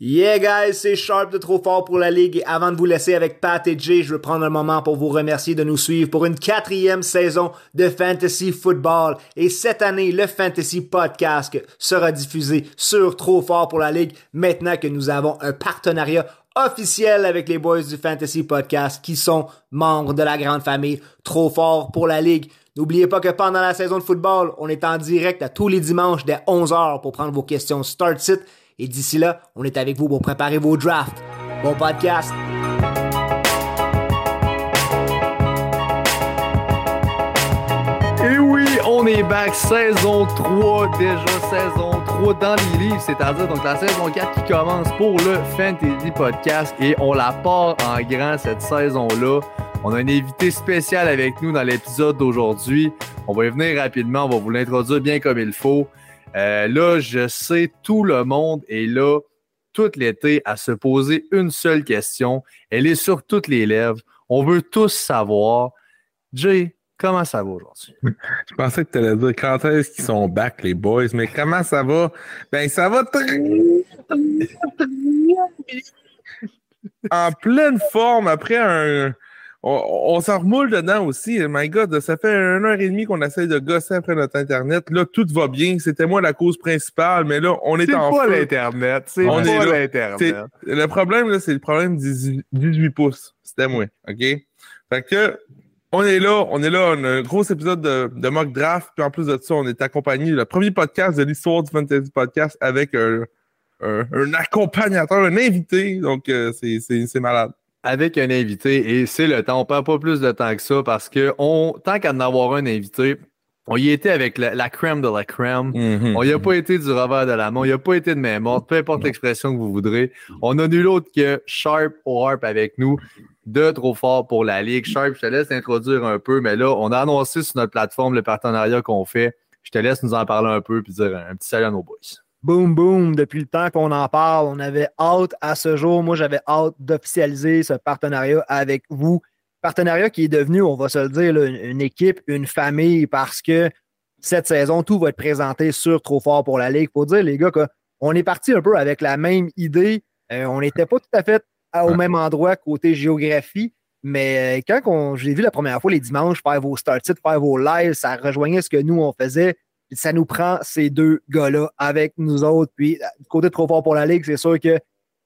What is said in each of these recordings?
Yeah guys, c'est Sharp de Trop Fort pour la Ligue et avant de vous laisser avec Pat et Jay, je veux prendre un moment pour vous remercier de nous suivre pour une quatrième saison de Fantasy Football. Et cette année, le Fantasy Podcast sera diffusé sur Trop Fort pour la Ligue maintenant que nous avons un partenariat officiel avec les boys du Fantasy Podcast qui sont membres de la grande famille Trop Fort pour la Ligue. N'oubliez pas que pendant la saison de football, on est en direct à tous les dimanches dès 11h pour prendre vos questions Start Sit et d'ici là, on est avec vous pour préparer vos drafts. Bon podcast! Et oui, on est back, saison 3, déjà saison 3 dans les livres, c'est-à-dire donc la saison 4 qui commence pour le Fantasy Podcast et on la part en grand cette saison-là. On a un invité spécial avec nous dans l'épisode d'aujourd'hui. On va y venir rapidement, on va vous l'introduire bien comme il faut. Euh, là, je sais, tout le monde est là tout l'été à se poser une seule question. Elle est sur toutes les lèvres. On veut tous savoir. Jay, comment ça va aujourd'hui? Je pensais que tu allais dire quand est-ce qu'ils sont back, les boys, mais comment ça va? Ben, ça va très, en pleine forme après un, on, s'en remoule dedans aussi. My God, ça fait une heure et demie qu'on essaie de gosser après notre Internet. Là, tout va bien. C'était moi la cause principale, mais là, on est, en C'est pas l'Internet. C'est pas l'Internet. Le problème, là, c'est le problème 18, pouces. C'était moi. OK? Fait que, on est là, on est là, on a un gros épisode de, mock draft, puis en plus de ça, on est accompagné, le premier podcast de l'histoire du Fantasy Podcast avec un, accompagnateur, un invité, donc euh, c'est malade avec un invité et c'est le temps. On perd pas plus de temps que ça parce que on, tant qu'à en avoir un invité, on y était avec la, crème de la crème. Mm-hmm. On y a pas été du revers de la main. On y a pas été de main morte. Peu importe l'expression que vous voudrez. On a nul autre que Sharp ou Harp avec nous de Trop Fort pour la Ligue. Sharp, je te laisse introduire un peu, mais là, on a annoncé sur notre plateforme le partenariat qu'on fait. Je te laisse nous en parler un peu puis dire un petit salut à nos boys boom, boom, depuis le temps qu'on en parle. On avait hâte à ce jour. Moi, j'avais hâte d'officialiser ce partenariat avec vous. Partenariat qui est devenu, on va se le dire, une équipe, une famille, parce que cette saison, tout va être présenté sur Trop Fort pour la Ligue. Pour dire, les gars, qu'on est parti un peu avec la même idée. Euh, on n'était pas tout à fait au même endroit côté géographie. Mais euh, quand j'ai vu la première fois les dimanches faire vos start faire vos lives, ça rejoignait ce que nous, on faisait ça nous prend ces deux gars-là avec nous autres. Puis, du côté trop fort pour la Ligue, c'est sûr que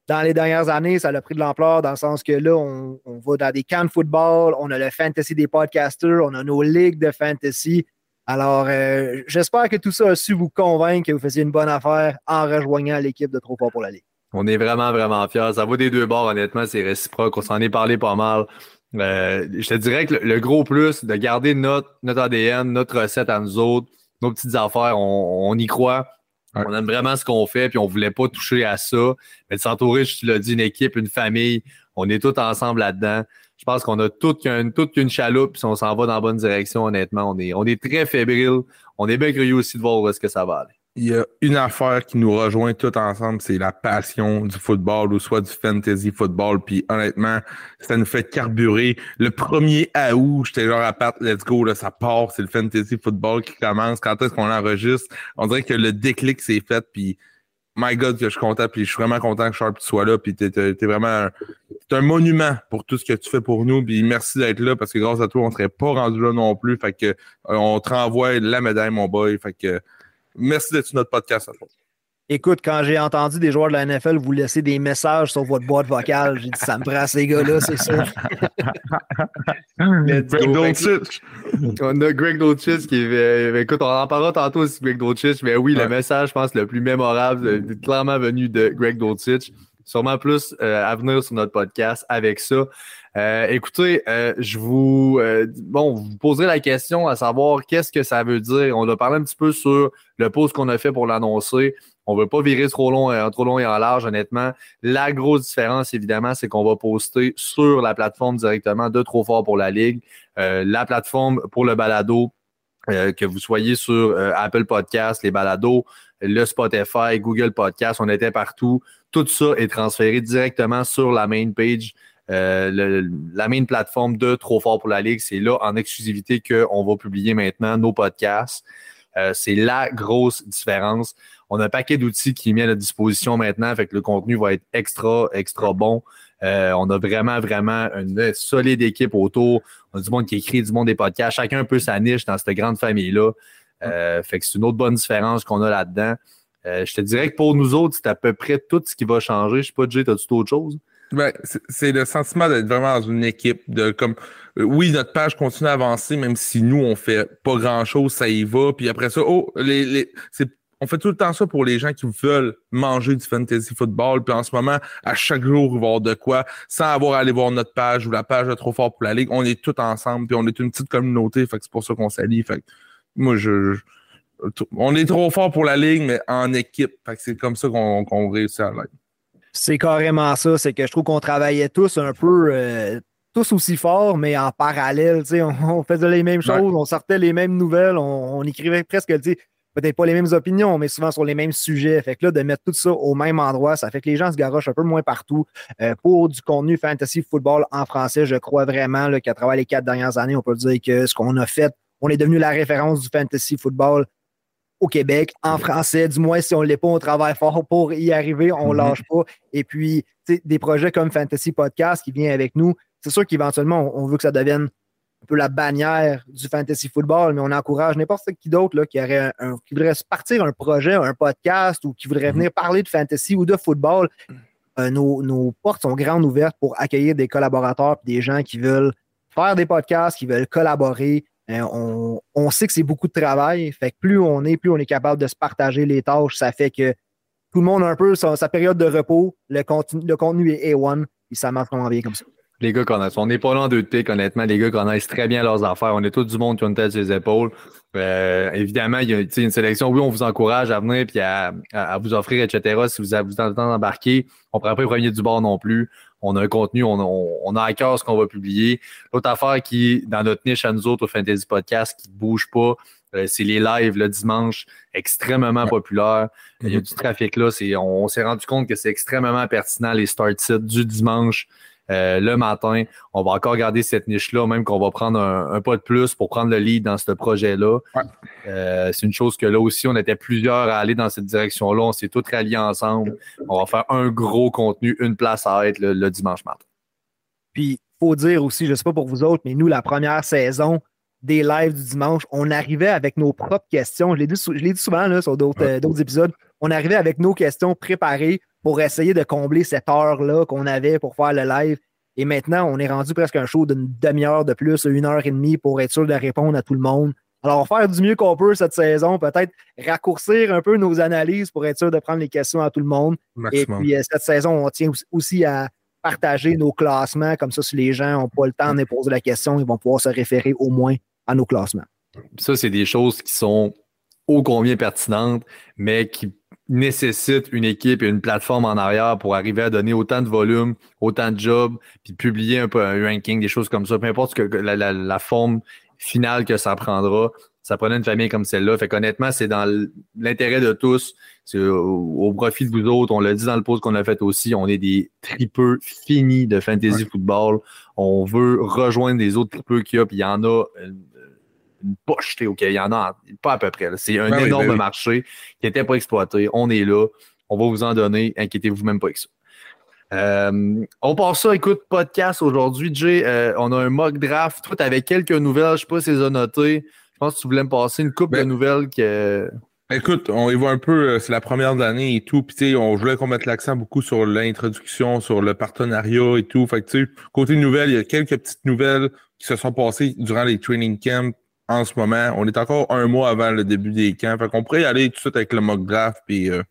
dans les dernières années, ça a pris de l'ampleur dans le sens que là, on, va dans des camps de football, on a le fantasy des podcasters, on a nos ligues de fantasy. Alors, euh, j'espère que tout ça a su vous convaincre que vous faisiez une bonne affaire en rejoignant l'équipe de Trop fort pour la Ligue. On est vraiment, vraiment fiers. Ça va des deux bords, honnêtement, c'est réciproque. On s'en est parlé pas mal. Euh, je te dirais que le, gros plus de garder notre ADN, notre recette à nous autres, nos petites affaires, on, y croit. On aime vraiment ce qu'on fait, puis on ne voulait pas toucher à ça. Mais de s'entourer, je te l'ai dit, une équipe, une famille, on est tous ensemble là-dedans. Je pense qu'on a toute qu'une toute chaloupe, puis on s'en va dans la bonne direction, honnêtement. On est, on est très fébrile. On est bien curieux aussi de voir où est-ce que ça va aller il y a une affaire qui nous rejoint tout ensemble, c'est la passion du football ou soit du fantasy football. Puis honnêtement, ça nous fait carburer. Le premier août, j'étais genre à part, let's go, là, ça part, c'est le fantasy football qui commence. Quand est-ce qu'on l'enregistre? On dirait que le déclic s'est fait, puis my God, que je suis content, puis je suis vraiment content que Sharp soit là, puis t'es, es, vraiment un, un monument pour tout ce que tu fais pour nous, puis merci d'être là, parce que grâce à toi, on serait pas rendu là non plus, fait que euh, on te renvoie la médaille, mon boy, fait que Merci d'être sur notre podcast. Écoute, quand j'ai entendu des joueurs de la NFL vous laisser des messages sur votre boîte vocale, j'ai dit ça me prend ces gars-là, c'est sûr. Greg Dolchich. On a Greg Dolchich qui est. Écoute, on en parlera tantôt aussi, Greg Dolchich, mais oui, le message, je pense, le plus mémorable, est euh, clairement venu de Greg Dolchich. Sûrement plus euh, à venir sur notre podcast avec ça. Euh, écoutez, euh, je vous euh, bon, vous la question à savoir qu'est-ce que ça veut dire. On a parlé un petit peu sur le post qu'on a fait pour l'annoncer. On ne veut pas virer trop long, trop long et en large, honnêtement. La grosse différence, évidemment, c'est qu'on va poster sur la plateforme directement de Trop Fort pour la Ligue. la plateforme pour le balado, que vous soyez sur Apple Podcast, les balados, le Spotify, Google Podcast, on était partout. Tout ça est transféré directement sur la main page euh, la main plateforme de Trop Fort pour la Ligue, c'est là en exclusivité qu'on va publier maintenant nos podcasts. Euh, c'est la grosse différence. On a un paquet d'outils qui est mis à notre disposition maintenant, fait que le contenu va être extra, extra bon. Euh, on a vraiment, vraiment une solide équipe autour. On a du monde qui écrit, du monde des podcasts. Chacun un peu sa niche dans cette grande famille-là. C'est une autre bonne différence qu'on a là-dedans. je te dirais que pour nous autres, c'est à peu près tout ce qui va changer. Je sais pas, Jay, as-tu autre chose? Ben, c'est le sentiment d'être vraiment dans une équipe, de comme euh, oui, notre page continue à avancer, même si nous, on fait pas grand-chose, ça y va. Puis après ça, oh, les, les, on fait tout le temps ça pour les gens qui veulent manger du fantasy football. Puis en ce moment, à chaque jour, avoir de quoi, sans avoir à aller voir notre page ou la page de Trop Fort pour la Ligue. On est tous ensemble, puis on est une petite communauté. Fait que c'est pour ça qu'on s'allie. Fait que moi, je, on est trop fort pour la Ligue, mais en équipe. Fait que c'est comme ça qu'on réussit à l'être. C'est carrément ça. C'est que je trouve qu'on travaillait tous un peu. Euh, tous aussi forts, mais en parallèle, on, on faisait les mêmes choses, on sortait les mêmes nouvelles, on, écrivait presque, peut-être pas les mêmes opinions, mais souvent sur les mêmes sujets. Fait que là, de mettre tout ça au même endroit, ça fait que les gens se garochent un peu moins partout. Euh, pour du contenu fantasy football en français, je crois vraiment qu'à travers les quatre dernières années, on peut dire que ce qu'on a fait, on est devenu la référence du fantasy football au Québec, en français. Du moins, si on ne l'est pas, on travaille fort pour y arriver, on ne mm-hmm. lâche pas. Et puis, des projets comme Fantasy Podcast qui vient avec nous, c'est sûr qu'éventuellement, on, veut que ça devienne un peu la bannière du fantasy football, mais on encourage n'importe qui d'autre qui, aurait qui voudrait partir un projet, un podcast ou qui voudrait mhm. venir parler de fantasy ou de football. Euh, nos, portes sont grandes ouvertes pour accueillir des collaborateurs et des gens qui veulent faire des podcasts, qui veulent collaborer. Euh, on, sait que c'est beaucoup de travail. Fait que plus on est, plus on est capable de se partager les tâches. Ça fait que tout le monde a un peu sa, période de repos. Le contenu, est A1 et ça marche vraiment bien comme ça. Les gars connaissent. On n'est pas loin de pique, honnêtement. Les gars connaissent très bien leurs affaires. On est tous du monde qui ont une tête sur les épaules. Euh, évidemment, il y a une sélection. Oui, on vous encourage à venir et à, vous offrir, etc. Si vous avez le temps d'embarquer, on ne prend pas le premier du bord non plus. On a un contenu, on, a à cœur ce qu'on va publier. L'autre affaire qui, dans notre niche à nous autres au Fantasy Podcast, qui ne bouge pas, euh, c'est les lives le dimanche, extrêmement populaire. Il y a mm-hmm. du trafic là. On, on s'est rendu compte que c'est extrêmement pertinent, les start sites du dimanche. Euh, le matin. On va encore garder cette niche-là, même qu'on va prendre un, pas de plus pour prendre le lead dans ce projet-là. Euh, c'est une chose que là aussi, on était plusieurs à aller dans cette direction-là. On s'est tous ralliés ensemble. On va faire un gros contenu, une place à être le, dimanche matin. Puis, il faut dire aussi, je ne sais pas pour vous autres, mais nous, la première saison, des lives du dimanche, on arrivait avec nos propres questions. Je l'ai dit, dit, souvent là, sur d'autres euh, épisodes. On arrivait avec nos questions préparées pour essayer de combler cette heure-là qu'on avait pour faire le live. Et maintenant, on est rendu presque un show d'une demi-heure de plus, une heure et demie pour être sûr de répondre à tout le monde. Alors, faire du mieux qu'on peut cette saison, peut-être raccourcir un peu nos analyses pour être sûr de prendre les questions à tout le monde. Et puis, euh, cette saison, on tient aussi à partager nos classements, comme ça, si les gens n'ont pas le temps de poser la question, ils vont pouvoir se référer au moins à nos classements. Ça, c'est des choses qui sont ô combien pertinentes, mais qui nécessite une équipe et une plateforme en arrière pour arriver à donner autant de volume, autant de jobs, puis publier un peu un ranking, des choses comme ça, peu importe que, la, forme finale que ça prendra. Ça prenait une famille comme celle-là. Fait qu'honnêtement, c'est dans l'intérêt de tous. C'est au, profit de vous autres. On l'a dit dans le post qu'on a fait aussi. On est des tripeux finis de fantasy football. On veut rejoindre des autres tripeux qu'il y a, puis il y en a euh, une poche, OK? Il y en a pas à peu près. C'est un ben énorme ben marché qui n'était pas exploité. On est là. On va vous en donner. Inquiétez-vous même pas avec ça. Euh, on passe ça, écoute, podcast aujourd'hui. Jay, euh, on a un mock draft. Toi, tu avais quelques nouvelles. Je ne sais pas si les as notées. Je pense que tu voulais me passer une coupe de ben, nouvelles que. Écoute, on y voit un peu, euh, c'est la première d'année et tout. Puis, on voulait qu'on mette l'accent beaucoup sur l'introduction, sur le partenariat et tout. Fait que, côté nouvelles, il y a quelques petites nouvelles qui se sont passées durant les training camps en ce moment. On est encore un mois avant le début des camps. Fait qu'on pourrait y aller tout de suite avec le mock draft. Puis, euh,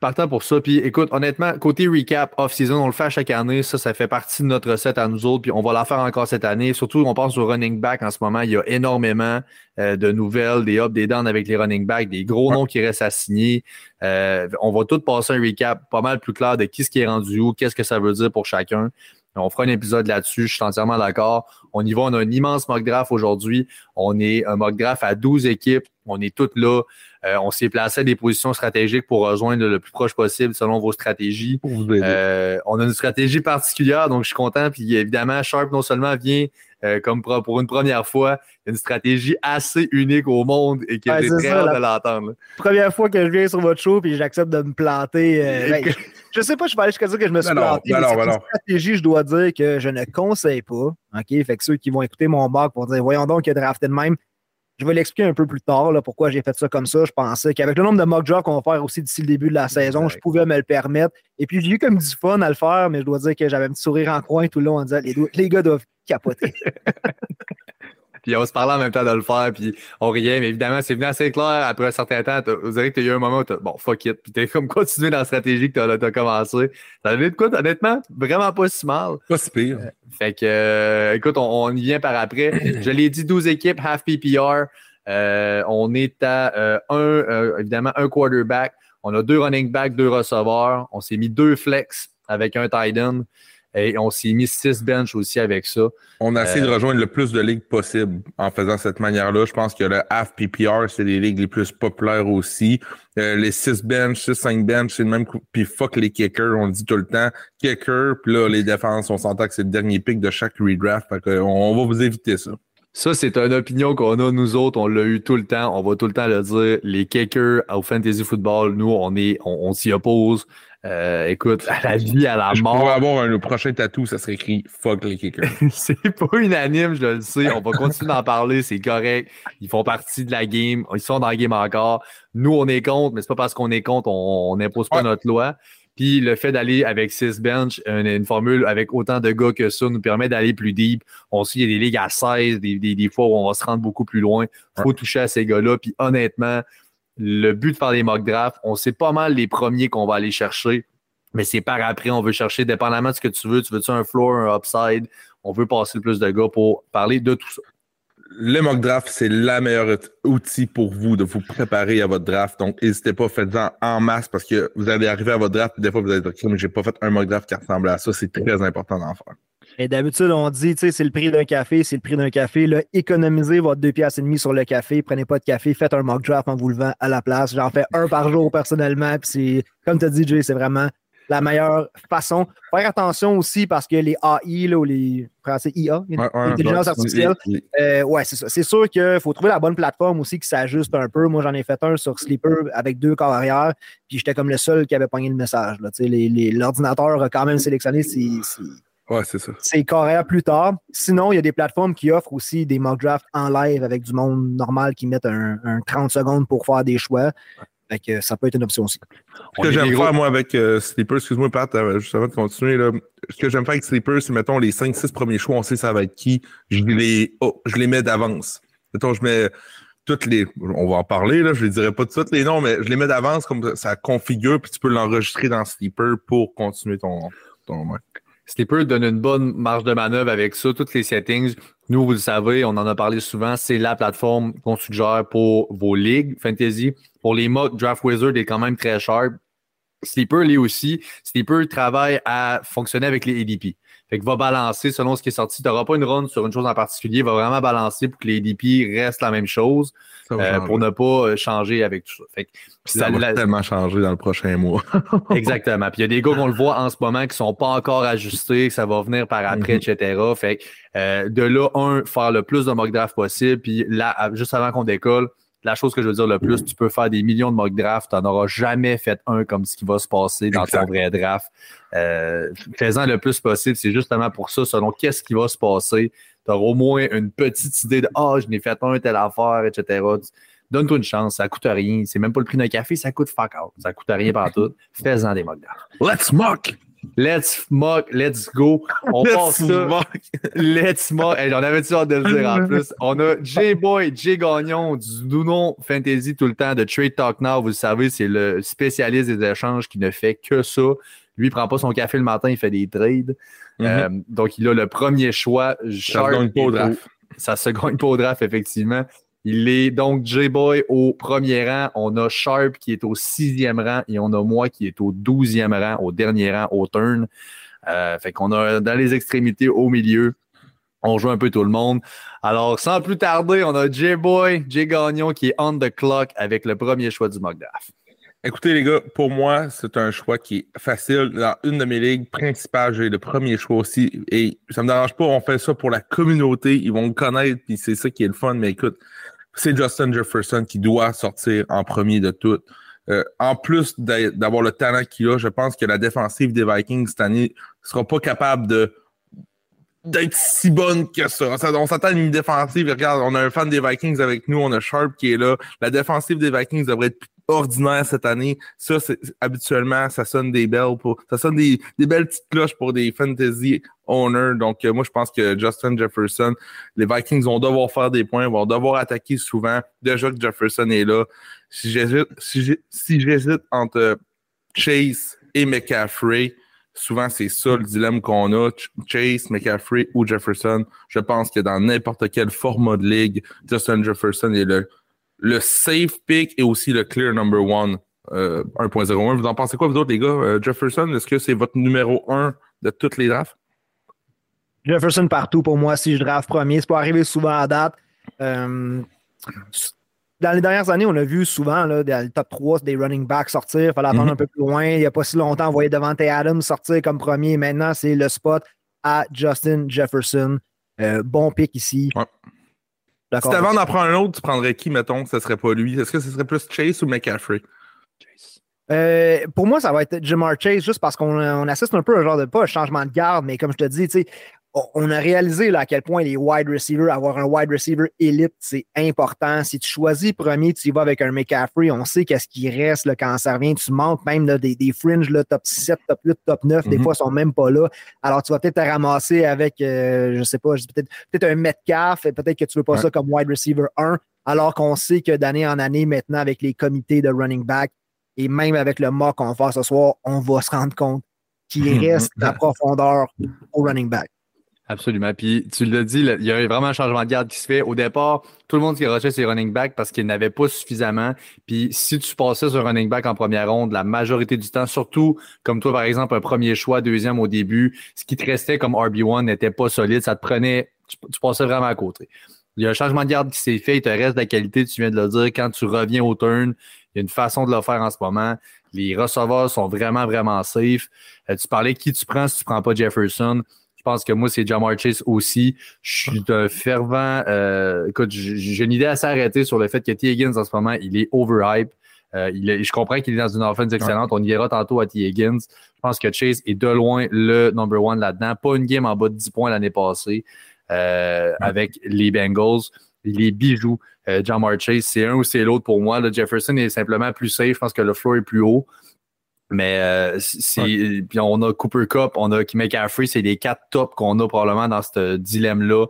Partant pour ça. Puis écoute, honnêtement, côté recap off-season, on le fait à chaque année. Ça, ça fait partie de notre recette à nous autres. Puis on va la faire encore cette année. Surtout, on pense au running back en ce moment. Il y a énormément euh, de nouvelles, des ups, des downs avec les running backs, des gros noms qui restent à signer. Euh, on va tout passer un recap pas mal plus clair de qui ce qui est rendu où, qu'est-ce que ça veut dire pour chacun. On fera un épisode là-dessus, je suis entièrement d'accord. On y va, on a un immense mock draft aujourd'hui. On est un mock draft à 12 équipes. On est toutes là. Euh, on s'est placé à des positions stratégiques pour rejoindre le plus proche possible selon vos stratégies. Euh, on a une stratégie particulière, donc je suis content. Puis évidemment, Sharp non seulement vient euh, comme pour, une première fois, une stratégie assez unique au monde et qui est très hâte de l'entendre. Première fois que je viens sur votre show puis j'accepte de me planter. Euh, ben, je, sais pas, je vais aller jusqu'à dire que je me suis planté. C'est une stratégie, je dois dire que je ne conseille pas. OK? Fait que ceux qui vont écouter mon mock vont dire Voyons donc, il a drafté de même. Je vais l'expliquer un peu plus tard là, pourquoi j'ai fait ça comme ça. Je pensais qu'avec le nombre de mock drafts qu'on va faire aussi d'ici le début de la saison, je pouvais me le permettre. Et puis j'ai eu comme du fun à le faire, mais je dois dire que j'avais un petit sourire en coin tout le long en disant les, les gars doivent capoter. puis on se parlait en même temps de le faire, puis on riait, mais évidemment, c'est venu assez clair après un certain temps. Vous savez que tu as eu un moment où tu bon, fuck it, puis t'es comme continué dans la stratégie que tu as, commencé. Ça avait de quoi, honnêtement, vraiment pas si mal. Pas si pire. Euh, fait que, euh, écoute, on, y vient par après. Je l'ai dit, 12 équipes, half PPR. Euh, on est à un, évidemment, un quarterback. On a deux running backs, deux receveurs. On s'est mis deux flex avec un tight end. Et on s'est mis six bench aussi avec ça. On a essayé de euh, rejoindre le plus de ligues possible en faisant cette manière-là. Je pense que le half PPR, c'est les ligues les plus populaires aussi. Euh, les six bench, six, cinq bench, c'est le même. Puis fuck les kickers, on le dit tout le temps. Kicker, puis là, les défenses, on s'entend que c'est le dernier pick de chaque redraft. Fait on va vous éviter ça. Ça, c'est une opinion qu'on a, nous autres. On l'a eu tout le temps. On va tout le temps le dire. Les kickers au fantasy football, nous, on est, on s'y oppose. Euh, écoute, à la vie, à la mort. Pour avoir un prochain tatou, ça serait écrit Fuck les kickers. c'est pas unanime, je le sais. On va continuer d'en parler, c'est correct. Ils font partie de la game. Ils sont dans la game encore. Nous, on est contre, mais c'est pas parce qu'on est contre, on n'impose pas notre loi. Puis le fait d'aller avec six bench, une, formule avec autant de gars que ça, nous permet d'aller plus deep. On sait, il y a des ligues à 16, des, des, fois où on va se rendre beaucoup plus loin. Il faut toucher à ces gars-là. Puis honnêtement, le but de faire les mock drafts, on sait pas mal les premiers qu'on va aller chercher, mais c'est par après, on veut chercher, dépendamment de ce que tu veux, tu veux-tu un floor, un upside, on veut passer le plus de gars pour parler de tout ça. Le mock draft, c'est le meilleur outil pour vous de vous préparer à votre draft. Donc, n'hésitez pas, faites-en en masse parce que vous allez arriver à votre draft, des fois, vous allez dire, mais j'ai pas fait un mock draft qui ressemble à ça. C'est très important d'en faire. Et d'habitude, on dit, tu sais, c'est le prix d'un café, c'est le prix d'un café. Là, économisez votre deux piastres et demi sur le café. Prenez pas de café, faites un mock draft en vous levant à la place. J'en fais un par jour personnellement. Puis c'est, comme tu as dit, Jay, c'est vraiment la meilleure façon. Faire attention aussi parce que les AI, là, ou les français IA, l'intelligence artificielle, euh, ouais, c'est ça. C'est sûr qu'il faut trouver la bonne plateforme aussi qui s'ajuste un peu. Moi, j'en ai fait un sur Sleeper avec deux corps arrière, puis j'étais comme le seul qui avait pogné le message. L'ordinateur a quand même sélectionné ses, Ouais, c'est ça. C'est plus tard. Sinon, il y a des plateformes qui offrent aussi des mock drafts en live avec du monde normal qui mettent un, 30 secondes pour faire des choix. Fait que ça peut être une option aussi. Ce que j'aime faire, moi, avec euh, Sleeper, excuse-moi, Pat, euh, juste avant de continuer, là, ce que j'aime faire avec Sleeper, c'est, mettons, les 5-6 premiers choix, on sait ça va être qui, je les, oh, je les mets d'avance. Mettons, je mets toutes les, on va en parler, là, je ne dirai pas toutes les noms, mais je les mets d'avance, comme ça configure, puis tu peux l'enregistrer dans Sleeper pour continuer ton, ton Sleeper donne une bonne marge de manœuvre avec ça, toutes les settings. Nous, vous le savez, on en a parlé souvent, c'est la plateforme qu'on suggère pour vos ligues fantasy. Pour les modes, Draft Wizard est quand même très sharp. Sleeper l'est aussi. Sleeper travaille à fonctionner avec les ADP. Fait que va balancer selon ce qui est sorti. Tu n'auras pas une run sur une chose en particulier. Il va vraiment balancer pour que les ADP restent la même chose euh, pour ne pas euh, changer avec tout ça. Fait que, ça, va tellement changer dans le prochain mois. Exactement. Puis il y a des gars qu'on le voit en ce moment qui ne sont pas encore ajustés, que ça va venir par après, mm-hmm. etc. Fait que, euh, de là, un, faire le plus de mock draft possible. Puis là, juste avant qu'on décolle, la chose que je veux dire le plus, tu peux faire des millions de mock drafts, tu n'en auras jamais fait un comme ce qui va se passer dans ton vrai draft. Euh, Fais-en le plus possible, c'est justement pour ça, selon qu'est-ce qui va se passer, tu auras au moins une petite idée de Ah, je n'ai fait un, telle affaire, etc. Donne-toi une chance, ça coûte rien. C'est même pas le prix d'un café, ça coûte fuck out. Ça coûte rien partout. Fais-en des mock drafts. Let's mock! Let's mock, let's go. On let's ça. Mock. Let's mock. on avait-tu hâte de le dire en plus? On a J-Boy, J Gagnon du Nounon Fantasy tout le temps de Trade Talk Now. Vous le savez, c'est le spécialiste des échanges qui ne fait que ça. Lui, il prend pas son café le matin, il fait des trades. Mm-hmm. Euh, donc, il a le premier choix. Ça se gagne pas au draft. Ça se gagne pas au draft, effectivement. Il est donc J-Boy au premier rang. On a Sharp qui est au sixième rang et on a moi qui est au douzième rang, au dernier rang, au turn. Euh, fait qu'on a dans les extrémités au milieu. On joue un peu tout le monde. Alors, sans plus tarder, on a J-Boy, J Gagnon qui est on the clock avec le premier choix du mock Écoutez, les gars, pour moi, c'est un choix qui est facile. Dans une de mes ligues principales, j'ai le premier choix aussi. Et ça me dérange pas, on fait ça pour la communauté. Ils vont le connaître, puis c'est ça qui est le fun. Mais écoute, c'est Justin Jefferson qui doit sortir en premier de tout. Euh, en plus d'avoir le talent qu'il a, je pense que la défensive des Vikings cette année sera pas capable de d'être si bonne que ça. On s'attend à une défensive. Regarde, on a un fan des Vikings avec nous, on a Sharp qui est là. La défensive des Vikings devrait être ordinaire cette année. Ça, c'est habituellement, ça sonne des belles pour, ça sonne des, belles petites cloches pour des fantasy owners. Donc, euh, moi, je pense que Justin Jefferson, les Vikings vont devoir faire des points, vont devoir attaquer souvent. Déjà que Jefferson est là. Si j'hésite, si entre Chase et McCaffrey, souvent c'est ça le dilemme qu'on a. Chase, McCaffrey ou Jefferson. Je pense que dans n'importe quel format de ligue, Justin Jefferson est le le safe pick et aussi le clear number one 1.01. Euh, vous en pensez quoi, vous autres, les gars? Euh, Jefferson, est-ce que c'est votre numéro 1 de toutes les drafts? Jefferson partout pour moi si je draft premier. C'est pas arrivé souvent à date. Euh, dans les dernières années, on a vu souvent là, dans le top 3 des running backs sortir. Il fallait attendre mhm. un peu plus loin. Il n'y a pas si longtemps, on voyait Devante Adams sortir comme premier. Maintenant, c'est le spot à Justin Jefferson. bon pick ici. Si avant d'en prendre un autre, tu prendrais qui, mettons, que ce serait pas lui? Est-ce que ce serait plus Chase ou McCaffrey? Chase. Euh, pour moi, ça va être Jamar Chase juste parce qu'on assiste un peu à un genre de pas un changement de garde, mais comme je te dis, tu sais, on a réalisé là, à quel point les wide receivers, avoir un wide receiver élite, c'est important. Si tu choisis premier, tu y vas avec un McCaffrey, on sait qu'est-ce qui reste là, quand ça revient. Tu manques même là, des, des, fringes là, top 7, top 8, top 9. Des mhm. fois, ils sont même pas là. Alors, tu vas peut-être te ramasser avec, euh, je sais pas, peut-être peut un Metcalf. Peut-être que tu veux pas ça comme wide receiver 1. Alors qu'on sait que d'année en année, maintenant, avec les comités de running back et même avec le mock qu'on va faire ce soir, on va se rendre compte qu'il reste la profondeur au running back. Absolument. Puis tu l'as dit, il y a vraiment un changement de garde qui se fait. Au départ, tout le monde qui rushait ses running back parce qu'il n'avait pas suffisamment. Puis si tu passais sur running back en première ronde, la majorité du temps, surtout comme toi, par exemple, un premier choix, deuxième au début, ce qui te restait comme RB1 n'était pas solide. Ça te prenait, tu, passais vraiment à côté. Il y a un changement de garde qui s'est fait. Il te reste de la qualité, tu viens de le dire. Quand tu reviens au turn, il y a une façon de le faire en ce moment. Les receveurs sont vraiment, vraiment safe. Euh, tu parlais qui tu prends si tu prends pas Jefferson. Je pense que moi, c'est Jamar Chase aussi. Je suis un fervent. Euh, écoute, j'ai une idée assez arrêtée sur le fait que T. Higgins, en ce moment, il est overhype. Euh, je comprends qu'il est dans une offense excellente. On y ira tantôt à T. Higgins. Je pense que Chase est de loin le number one là-dedans. Pas une game en bas de 10 points l'année passée euh, avec les Bengals. Les bijoux, Jamar Chase, c'est un ou c'est l'autre pour moi. Le Jefferson est simplement plus safe. Je pense que le floor est plus haut. Mais euh, puis on a Cooper Cup, on a McCaffrey, c'est les quatre tops qu'on a probablement dans ce dilemme-là.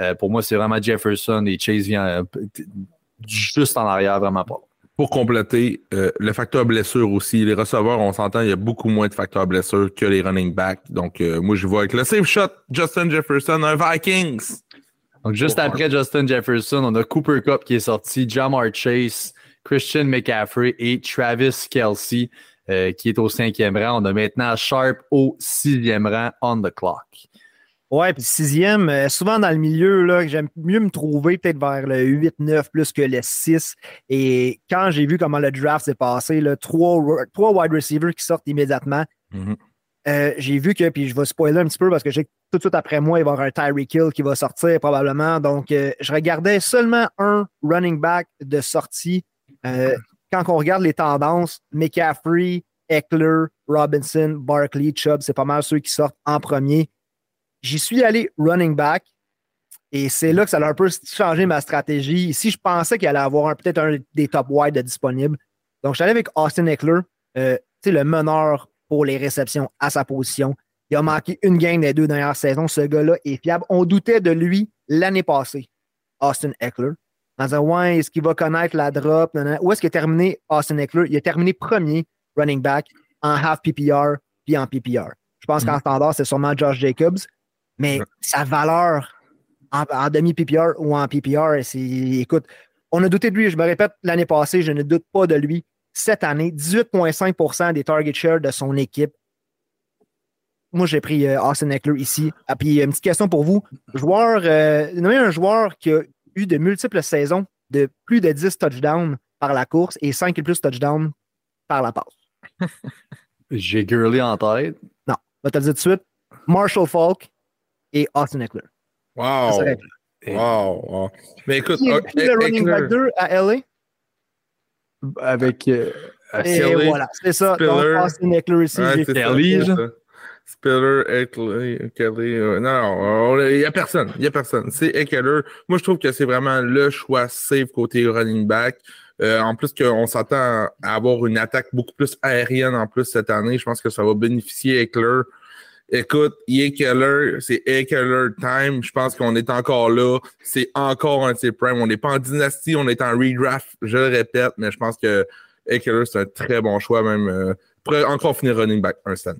Euh, pour moi, c'est vraiment Jefferson et Chase vient euh, juste en arrière, vraiment pas. Pour compléter, le facteur blessure aussi. Les receveurs, on s'entend, il y a beaucoup moins de facteurs blessure que les running backs. Donc, moi, je vois avec le safe shot, Justin Jefferson, un Vikings. Donc, juste après Justin Jefferson, on a Cooper Cup qui est sorti, Jamar Chase, Christian McCaffrey et Travis Kelsey. Euh, qui est au cinquième rang. On a maintenant Sharp au sixième rang on the clock. Ouais, puis sixième, euh, souvent dans le milieu, j'aime mieux me trouver peut-être vers le 8-9 plus que le 6. Et quand j'ai vu comment le draft s'est passé, là, trois, trois wide receivers qui sortent immédiatement, mm-hmm. euh, j'ai vu que, puis je vais spoiler un petit peu parce que j'ai tout de suite après moi, il va y avoir un Tyreek Hill qui va sortir probablement. Donc, je regardais seulement un running back de sortie quand on regarde les tendances, McCaffrey, Eckler, Robinson, Barkley, Chubb, c'est pas mal ceux qui sortent en premier. J'y suis allé running back et c'est là que ça a un peu changé ma stratégie. Ici, je pensais qu'il allait avoir peut-être un des top wide disponibles. Donc, allé avec Austin Eckler, euh, le meneur pour les réceptions à sa position. Il a manqué une game des deux dernières saisons. Ce gars-là est fiable. On doutait de lui l'année passée, Austin Eckler en disant Ouais, est-ce qu'il va connaître la drop? Où est-ce qu'il a terminé Austin Eckler? Il a terminé premier running back en half PPR puis en PPR. Je pense qu'en mhm. standard, c'est sûrement Josh Jacobs, mais sa valeur en, demi-PPR ou en PPR, c'est. Écoute, on a douté de lui, je me répète, l'année passée, je ne doute pas de lui. Cette année, 18,5% des target shares de son équipe. Moi, j'ai pris euh, Austin Eckler ici. Ah, puis, une petite question pour vous. Joueur, euh, un joueur qui a, de multiples saisons de plus de 10 touchdowns par la course et 5 et plus touchdowns par la passe. J'ai Gurley en tête. Non, je vais te le dire tout de suite. Marshall Falk et Austin Eckler. Wow. Wow, wow. Mais écoute, Qui est, qui est le running back 2 à LA? Avec. euh, Et voilà, c'est ça. Spiller. Donc, Austin Eckler ici. Ouais, Kelly. Spiller, Eckler, Kelly. euh, non, il n'y a personne. Il n'y a personne. C'est Eckler. Moi, je trouve que c'est vraiment le choix safe côté running back. Euh, en plus qu'on s'attend à avoir une attaque beaucoup plus aérienne en plus cette année. Je pense que ça va bénéficier Eckler. Écoute, Eckler, c'est Eckler time. Je pense qu'on est encore là. C'est encore un de ses prime. On n'est pas en dynastie, on est en redraft. Je le répète, mais je pense que Eckler, c'est un très bon choix, même. Euh, pourrait encore finir running back un stand.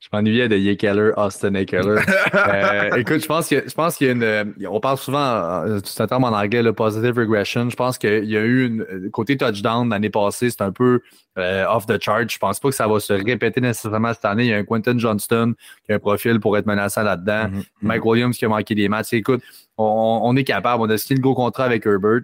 Je m'ennuyais de Yekeller, Austin Eckler. Euh, écoute, je pense que je pense qu'il y a une. euh, On parle souvent, euh, c'est un terme en anglais, le positive regression. Je pense qu'il y a eu une côté touchdown l'année passée, c'est un peu euh, off the chart. Je pense pas que ça va se répéter nécessairement cette année. Il y a un Quentin Johnston qui a un profil pour être menaçant là-dedans. Mhm. Mike Williams qui a manqué des matchs. Écoute, on, on est capable. On a signé le gros contrat avec Herbert.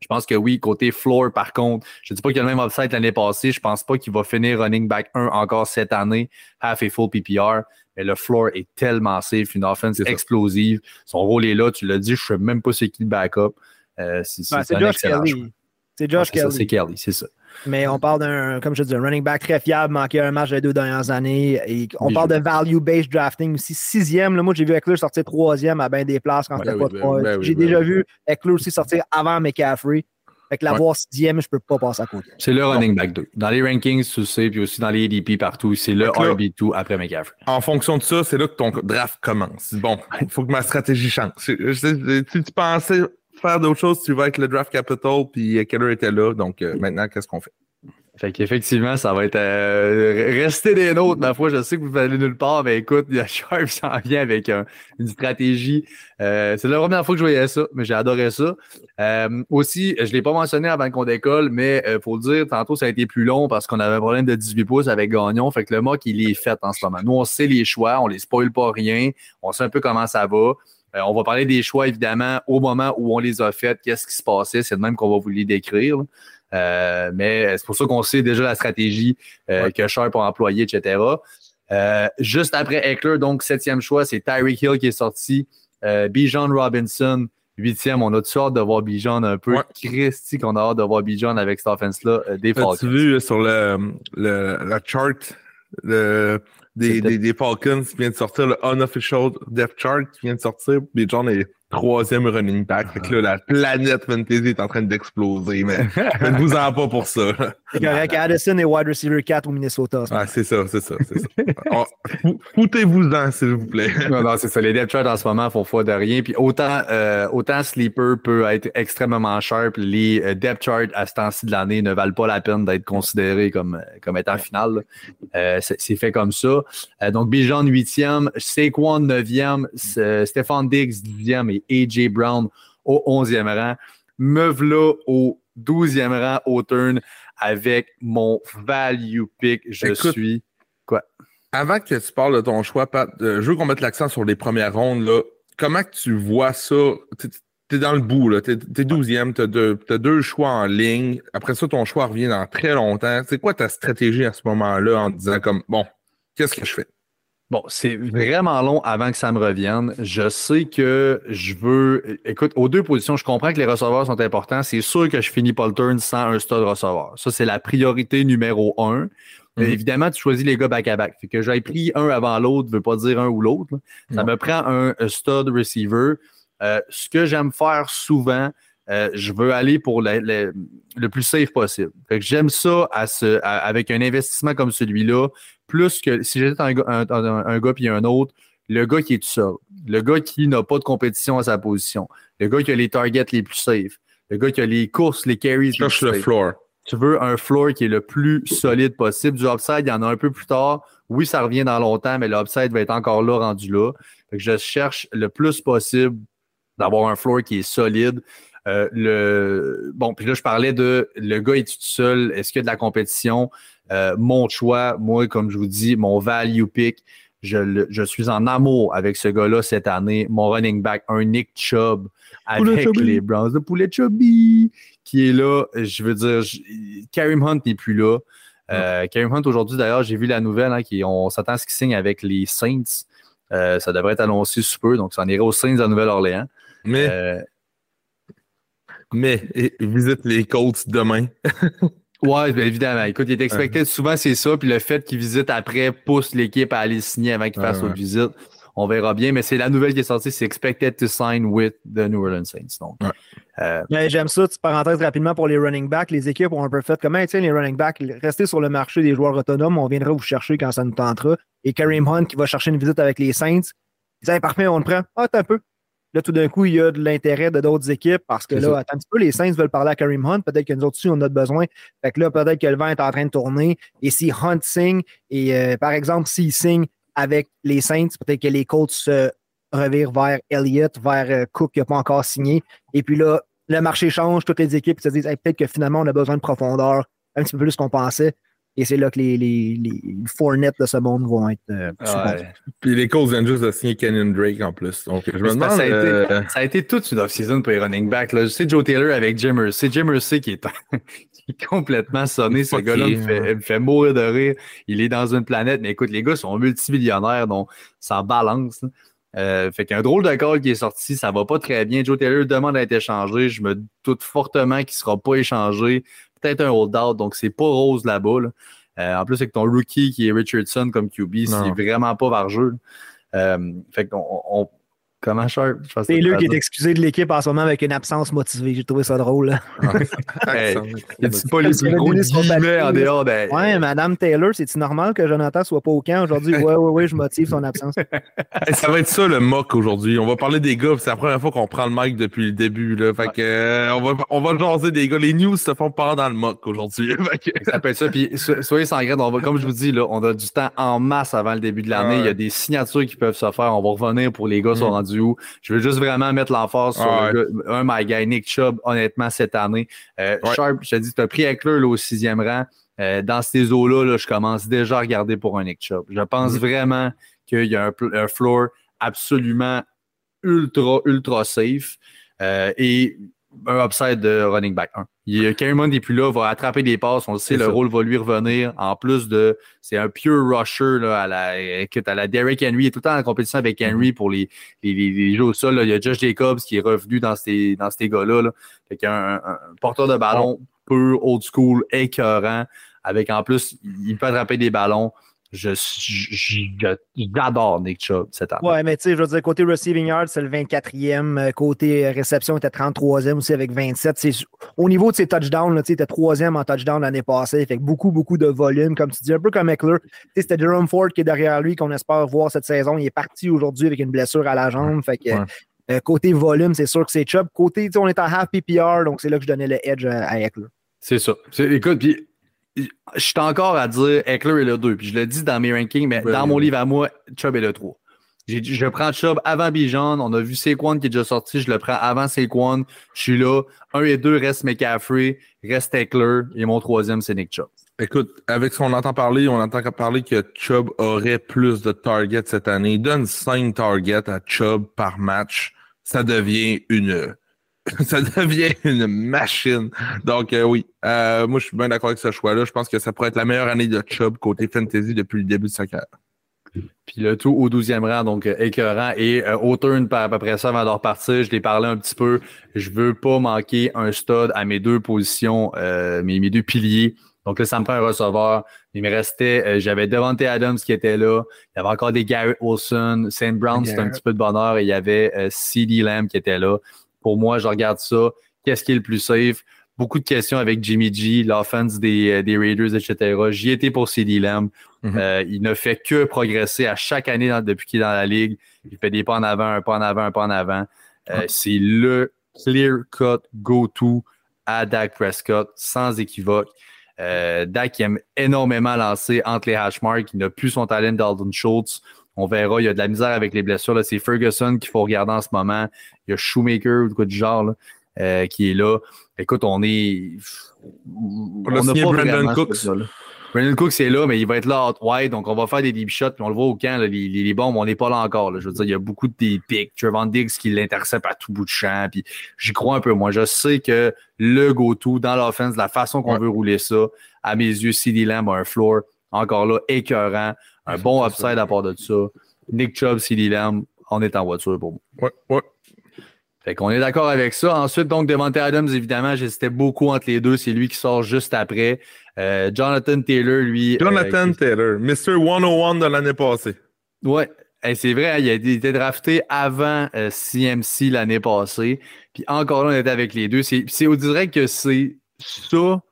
Je pense que oui, côté floor, par contre, je ne dis pas qu'il y a le même upside l'année passée. Je pense pas qu'il va finir running back 1 encore cette année, half et full PPR. Mais le floor est tellement safe, une offense explosive. Son rôle est là, tu l'as dit, je ne sais même pas c'est qui le backup. Euh, c'est Ben, Josh. Kelly. C'est Josh ça, Kelly. C'est Kelly, c'est ça. Mais on parle d'un, comme je dis, un running back très fiable, manqué un match les deux dernières années. Et on parle de value-based drafting aussi. Sixième, là, moi j'ai vu Eckler sortir troisième à bien des places quand Ouais, c'était oui, pas ben trois. ben oui, J'ai ben déjà vu Eckler aussi sortir avant McCaffrey. Fait que l'avoir sixième, je peux pas passer à côté. C'est le running back 2. Dans les rankings, tu le sais, puis aussi dans les ADP partout, c'est le Fait que là- RB2 après McCaffrey. En fonction de ça, c'est là que ton draft commence. Bon, il faut que ma stratégie change. Si tu pensais faire d'autres choses, tu vas avec le draft capital, puis Keller était là. Donc euh, maintenant, qu'est-ce qu'on fait? Fait qu'effectivement, ça va être euh, rester des nôtres, ma foi. Je sais que vous allez nulle part, mais écoute, Sharp s'en vient avec un- une stratégie. Euh, c'est la première fois que je voyais ça, mais j'ai adoré ça. Euh, aussi, je ne l'ai pas mentionné avant qu'on décolle, mais il faut le dire, tantôt, ça a été plus long parce qu'on avait un problème de 18 pouces avec Gagnon. Fait que le mock, il est fait en ce moment. Nous, on sait les choix, on les spoil pas rien, on sait un peu comment ça va. Euh, on va parler des choix, évidemment, au moment où on les a faits, qu'est-ce qui se passait. C'est de même qu'on va vous les décrire. Euh, mais c'est pour ça qu'on sait déjà la stratégie euh, Ouais. que Sharp a employée, etc. Euh, juste après Eckler, donc septième choix, c'est Tyreek Hill qui est sorti. Euh, Bijan Robinson, huitième. On a-tu hâte de voir Bijan un peu? Ouais. Christy qu'on a hâte de voir Bijan avec cette offense-là euh, des. As-tu vu euh, sur le, le, la chart le- des, des, des Falcons qui vient de sortir, le unofficial depth chart qui vient de sortir, puis John est troisième running back. Fait que là, la planète fantasy est en train d'exploser, mais ne vous en pas pour ça. C'est correct. Addison est wide receiver 4 au Minnesota. Ah, c'est ça, c'est ça, c'est ça. Oh, fou- Foutez-vous-en, s'il vous plaît. Non, non, c'est ça. Les depth charts en ce moment font foi de rien. Puis autant, euh, autant Sleeper peut être extrêmement sharp, les euh, depth charts à ce temps-ci de l'année ne valent pas la peine d'être considérés comme, comme étant final. Euh, c'est fait comme ça. Euh, donc, Bijan 8e, Saquon 9e, S- euh, Stéphane Diggs 10e et AJ Brown au 11e rang. Me v'là au 12e rang au turn avec mon value pick. Je Écoute, suis. Avant que tu parles de ton choix, Pat, euh, je veux qu'on mette l'accent sur les premières rondes. Là. Comment tu vois ça? T'es- dans le bout, là. T'es es 12e, t'as deux, t'as deux choix en ligne. Après ça, ton choix revient dans très longtemps. C'est quoi ta stratégie à ce moment-là en te disant comme bon, qu'est-ce que je fais? Bon, c'est vraiment long avant que ça me revienne. Je sais que je veux. Écoute, aux deux positions, je comprends que les receveurs sont importants. C'est sûr que je finis pas le turn sans un stud receveur. Ça, c'est la priorité numéro un. Mais Mhm. Évidemment, tu choisis les gars back-à-back. Fait que j'aille pris un avant l'autre, ne veut pas dire un ou l'autre. Ça Non. me prend un, un stud receiver. Euh, ce que j'aime faire souvent, euh, je veux aller pour le, le- le plus safe possible. J'aime ça à ce, à- avec un investissement comme celui-là, plus que si j'étais un, gars- un, un- un gars puis un autre, le gars qui est tout seul, le gars qui n'a pas de compétition à sa position, le gars qui a les targets les plus safe, le gars qui a les courses, les carries les Cherche plus le safe. floor. Tu veux un floor qui est le plus solide possible. Du upside, il y en a un peu plus tard. Oui, ça revient dans longtemps, mais l'upside va être encore là, rendu là. Fait que je cherche le plus possible d'avoir un floor qui est solide. Euh, le bon, puis là, je parlais de le gars est tout seul, est-ce qu'il y a de la compétition? Euh, mon choix, moi, comme je vous dis, mon value pick, je, je suis en amour avec ce gars-là cette année. Mon running back, un Nick Chubb avec les Browns de Poulet Chubby qui est là. Je veux dire, je- Karim Hunt n'est plus là. Euh, Kareem Hunt, aujourd'hui, d'ailleurs, j'ai vu la nouvelle, hein, qui, on s'attend à ce qu'il signe avec les Saints. Euh, ça devrait être annoncé sous peu, donc ça en irait aux Saints à Nouvelle-Orléans. Mais, mais visite les Colts demain. Ouais, bien évidemment. Écoute, il est expecté, souvent c'est ça, puis le fait qu'il visite après pousse l'équipe à aller signer avant qu'il fasse Ouais, autre visite. On verra bien, mais c'est la nouvelle qui est sortie, c'est expected to sign with the New Orleans Saints. Donc, Ouais. euh, Mais J'aime ça, petite parenthèse rapidement pour les running backs. Les équipes ont un peu fait comment tiens les running backs, restez sur le marché des joueurs autonomes, on viendra vous chercher quand ça nous tentera. Et Kareem Hunt qui va chercher une visite avec les Saints, ils disent Hey, parfait, on le prend. Ah, attends un peu. Là, tout d'un coup, il y a de l'intérêt de d'autres équipes parce que là, ça. attends un petit peu, les Saints veulent parler à Kareem Hunt, peut-être que nous autres aussi, on a besoin. Fait que là, peut-être que le vent est en train de tourner. Et si Hunt signe, et euh, par exemple, s'il signe avec les Saints, peut-être que les Colts se revirent vers Elliott, vers euh, Cook qui n'a pas encore signé. Et puis là, le marché change, toutes les équipes se disent Hey, peut-être que finalement, on a besoin de profondeur, un petit peu plus qu'on pensait. Et c'est là que les, les, les Fournette de ce monde vont être euh, contrat. ouais. Puis les Colts viennent juste de signer Kenyon Drake en plus. Donc, je me c'est demande. ça, a euh, été, ça a été toute une off-season pour les running backs. Là. Je sais Joe Taylor avec Jim Irsay. Jim Irsay qui est, qui est complètement sonné. Ce gars-là me ouais. me fait mourir de rire. Il est dans une planète. Mais écoute, les gars sont multimillionnaires, donc ça balance. là. Euh, fait qu'un drôle de call qui est sorti, ça va pas très bien. Joe Taylor demande à être échangé. Je me doute fortement qu'il sera pas échangé. Peut-être un hold-out, donc c'est pas rose là-bas. là. Euh, en plus, avec ton rookie qui est Richardson comme QB, c'est vraiment pas là. Euh, fait qu'on on- comment Sharp? C'est lui qui est excusé de l'équipe en ce moment avec une absence motivée. J'ai trouvé ça drôle. Hey, Il dit pas les plus gros guillemets en dehors des. Ouais, Madame Taylor, c'est-tu normal que Jonathan soit pas au camp aujourd'hui? Ouais, ouais, ouais, je motive son absence. Hey, ça va être ça le mock aujourd'hui. On va parler des gars, puis c'est la première fois qu'on prend le mic depuis le début. Là. Fait que euh, on va on va jaser des gars. Les news se font pas dans le mock aujourd'hui. Ça ça. Puis so- soyez sans crainte, on va, comme je vous dis, là, on a du temps en masse avant le début de l'année. Ouais. Il y a des signatures qui peuvent se faire. On va revenir pour les gars sont Mm. rendus Je veux juste vraiment mettre l'emphase sur Ouais. le gars- un my guy, Nick Chubb, honnêtement, cette année. Euh, Ouais. Sharp, je te dis, tu as pris Eckler au sixième rang. Euh, dans ces eaux-là, là, je commence déjà à regarder pour un Nick Chubb. Je pense Mm. vraiment qu'il y a un floor absolument ultra, ultra safe. Euh, et un upside de running back 1. Il y a Kareem Hunt n'est plus là, va attraper des passes, on le sait, le ça. rôle va lui revenir. En plus de, c'est un pure rusher là, à la, écoute, à la Derrick Henry, il est tout le temps en compétition avec Henry pour les, les, les, les jeux au sol. là. Il y a Josh Jacobs qui est revenu dans ces, dans ces gars-là. Là. Fait a un, porteur de ballon pur, old school, écœurant, avec en plus, il peut attraper des ballons. Je, je- je- j'adore Nick Chubb cette année. Ouais, mais tu sais, je veux dire, côté receiving yard, c'est le 24e. euh, Côté réception, il était 33e aussi avec 27. C'est- Au niveau de ses touchdowns, là, tu sais, il était 3e en touchdown l'année passée. Fait que beaucoup, beaucoup de volume, comme tu dis, un peu comme Eckler. Tu sais, C'était Jerome Ford qui est derrière lui, qu'on espère voir cette saison. Il est parti aujourd'hui avec une blessure à la jambe. Fait que Ouais. euh, côté volume, c'est sûr que c'est Chubb. Côté, tu sais, on est en half PPR, donc c'est là que je donnais le edge à, à Eckler. C'est ça. C'est- Écoute, puis je suis encore à dire Eckler est le 2. Puis je le dis dans mes rankings, mais Ouais, dans mon livre à moi, Chubb est le 3. J'ai dit, je prends Chubb avant Bijan. On a vu Saquon qui est déjà sorti. Je le prends avant Saquon. Je suis là. Un et deux reste McCaffrey, reste Eckler. Et mon troisième, c'est Nick Chubb. Écoute, avec ce qu'on entend parler, on entend parler que Chubb aurait plus de targets cette année. Donne 5 targets à Chubb par match. Ça devient une. Ça devient une machine. Donc, euh, oui, Euh, moi, je suis bien d'accord avec ce choix-là. Je pense que ça pourrait être la meilleure année de Chubb côté fantasy depuis le début de sa carrière. Puis le tout au 12e rang, donc euh, écœurant. Et euh, au turn, par à peu près ça, avant de repartir, je l'ai parlé un petit peu. Je veux pas manquer un stud à mes deux positions, euh, mes, mes deux piliers. Donc là, ça me prend un receveur. Il me restait, j'avais Devante Adams qui était là. Il y avait encore des Garrett Wilson, St. Brown, c'était un petit peu de bonheur. Et il y avait CD Lamb qui était là. Pour moi, je regarde ça. Qu'est-ce qui est le plus safe? Beaucoup de questions avec Jimmy G, l'offense des, euh, des Raiders, etc. J'y étais pour CD Lamb. Mhm. Euh, il ne fait que progresser à chaque année dans- depuis qu'il est dans la ligue. Il fait des pas en avant, un pas en avant, un pas en avant. Euh, C'est le clear-cut go-to à Dak Prescott, sans équivoque. Euh, Dak aime énormément lancer entre les hash marks. Il n'a plus son talent d'Alden Schultz. On verra, il y a de la misère avec les blessures. C'est Ferguson qu'il faut regarder en ce moment. Il y a Shoemaker ou quoi du genre là, euh, qui est là. Écoute, on est. a n'a signé pas Brandon Cooks. gars-là. Brandon Cooks est là, mais il va être là wide, donc on va faire des deep shots, puis on le voit au camp, là, les, les, les bombes, on n'est pas là encore. là. Je veux dire, il y a beaucoup de des pics. Trevon Diggs qui l'intercepte à tout bout de champ, puis j'y crois un peu. Moi, je sais que le go-to dans l'offense, la façon qu'on Ouais. veut rouler ça, à mes yeux, CD Lamb a un floor encore là écœurant. Un bon upside à part de ça. Nick Chubb, CD Lamb, on est en voiture pour moi. Ouais, ouais. Fait qu'on est d'accord avec ça. Ensuite, donc, Devante Adams, évidemment, j'hésitais beaucoup entre les deux. C'est lui qui sort juste après. Euh, Jonathan Taylor, lui. Euh, Jonathan Taylor, Mr. 101 de l'année passée. Ouais, c'est vrai, hein, il a été drafté avant CMC euh, l'année passée. Puis encore là, on était avec les deux. C'est, on dirait que c'est ça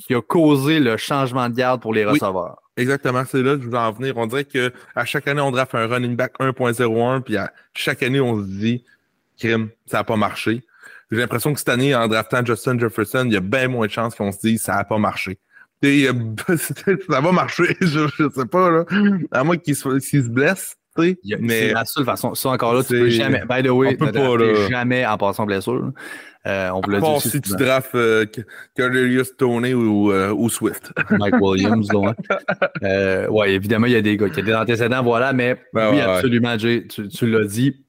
qui a causé le changement de garde pour les receveurs. Exactement, c'est là que je voulais en venir. On dirait qu'à chaque année, on draft un running back 1.01, puis à chaque année, on se dit, crime, ça n'a pas marché. J'ai l'impression que cette année, en draftant Justin Jefferson, il y a bien moins de chances qu'on se dise ça n'a pas marché. ça va marcher, je, je sais pas, là. À moins qu'il se, se blesse. Mais c'est la seule façon. Ça, encore là, tu peux jamais. By the way, tu ne jamais en passant blessure. Euh, on peut dire. si tu drafts euh, Tony ou, euh, ou, Swift. Mike Williams, donc. Euh, oui, évidemment, il y a des gars qui ont des antécédents, voilà, mais ben oui, absolument, Jay, tu, tu l'as dit.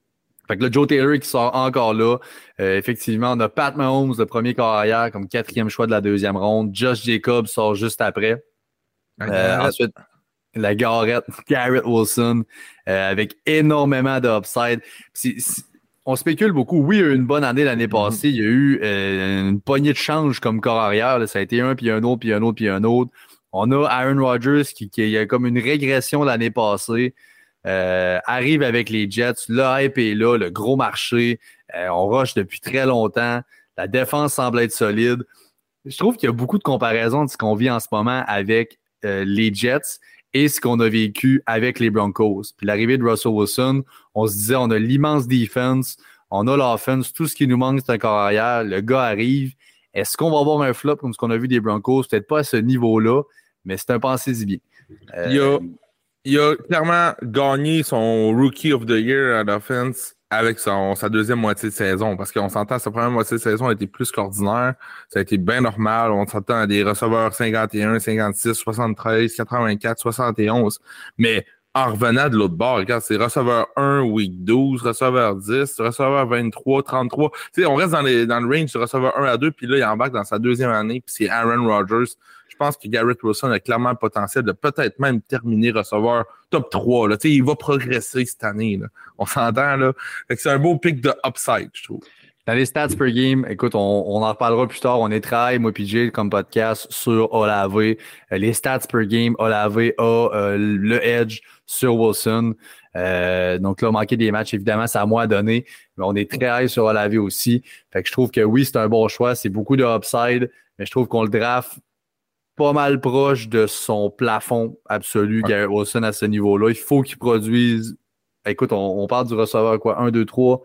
Fait que là, Joe Taylor qui sort encore là. Euh, effectivement, on a Pat Mahomes, le premier corps arrière, comme quatrième choix de la deuxième ronde. Josh Jacobs sort juste après. ensuite, la Garrett, Garrett Wilson, euh, avec énormément d'upside. On spécule beaucoup. Oui, il y a eu une bonne année l'année mm-hmm. passée. Il y a eu euh, une poignée de change comme corps arrière. Ça a été un, puis un autre, puis un autre, puis un autre. On a Aaron Rodgers qui, qui a comme une régression l'année passée. Euh, arrive avec les Jets. Le hype est là, le gros marché. on rush depuis très longtemps. La défense semble être solide. Je trouve qu'il y a beaucoup de comparaisons de ce qu'on vit en ce moment avec les Jets et ce qu'on a vécu avec les Broncos. Puis l'arrivée de Russell Wilson, on se disait, on a l'immense defense, on a l'offense, tout ce qui nous manque, c'est un corps arrière. Le gars arrive. Est-ce qu'on va avoir un flop comme ce qu'on a vu des Broncos? Peut-être pas à ce niveau-là, mais c'est un pensée bien. il, a, il a clairement gagné son Rookie of the Year à l'offense avec son, sa deuxième moitié de saison. Parce qu'on s'entend, sa première moitié de saison a été plus qu'ordinaire. Ça a été bien normal. On s'entend à des receveurs 51, 56, 73, 84, 71. Mais en revenant de l'autre bord, regarde, c'est receveur 1, week 12, receveur 10, receveur 23, 33. Tu sais, on reste dans, les, dans le range de receveur 1 à 2, puis là, il embarque dans sa deuxième année, puis c'est Aaron Rodgers pense que Garrett Wilson a clairement le potentiel de peut-être même terminer receveur top 3. Là. Il va progresser cette année. Là. On s'entend. là. C'est un beau pic de upside, je trouve. Dans les stats per game, écoute, on, on, en reparlera plus tard. On est très, moi Jay, comme podcast sur Olave. Euh, les stats per game, Olave a euh, le edge sur Wilson. Euh, donc là, manquer des matchs, évidemment, c'est à moi à donner. Mais on est très high sur Olave aussi. Fait que je trouve que oui, c'est un bon choix. C'est beaucoup de upside. Mais je trouve qu'on le draft pas mal proche de son plafond absolu, Garrett Wilson, à ce niveau-là. Il faut qu'il produise. Écoute, on, parle du receveur quoi? 1, 2, 3,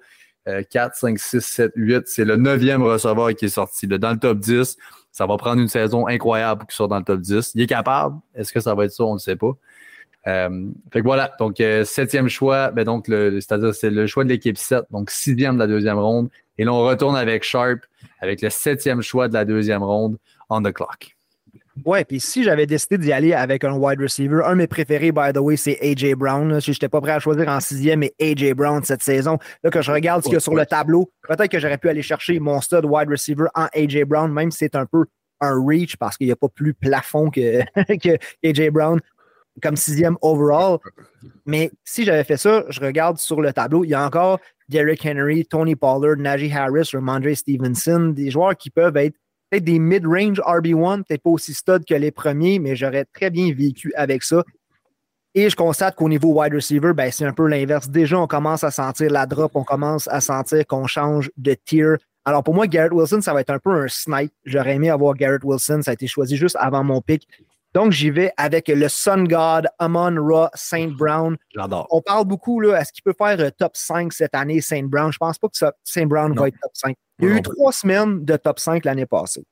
4, 5, 6, 7, 8. C'est le neuvième receveur qui est sorti. dans le top 10, ça va prendre une saison incroyable pour qu'il sorte dans le top 10. Il est capable. Est-ce que ça va être ça? On ne sait pas. Euh, fait que voilà, donc euh, septième choix, ben donc c'est-à-dire c'est le choix de l'équipe 7, donc sixième de la deuxième ronde. Et là, on retourne avec Sharp, avec le septième choix de la deuxième ronde, on the clock. Ouais, puis si j'avais décidé d'y aller avec un wide receiver, un de mes préférés, by the way, c'est AJ Brown. Si je n'étais pas prêt à choisir en sixième, mais AJ Brown cette saison, là, que je regarde ce qu'il y a sur le tableau, peut-être que j'aurais pu aller chercher mon stud wide receiver en AJ Brown, même si c'est un peu un reach parce qu'il n'y a pas plus plafond que, que AJ Brown comme sixième overall. Mais si j'avais fait ça, je regarde sur le tableau, il y a encore Derrick Henry, Tony Pollard, Najee Harris, Ramondre Stevenson, des joueurs qui peuvent être des mid-range RB1, peut-être pas aussi stud que les premiers, mais j'aurais très bien vécu avec ça. Et je constate qu'au niveau wide receiver, ben, c'est un peu l'inverse. Déjà, on commence à sentir la drop, on commence à sentir qu'on change de tier. Alors pour moi, Garrett Wilson, ça va être un peu un snipe. J'aurais aimé avoir Garrett Wilson. Ça a été choisi juste avant mon pick. Donc, j'y vais avec le Sun God, Amon Ra, Saint Brown. J'adore. On parle beaucoup, là, est-ce qu'il peut faire euh, top 5 cette année, Saint Brown? Je pense pas que Saint Brown va être top 5. Il y a eu trois semaines de top 5 l'année passée.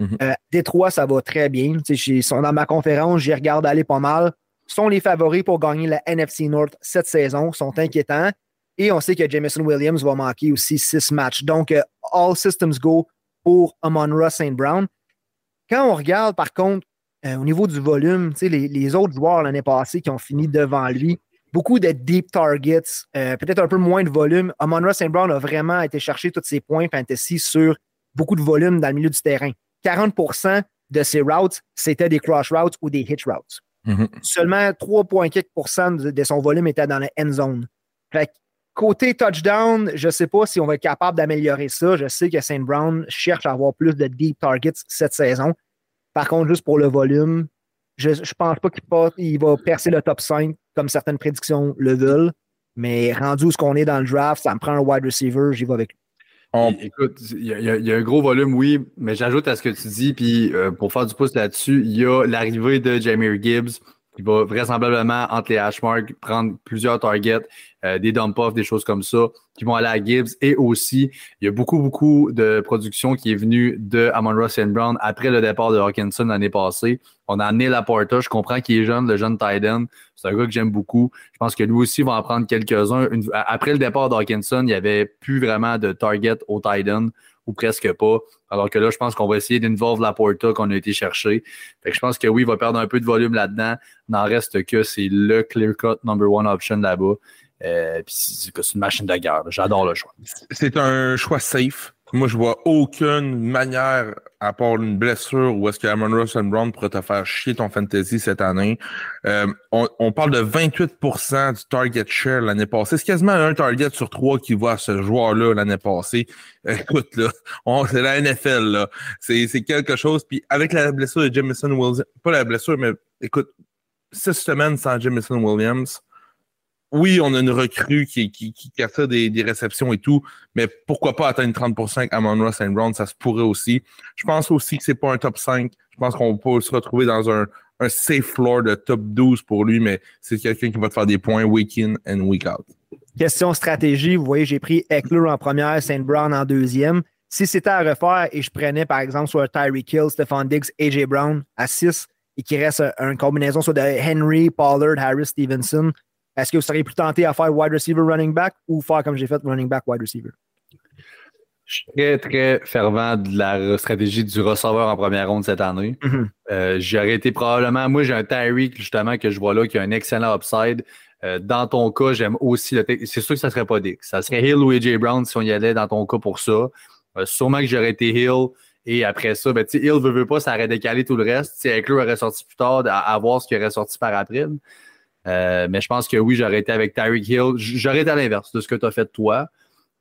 Mhm. Euh, Détroit, ça va très bien. Ils sont dans ma conférence, j'y regarde aller pas mal. Ils sont les favoris pour gagner la NFC North cette saison, sont inquiétants. Et on sait que Jameson Williams va manquer aussi six matchs. Donc, euh, all systems go pour Amon Ra Saint Brown. Quand on regarde, par contre, euh, au niveau du volume, les, les autres joueurs l'année passée qui ont fini devant lui, beaucoup de deep targets, euh, peut-être un peu moins de volume. Amon St. Brown a vraiment été chercher tous ses points fantasy sur beaucoup de volume dans le milieu du terrain. 40% de ses routes, c'était des cross routes ou des hitch routes. Mhm. Seulement 3,4 de, de son volume était dans la end zone. Fait que côté touchdown, je ne sais pas si on va être capable d'améliorer ça. Je sais que St. Brown cherche à avoir plus de deep targets cette saison. Par contre, juste pour le volume, je ne pense pas qu'il va percer le top 5 comme certaines prédictions le veulent. Mais rendu où ce qu'on est dans le draft, ça me prend un wide receiver, j'y vais avec lui. Écoute, il y, a un gros volume, oui, mais j'ajoute à ce que tu dis, puis euh, pour faire du pouce là-dessus, il y a l'arrivée de Jamir Gibbs, qui va vraisemblablement, entre les hashmarks, prendre plusieurs targets, euh, des dump-offs, des choses comme ça, qui vont aller à Gibbs. Et aussi, il y a beaucoup, beaucoup de production qui est venue de Amon Ross Brown après le départ de Hawkinson l'année passée. On a amené Laporta. Je comprends qu'il est jeune, le jeune Titan. C'est un gars que j'aime beaucoup. Je pense que lui aussi va en prendre quelques-uns. Après le départ d'Hawkinson, il n'y avait plus vraiment de target au Titan ou presque pas. Alors que là, je pense qu'on va essayer d'involver la Porta qu'on a été chercher. Fait que je pense que oui, il va perdre un peu de volume là-dedans. N'en reste que c'est le clear-cut number one option là-bas. Euh, c'est une machine de guerre. J'adore le choix. C'est un choix safe. Moi, je vois aucune manière, à part une blessure, où est-ce que Amon Ross Brown pourrait te faire chier ton fantasy cette année. Euh, on, parle de 28% du target share l'année passée. C'est quasiment un target sur trois qui voit ce joueur-là l'année passée. Écoute, là, c'est la NFL, là. C'est quelque chose. Puis avec la blessure de Jamison Williams, pas la blessure, mais écoute, six semaines sans Jamison Williams, oui, on a une recrue qui, qui, a fait des, réceptions et tout, mais pourquoi pas atteindre 30% à Monroe St. Brown, ça se pourrait aussi. Je pense aussi que c'est pas un top 5. Je pense qu'on peut se retrouver dans un, safe floor de top 12 pour lui, mais c'est quelqu'un qui va te faire des points week in and week out. Question stratégie, vous voyez, j'ai pris Eckler en première, St. Brown en deuxième. Si c'était à refaire et je prenais par exemple soit Tyreek Hill, Stephon Diggs, AJ Brown à 6 et qu'il reste une combinaison soit de Henry, Pollard, Harris, Stevenson, est-ce que vous seriez plus tenté à faire wide receiver running back ou faire comme j'ai fait running back wide receiver? Je suis très, très fervent de la stratégie du receveur en première ronde cette année. Mm-hmm. Euh, j'aurais été probablement. Moi, j'ai un Tyreek, justement, que je vois là, qui a un excellent upside. Euh, dans ton cas, j'aime aussi le. C'est sûr que ça ne serait pas Dick. Ça serait Hill ou AJ Brown si on y allait dans ton cas pour ça. Euh, sûrement que j'aurais été Hill. Et après ça, ben, Hill veut, veut pas, ça aurait décalé tout le reste. Si Eckler aurait sorti plus tard, à, voir ce qui aurait sorti par après. Euh, mais je pense que oui, j'aurais été avec Tyreek Hill. J'aurais été à l'inverse de ce que tu as fait toi.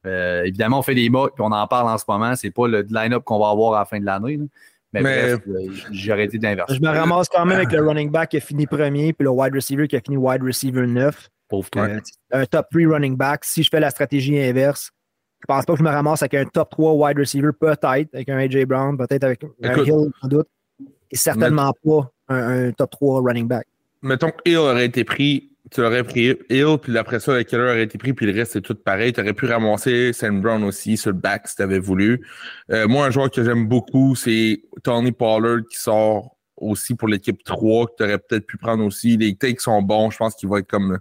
Euh, évidemment, on fait des mots puis on en parle en ce moment. C'est pas le line-up qu'on va avoir à la fin de l'année. Mais, euh, j'aurais été de l'inverse. Je me ramasse quand même avec le running back qui a fini premier puis le wide receiver qui a fini wide receiver 9. Pauvre toi. un top 3 running back. Si je fais la stratégie inverse, je pense pas que je me ramasse avec un top 3 wide receiver, peut-être avec un AJ Brown, peut-être avec un Hill, sans doute. Et certainement pas un, top 3 running back mettons Hill aurait été pris, tu l'aurais pris Hill, puis après ça, Keller aurait été pris, puis le reste, c'est tout pareil. Tu aurais pu ramasser Sam Brown aussi sur le back si tu avais voulu. Euh, moi, un joueur que j'aime beaucoup, c'est Tony Pollard qui sort aussi pour l'équipe 3, que tu aurais peut-être pu prendre aussi. Les takes sont bons, je pense qu'il va être comme.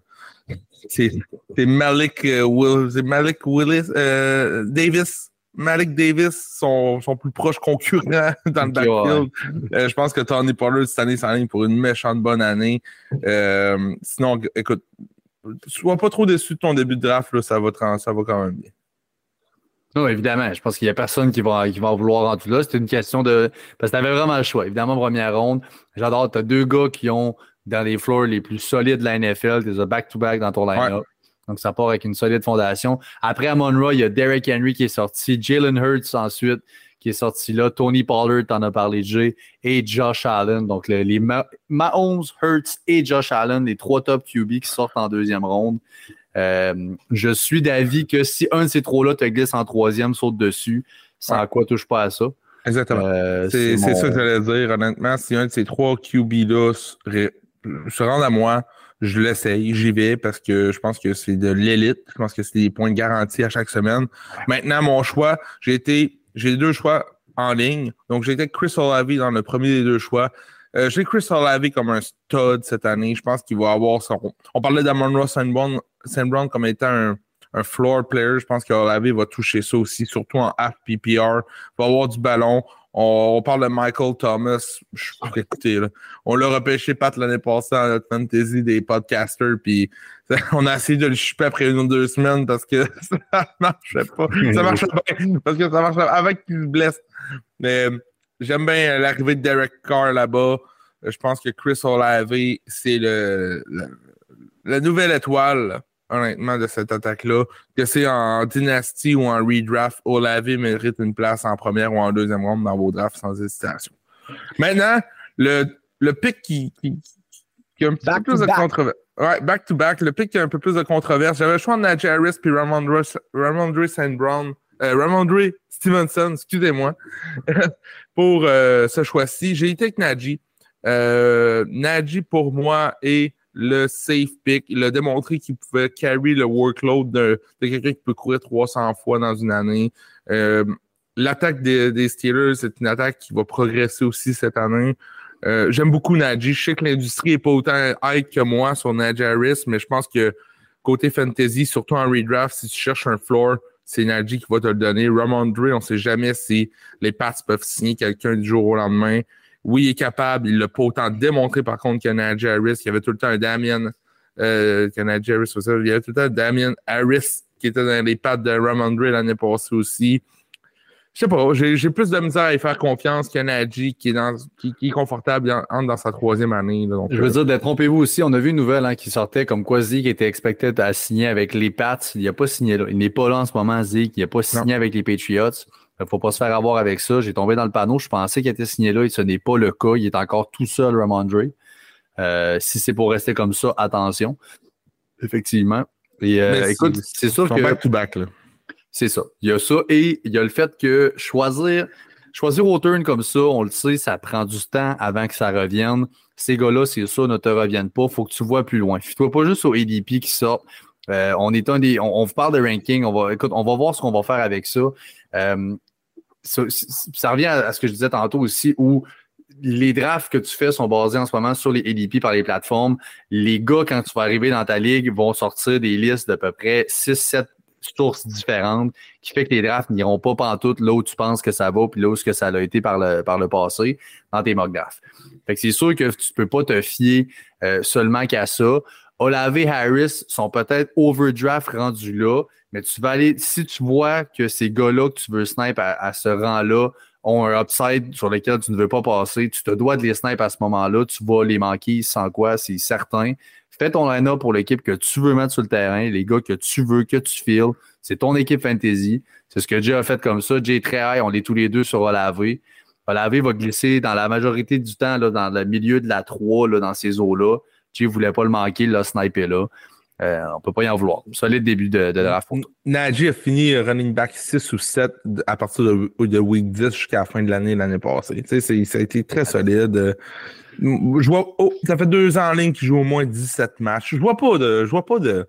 C'est Malik, euh, Malik Willis, euh, Davis Malik Davis, son, son, plus proche concurrent dans le backfield. Euh, je pense que Tony Pollard cette année s'enligne pour une méchante bonne année. Euh, sinon, écoute, sois pas trop déçu de ton début de draft, là, ça, va, ça va quand même bien. Non, évidemment. Je pense qu'il n'y a personne qui va, qui va en vouloir en tout là. C'est une question de. Parce que tu avais vraiment le choix. Évidemment, première ronde. J'adore. Tu as deux gars qui ont dans les floors les plus solides de la NFL. Tu as back-to-back dans ton line-up. Donc, ça part avec une solide fondation. Après, à Monroe, il y a Derek Henry qui est sorti, Jalen Hurts ensuite qui est sorti là, Tony Pollard, t'en as parlé, Jay, et Josh Allen. Donc, les Mahomes, Hurts et Josh Allen, les trois top QB qui sortent en deuxième ronde. Euh, je suis d'avis que si un de ces trois-là te glisse en troisième, saute dessus, sans quoi touche pas à ça. Exactement. Euh, c'est ça que j'allais dire, honnêtement. Si un de ces trois QB-là se rend à moi, je l'essaye, j'y vais parce que je pense que c'est de l'élite. Je pense que c'est des points garantis à chaque semaine. Maintenant, mon choix, j'ai été, j'ai deux choix en ligne. Donc, j'ai été Chris Olavi dans le premier des deux choix. Euh, j'ai Chris Olavi comme un stud cette année. Je pense qu'il va avoir son. On parlait d'Amon Ross Brown comme étant un, un floor player. Je pense qu'Olavi va toucher ça aussi, surtout en half PPR. Va avoir du ballon. On, parle de Michael Thomas. Je, là, on l'a repêché Pat l'année passée en notre fantasy des podcasters, puis on a essayé de le chuper après une ou deux semaines parce que ça marchait pas. Ça marchait pas parce que ça marchait avec qu'il se blesse. Mais j'aime bien l'arrivée de Derek Carr là-bas. Je pense que Chris Olave, c'est le, la nouvelle étoile, honnêtement, de cette attaque-là. Que c'est en dynastie ou en redraft, Olave mérite une place en première ou en deuxième ronde dans vos drafts sans hésitation. Maintenant, le, le pic qui, qui, a un petit peu plus de controverse. Ouais, back to back, le pic qui a un peu plus de controverse. J'avais le choix de Najee Harris puis Ramondre, Ramondre St. Brown. Euh, Ramondre Stevenson, excusez-moi, pour euh, ce choix-ci. J'ai été avec Najee. Euh, Najee, pour moi, est le safe pick. Il a démontré qu'il pouvait carry le workload de, quelqu'un qui peut courir 300 fois dans une année. Euh, l'attaque des, Steelers, c'est une attaque qui va progresser aussi cette année. Euh, j'aime beaucoup Najee. Je sais que l'industrie n'est pas autant hype que moi sur Najee Harris, mais je pense que côté fantasy, surtout en redraft, si tu cherches un floor, c'est Najee qui va te le donner. Ramondre, on ne sait jamais si les Pats peuvent signer quelqu'un du jour au lendemain. Oui, il est capable. Il l'a pas autant démontré, par contre, que Najee Harris. Il y avait tout le temps un Damien, euh, que Najee Harris. Il y avait tout le temps un Damien Harris qui était dans les pattes de Ramondre l'année passée aussi. Je sais pas, j'ai plus de misère à y faire confiance que Najee qui est, dans, qui, est confortable entre dans sa troisième année. je veux dire, détrompez-vous aussi, on a vu une nouvelle hein, qui sortait comme quoi Zeke était expecté à signer avec les Pats. Il n'a pas signé là. Il n'est pas là en ce moment, Zeke. Il n'a pas signé avec les Patriots. Il ne faut pas se faire avoir avec ça. J'ai tombé dans le panneau. Je pensais qu'il était signé là et ce n'est pas le cas. Il est encore tout seul, Ramondre. Euh, si c'est pour rester comme ça, attention. Effectivement. Et euh, écoute, c'est sûr que. Back to back, là. C'est ça. Il y a ça et il y a le fait que choisir, choisir au turn comme ça, on le sait, ça prend du temps avant que ça revienne. Ces gars-là, c'est ça, ne te reviennent pas. Il faut que tu vois plus loin. Fais-toi pas juste au ADP qui sort. Euh, on est un des. On, vous parle de ranking. On va, écoute, on va voir ce qu'on va faire avec ça. Euh, ça, revient à, ce que je disais tantôt aussi, où les drafts que tu fais sont basés en ce moment sur les ADP par les plateformes. Les gars, quand tu vas arriver dans ta ligue, vont sortir des listes d'à peu près 6-7 sources différentes, qui fait que les drafts n'iront pas pantoute là où tu penses que ça va, puis là où que ça a été par le, par le passé dans tes mock drafts. Fait que c'est sûr que tu peux pas te fier euh, seulement qu'à ça. Olave Harris sont peut-être overdraft rendus là, mais tu vas aller, si tu vois que ces gars-là que tu veux sniper à, ce rang-là ont un upside sur lequel tu ne veux pas passer, tu te dois de les sniper à ce moment-là, tu vas les manquer sans quoi, c'est certain. Fais ton line-up pour l'équipe que tu veux mettre sur le terrain, les gars que tu veux, que tu files. C'est ton équipe fantasy. C'est ce que Jay a fait comme ça. Jay très high, on est tous les deux sur Olave. Olave va glisser dans la majorité du temps là, dans le milieu de la 3, là, dans ces eaux-là. Jay ne voulait pas le manquer, l'a snipé là. Euh, on ne peut pas y en vouloir. Solide début de, de draft. Najee a fini running back 6 ou 7 à partir de, week 10 jusqu'à la fin de l'année l'année passée. ça a été très solide. Je vois, oh, ça fait deux ans en ligne qu'il joue au moins 17 matchs. Je vois pas de, je vois pas de,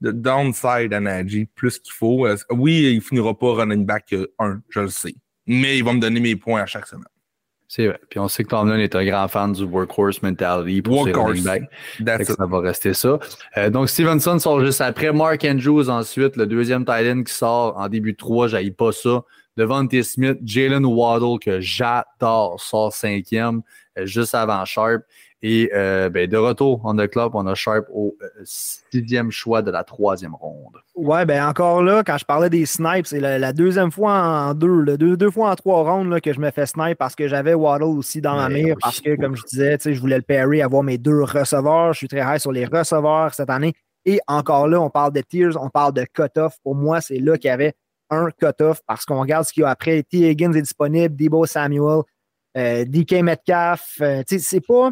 de downside à Najee plus qu'il faut. Oui, il finira pas running back 1, je le sais. Mais il va me donner mes points à chaque semaine. C'est vrai. Puis on sait que Tomlin est un grand fan du workhorse mentality pour workhorse. ses Ça va rester ça. Euh, donc Stevenson sort juste après. Mark Andrews ensuite, le deuxième tight qui sort en début de 3, j'aille pas ça. Devant T. Smith, Jalen Waddle, que j'adore, sort cinquième, euh, juste avant Sharp. Et euh, ben, de retour on the club, on a Sharp au euh, sixième choix de la troisième ronde. Ouais, ben encore là, quand je parlais des snipes, c'est la, deuxième fois en deux, le deux, deux fois en trois rondes là, que je me fais snipe parce que j'avais Waddle aussi dans ma mire, parce que, comme je disais, je voulais le parry, avoir mes deux receveurs. Je suis très high sur les receveurs cette année. Et encore là, on parle de tiers, on parle de cut-off. Pour moi, c'est là qu'il y avait un cut-off parce qu'on regarde ce qu'il y a après. T. Higgins est disponible, Debo Samuel, DK Metcalf. c'est pas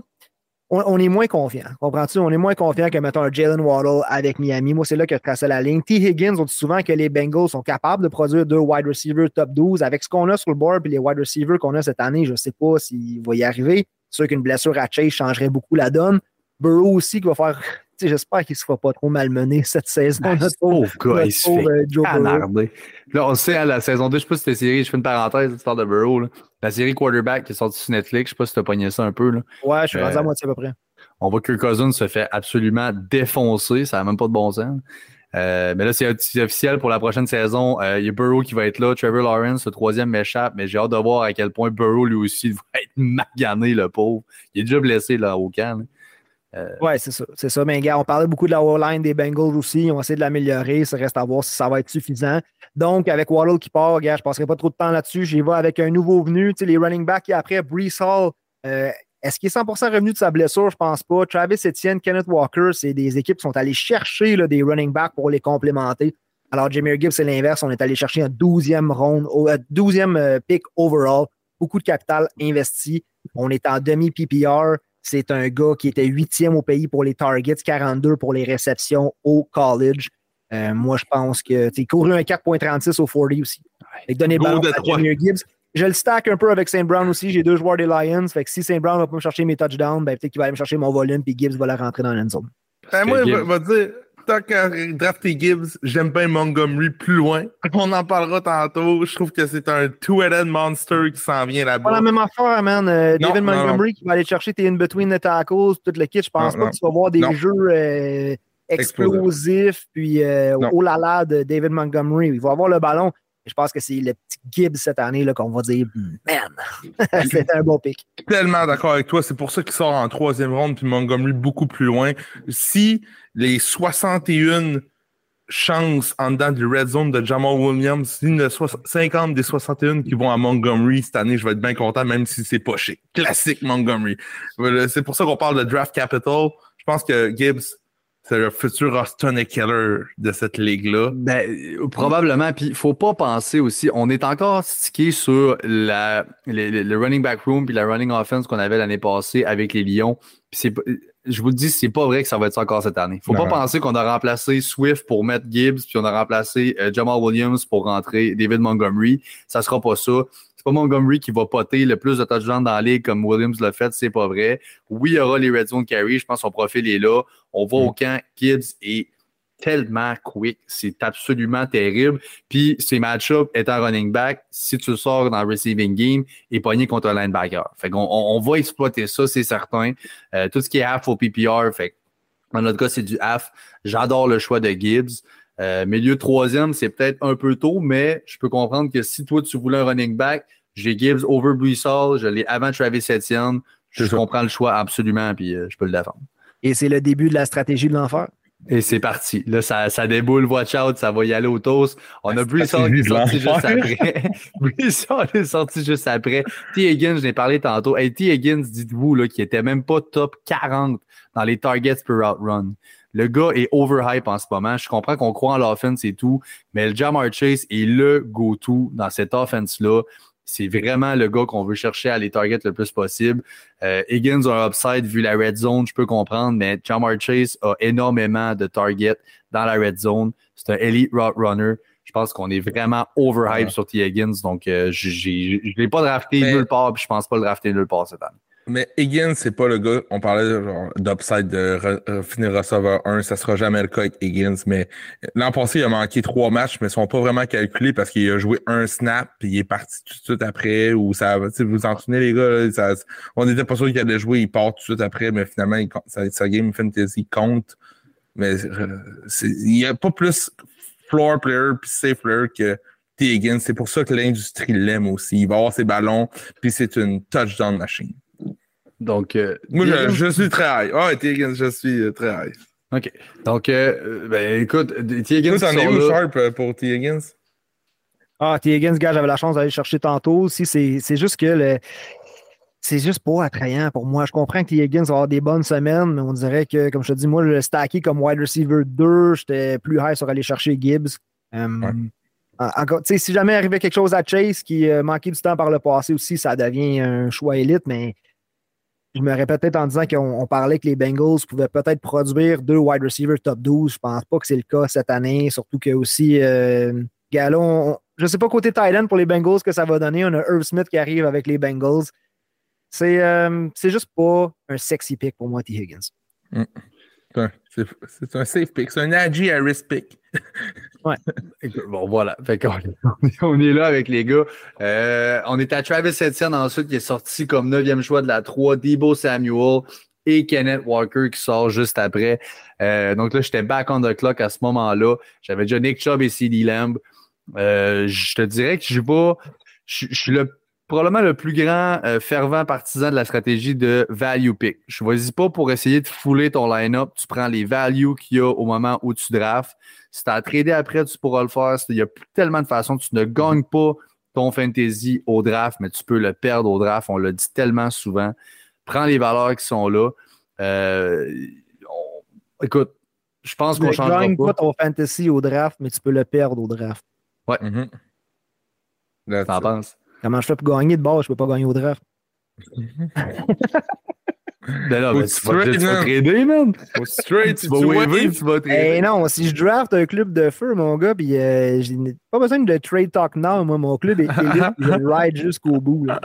on, est moins confiant. Comprends-tu? On est moins confiant que, mettons, un Jalen Waddle avec Miami. Moi, c'est là que je traçais la ligne. T. Higgins, on dit souvent que les Bengals sont capables de produire deux wide receivers top 12. Avec ce qu'on a sur le board et les wide receivers qu'on a cette année, je ne sais pas s'il va y arriver. C'est sûr qu'une blessure à Chase changerait beaucoup la donne. Burrow aussi qui va faire. J'espère qu'il ne se fera pas trop malmener cette saison. Ah, pauvre gars, il se fait euh, Là, on sait, à la saison 2, je ne sais pas si c'était série, je fais une parenthèse, l'histoire de Burrow. La série Quarterback qui est sortie sur Netflix, je ne sais pas si tu as pogné ça un peu. Là. Ouais, je suis rendu à euh, moitié à peu près. On voit que Cousins se fait absolument défoncer, ça n'a même pas de bon sens. Euh, mais là, c'est officiel pour la prochaine saison. Il y a Burrow qui va être là. Trevor Lawrence, le troisième m'échappe, mais j'ai hâte de voir à quel point Burrow, lui aussi, va être magané, le pauvre. Il est déjà blessé là, au camp. Euh, ouais, c'est ça. C'est ça. Mais gars, on parlait beaucoup de la O-line des Bengals aussi. On va essayer de l'améliorer. Ça reste à voir si ça va être suffisant. Donc, avec Waddle qui part, gars, je ne passerai pas trop de temps là-dessus. J'y vais avec un nouveau venu. les running backs et après, Brees Hall. Euh, est-ce qu'il est 100% revenu de sa blessure? Je pense pas. Travis Etienne, Kenneth Walker, c'est des équipes qui sont allées chercher des running backs pour les complémenter. Alors, Jameer Gibbs, c'est l'inverse. On est allé chercher un 12e round, 12e euh, pick overall. Beaucoup de capital investi. On est en demi-PPR. C'est un gars qui était huitième au pays pour les targets, 42 pour les réceptions au college. Euh, moi, je pense que tu couru un 4.36 au 40 aussi. Avec donner ballon à Jameer Gibbs. Je le stack un peu avec Saint Brown aussi. J'ai deux joueurs des Lions. Fait que si Saint Brown va pas me chercher mes touchdowns, ben, peut-être qu'il va aller me chercher mon volume puis Gibbs va la rentrer dans l'endzone. Ben, moi, je vais dire, tant qu'à drafter Gibbs, j'aime bien Montgomery plus loin. On en parlera tantôt. Je trouve que c'est un two-headed monster qui s'en vient là-bas. Pas la même affaire, man. Euh, David Montgomery qui va aller chercher tes in-between the tackles, tout le kit. Je pense pas que tu vas voir des jeux euh, explosifs, puis euh, oh là là de David Montgomery. Il va avoir le ballon je pense que c'est le petit Gibbs cette année qu'on va dire Man, c'est un bon pick. Tellement d'accord avec toi. C'est pour ça qu'il sort en troisième ronde, puis Montgomery beaucoup plus loin. Si les 61 chances en dedans du red zone de Jamal Williams, si a 50 des 61 qui vont à Montgomery cette année, je vais être bien content, même si c'est pas chic. Classique Montgomery. C'est pour ça qu'on parle de draft capital. Je pense que Gibbs c'est le futur Austin Keller de cette ligue-là. Ben, probablement. Puis, il faut pas penser aussi, on est encore stické sur la, le running back room puis la running offense qu'on avait l'année passée avec les Lions. Puis je vous le dis, c'est pas vrai que ça va être ça encore cette année. Faut pas penser qu'on a remplacé Swift pour mettre Gibbs, puis on a remplacé euh, Jamal Williams pour rentrer David Montgomery. Ça sera pas ça c'est pas Montgomery qui va poter le plus de touchdowns dans la ligue comme Williams l'a fait, c'est pas vrai. Oui, il y aura les red zone carry, je pense que son profil est là. On va au mm. camp, Kids est tellement quick, c'est absolument terrible. Puis ces match-ups étant running back, si tu sors dans le receiving game, et pogné contre un linebacker. Fait qu'on on, va exploiter ça, c'est certain. Euh, tout ce qui est half au PPR, fait dans notre cas, c'est du half. J'adore le choix de Gibbs. Euh, milieu troisième, c'est peut-être un peu tôt, mais je peux comprendre que si toi, tu voulais un running back, j'ai Gibbs over Brissol, je l'ai avant Travis Etienne. Je comprends le choix absolument, puis euh, je peux le défendre. Et c'est le début de la stratégie de l'enfer? Et c'est parti. Là, ça, ça déboule, watch out, ça va y aller au toast. On a Brissol qui est sorti juste après. Brissol est sorti juste après. T. Higgins, je l'ai parlé tantôt. Hey, T. Higgins, dites-vous, qui était même pas top 40 dans les targets per route run. Le gars est overhype en ce moment. Je comprends qu'on croit en l'offense et tout, mais le Jamar Chase est le go-to dans cette offense-là. C'est vraiment le gars qu'on veut chercher à les target le plus possible. Euh, Higgins a un upside vu la red zone, je peux comprendre, mais Jamar Chase a énormément de targets dans la red zone. C'est un elite route runner. Je pense qu'on est vraiment overhype sur T. Higgins, donc euh, je ne l'ai pas drafté nulle part, puis je pense pas le drafter nulle part cette année. Mais Higgins, c'est pas le gars. On parlait d'upside de euh, finir receveur 1. Ça sera jamais le cas avec Higgins. Mais l'an passé, il a manqué trois matchs, mais ils sont pas vraiment calculés parce qu'il a joué un snap puis il est parti tout de suite après. Ou ça, vous vous en souvenez, les gars? on n'était pas sûr qu'il allait jouer, il part tout de suite après, mais finalement, sa, game fantasy compte. Mais euh, il n'y a pas plus floor player puis safe player que T. Higgins. C'est pour ça que l'industrie l'aime aussi. Il va avoir ses ballons, puis c'est une touchdown machine. Donc, euh, Moi, je, suis très high. Ah, oh, Higgins, je suis euh, très high. OK. Donc, euh, ben, écoute, T. Higgins. T'en es où, Sharp, pour T. Higgins? Ah, T. Higgins, gars, j'avais la chance d'aller chercher tantôt aussi. C'est juste que le. C'est juste pas attrayant pour moi. Je comprends que T. Higgins va avoir des bonnes semaines, mais on dirait que, comme je te dis, moi, le stacké comme wide receiver 2, j'étais plus high sur aller chercher Gibbs. encore, si jamais arrivait quelque chose à Chase qui manquait du temps par le passé aussi, ça devient un choix élite, mais je me répète peut-être en disant qu'on parlait que les Bengals pouvaient peut-être produire deux wide receivers top 12. Je pense pas que c'est le cas cette année, surtout que aussi euh, Gallon, je sais pas côté Thailand pour les Bengals que ça va donner. On a Irv Smith qui arrive avec les Bengals. C'est euh, juste pas un sexy pick pour moi, T. Higgins. Mm. C'est un safe pick. C'est un Najee Harris pick. ouais. Bon, voilà. Fait on, est là avec les gars. Euh, on est à Travis Etienne ensuite, qui est sorti comme neuvième choix de la 3. Debo Samuel et Kenneth Walker qui sort juste après. Euh, donc là, j'étais back on the clock à ce moment-là. J'avais déjà Nick Chubb et CD Lamb. Euh, je te dirais que je suis pas. Je, suis le probablement le plus grand euh, fervent partisan de la stratégie de value pick. Je choisis pas pour essayer de fouler ton line-up. Tu prends les values qu'il y a au moment où tu drafts. Si tu as tradé après, tu pourras le faire. Il y a tellement de façons. Tu ne gagnes pas ton fantasy au draft, mais tu peux le perdre au draft. On l'a dit tellement souvent. Prends les valeurs qui sont là. Euh, écoute, je pense qu'on change pas. Tu ne gagnes pas ton fantasy au draft, mais tu peux le perdre au draft. Ouais. Mm T'en penses? Comment je fais pour gagner de base? Je peux pas gagner au draft. Ben non, mais tu vas, tu vas trader, man. straight, tu vas waver, tu vas trader. Eh non, si je draft un club de feu, mon gars, puis euh, j'ai pas besoin de trade talk now, moi, mon club est élite, je ride jusqu'au bout. Là.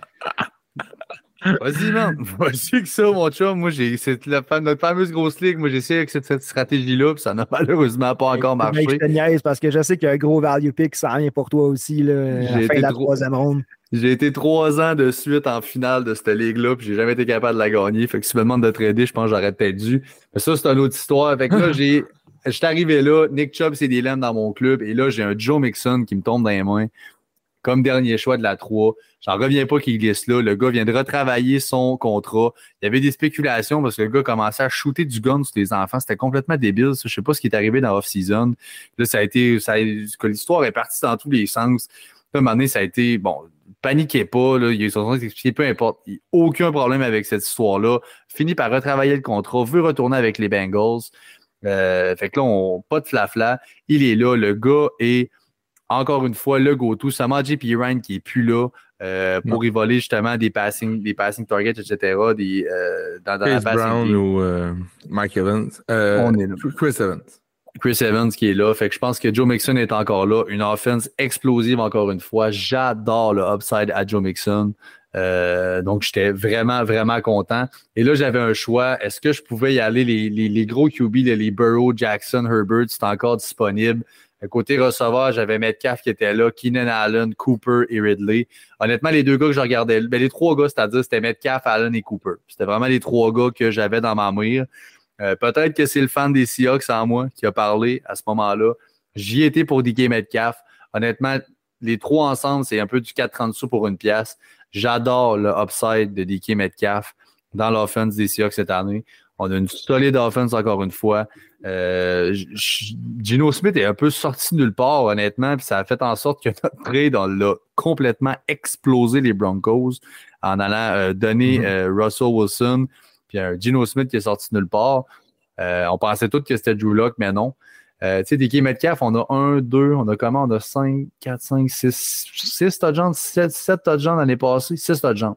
Vas-y, man. Vas-y que ça, mon chum. Moi, j'ai, c'est la, notre fameuse grosse ligue. Moi, j'ai essayé avec cette, stratégie-là, puis ça n'a malheureusement pas encore marché. Je te niaise parce que je sais qu'il y a un gros value pick ça rien pour toi aussi, là, à la fin de la troisième ronde. J'ai été trois ans de suite en finale de cette ligue-là, puis j'ai jamais été capable de la gagner. Fait que si tu me demandes de trader, je pense que j'aurais peut-être dû. Mais ça, c'est une autre histoire. Fait que là, j'ai. Je suis arrivé là, Nick Chubb, c'est des lames dans mon club, et là, j'ai un Joe Mixon qui me tombe dans les mains comme dernier choix de la 3. J'en reviens pas qu'il glisse là. Le gars vient de retravailler son contrat. Il y avait des spéculations parce que le gars commençait à shooter du gun sur les enfants. C'était complètement débile. Je sais pas ce qui est arrivé dans off-season. Là, ça a été. Ça l'histoire est partie dans tous les sens. à un moment donné, ça a été. Bon, paniquez pas. Ils sont expliquer, peu importe. Il aucun problème avec cette histoire-là. Finit par retravailler le contrat, veut retourner avec les Bengals. Euh, fait que là, on, pas de flafla. Il est là. Le gars est encore une fois, le go-to. Samaji. Ryan qui est plus là euh, pour y voler justement des passing, des passing targets, etc. Des, euh, dans, dans Chris la Brown ou euh, Mike Evans. On est là. Chris Evans. Chris Evans qui est là. Fait que je pense que Joe Mixon est encore là. Une offense explosive encore une fois. J'adore le upside à Joe Mixon. donc, j'étais vraiment, vraiment content. Et là, j'avais un choix. Est-ce que je pouvais y aller? Les, les, les gros QB, les Burrow, Jackson, Herbert, c'est encore disponible? Côté receveur, j'avais Metcalf qui était là, Keenan Allen, Cooper et Ridley. Honnêtement, les deux gars que je regardais, ben les trois gars, c'est-à-dire, c'était Metcalf, Allen et Cooper. C'était vraiment les trois gars que j'avais dans ma mire. Euh, peut-être que c'est le fan des Seahawks en moi qui a parlé à ce moment-là. J'y étais pour DK Metcalf. Honnêtement, les trois ensemble, c'est un peu du 4,30 sous pour une pièce. J'adore le upside de DK Metcalf dans l'offense des Seahawks cette année. On a une solide offense encore une fois. Euh, Gino Smith est un peu sorti nulle part, honnêtement, puis ça a fait en sorte que notre trade, on l'a complètement explosé les Broncos en allant euh, donner mm-hmm. euh, Russell Wilson, puis un Gino Smith qui est sorti nulle part. on pensait tous que c'était Drew Lock, mais non. tu sais, des Metcalf, on a un, deux, on a comment? On a 5, 4, 5, 6, 6 touchdowns, 7, 7 touchdowns l'année passée, 6 touchdowns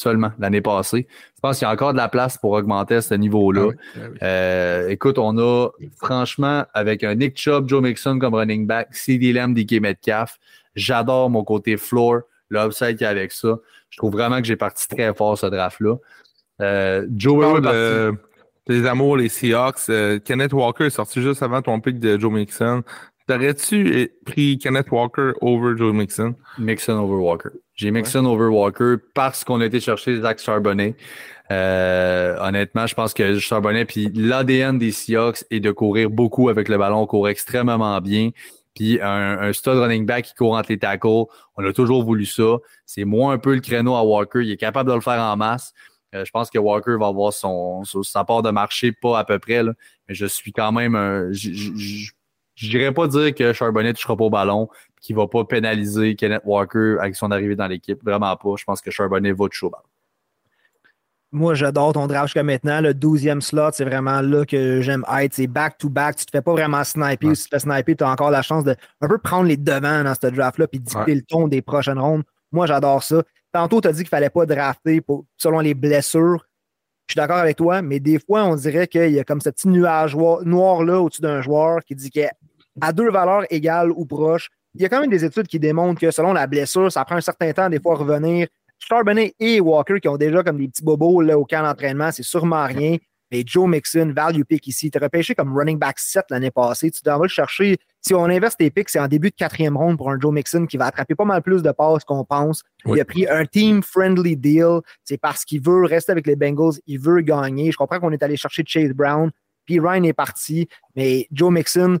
seulement l'année passée. Je pense qu'il y a encore de la place pour augmenter à ce niveau-là. Ah ah euh, écoute, on a franchement, avec un Nick Chubb, Joe Mixon comme running back, CD Lamb, DK Metcalf, j'adore mon côté floor, l'upside qu'il y a avec ça. Je trouve vraiment que j'ai parti très fort ce draft-là. Euh, Joe de, les amours, les Seahawks. Euh, Kenneth Walker est sorti juste avant ton pick de Joe Mixon. T'aurais-tu pris Kenneth Walker over Joe Mixon? Mixon over Walker. J'ai Mixon over Walker parce qu'on a été chercher Zach Charbonnet. Euh, honnêtement, je pense que Charbonnet, puis l'ADN des Seahawks est de courir beaucoup avec le ballon, on court extrêmement bien. Puis un, stud running back qui court entre les tackles, on a toujours voulu ça. C'est moins un peu le créneau à Walker. Il est capable de le faire en masse. Euh, je pense que Walker va avoir son, sa part de marché, pas à peu près. Là, mais je suis quand même. un je dirais pas dire que Charbonnet ne touchera pas au ballon, qu'il va pas pénaliser Kenneth Walker avec son arrivée dans l'équipe. Vraiment pas. Je pense que Charbonnet va au ballon. Moi, j'adore ton draft jusqu'à maintenant. Le 12e slot, c'est vraiment là que j'aime être. C'est back-to-back. Tu te fais pas vraiment sniper. Si tu te fais sniper, tu as encore la chance de un peu prendre les devants dans ce draft-là puis dicter le ton des prochaines rondes. Moi, j'adore ça. Tantôt, tu as dit qu'il fallait pas drafter selon les blessures. Je suis d'accord avec toi, mais des fois, on dirait qu'il y a comme ce petit nuage noir-là au-dessus d'un joueur qui dit que à deux valeurs égales ou proches. Il y a quand même des études qui démontrent que selon la blessure, ça prend un certain temps des fois à revenir. Charbonnet et Walker qui ont déjà comme des petits bobos là, au camp d'entraînement, c'est sûrement rien. Mais Joe Mixon, value pick ici, tu as repêché comme running back 7 l'année passée. Tu dois le chercher. Si on inverse tes picks, c'est en début de quatrième ronde pour un Joe Mixon qui va attraper pas mal plus de passes qu'on pense. Il a pris un team-friendly deal. C'est parce qu'il veut rester avec les Bengals. Il veut gagner. Je comprends qu'on est allé chercher Chase Brown. Puis Ryan est parti. Mais Joe Mixon,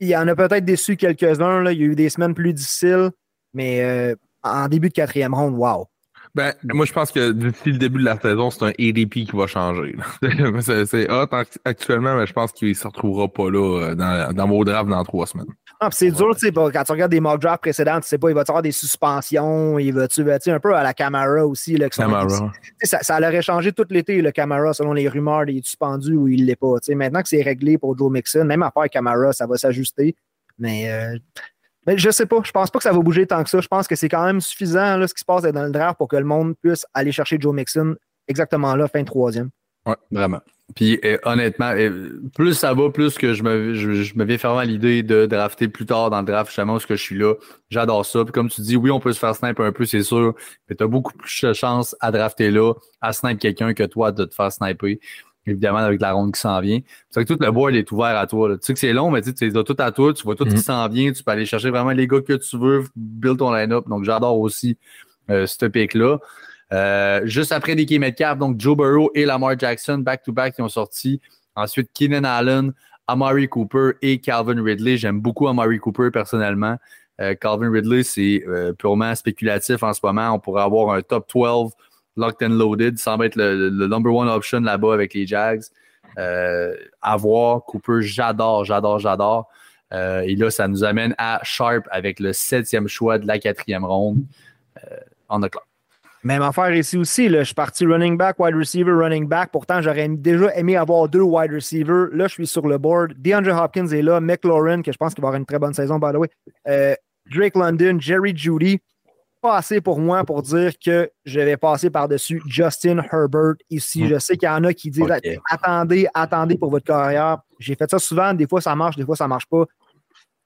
il y en a peut-être déçu quelques-uns. Il y a eu des semaines plus difficiles, mais euh, en début de quatrième ronde, wow. Ben, moi, je pense que depuis le début de la saison, c'est un ADP qui va changer. c'est hot actuellement, mais je pense qu'il ne se retrouvera pas là euh, dans, dans mon draft dans trois semaines. Ah, c'est dur, tu sais, quand tu regardes des mock drafts précédents, tu sais pas, il va avoir des suspensions, il va tu un peu à la Camara aussi. Là, Camara. Ça, ça aurait changé tout l'été, le Camara, selon les rumeurs, il est suspendu ou il l'est pas. Maintenant que c'est réglé pour Joe Mixon, même à part Camara, ça va s'ajuster. Mais euh, mais je sais pas. Je pense pas que ça va bouger tant que ça. Je pense que c'est quand même suffisant là, ce qui se passe dans le draft pour que le monde puisse aller chercher Joe Mixon exactement là, fin troisième. Oui, vraiment. Puis euh, honnêtement, euh, plus ça va, plus que je me, je, me viens faire à l'idée de drafter plus tard dans le draft, justement, ce que je suis là. J'adore ça. Puis comme tu dis, oui, on peut se faire sniper un peu, c'est sûr, mais tu as beaucoup plus de chance à drafter là, à sniper quelqu'un que toi de te faire sniper évidemment, avec la ronde qui s'en vient. C'est que tout le board est ouvert à toi. Tu sais que c'est long, mais tu sais, tout à toi, tu vois tout qui mhm. s'en vient, tu peux aller chercher vraiment les gars que tu veux, build ton line-up. Donc, j'adore aussi euh, ce pick-là. Euh, juste après DK Metcalf, donc Joe Burrow et Lamar Jackson, back-to-back, qui ont sorti. Ensuite, Keenan Allen, Amari Cooper et Calvin Ridley. J'aime beaucoup Amari Cooper personnellement. Euh, Calvin Ridley, c'est purement spéculatif en ce moment. On pourrait avoir un top 12 locked and loaded. semble être le, number one option là-bas avec les Jags. Euh, à voir, Cooper, j'adore, j'adore, j'adore. Euh, et là, ça nous amène à Sharp avec le septième choix de la quatrième ronde euh, on the clock. Même affaire ici aussi. Je suis parti running back, wide receiver, running back. Pourtant, j'aurais déjà aimé avoir deux wide receivers. Là, je suis sur le board. DeAndre Hopkins est là. McLaurin, que je pense qu'il va avoir une très bonne saison, by the way. Drake London, Jerry Judy pas assez pour moi pour dire que je vais passer par-dessus Justin Herbert ici. Hmm. Je sais qu'il y en a qui disent attendez, attendez pour votre carrière. J'ai fait ça souvent, des fois ça marche, des fois ça marche pas.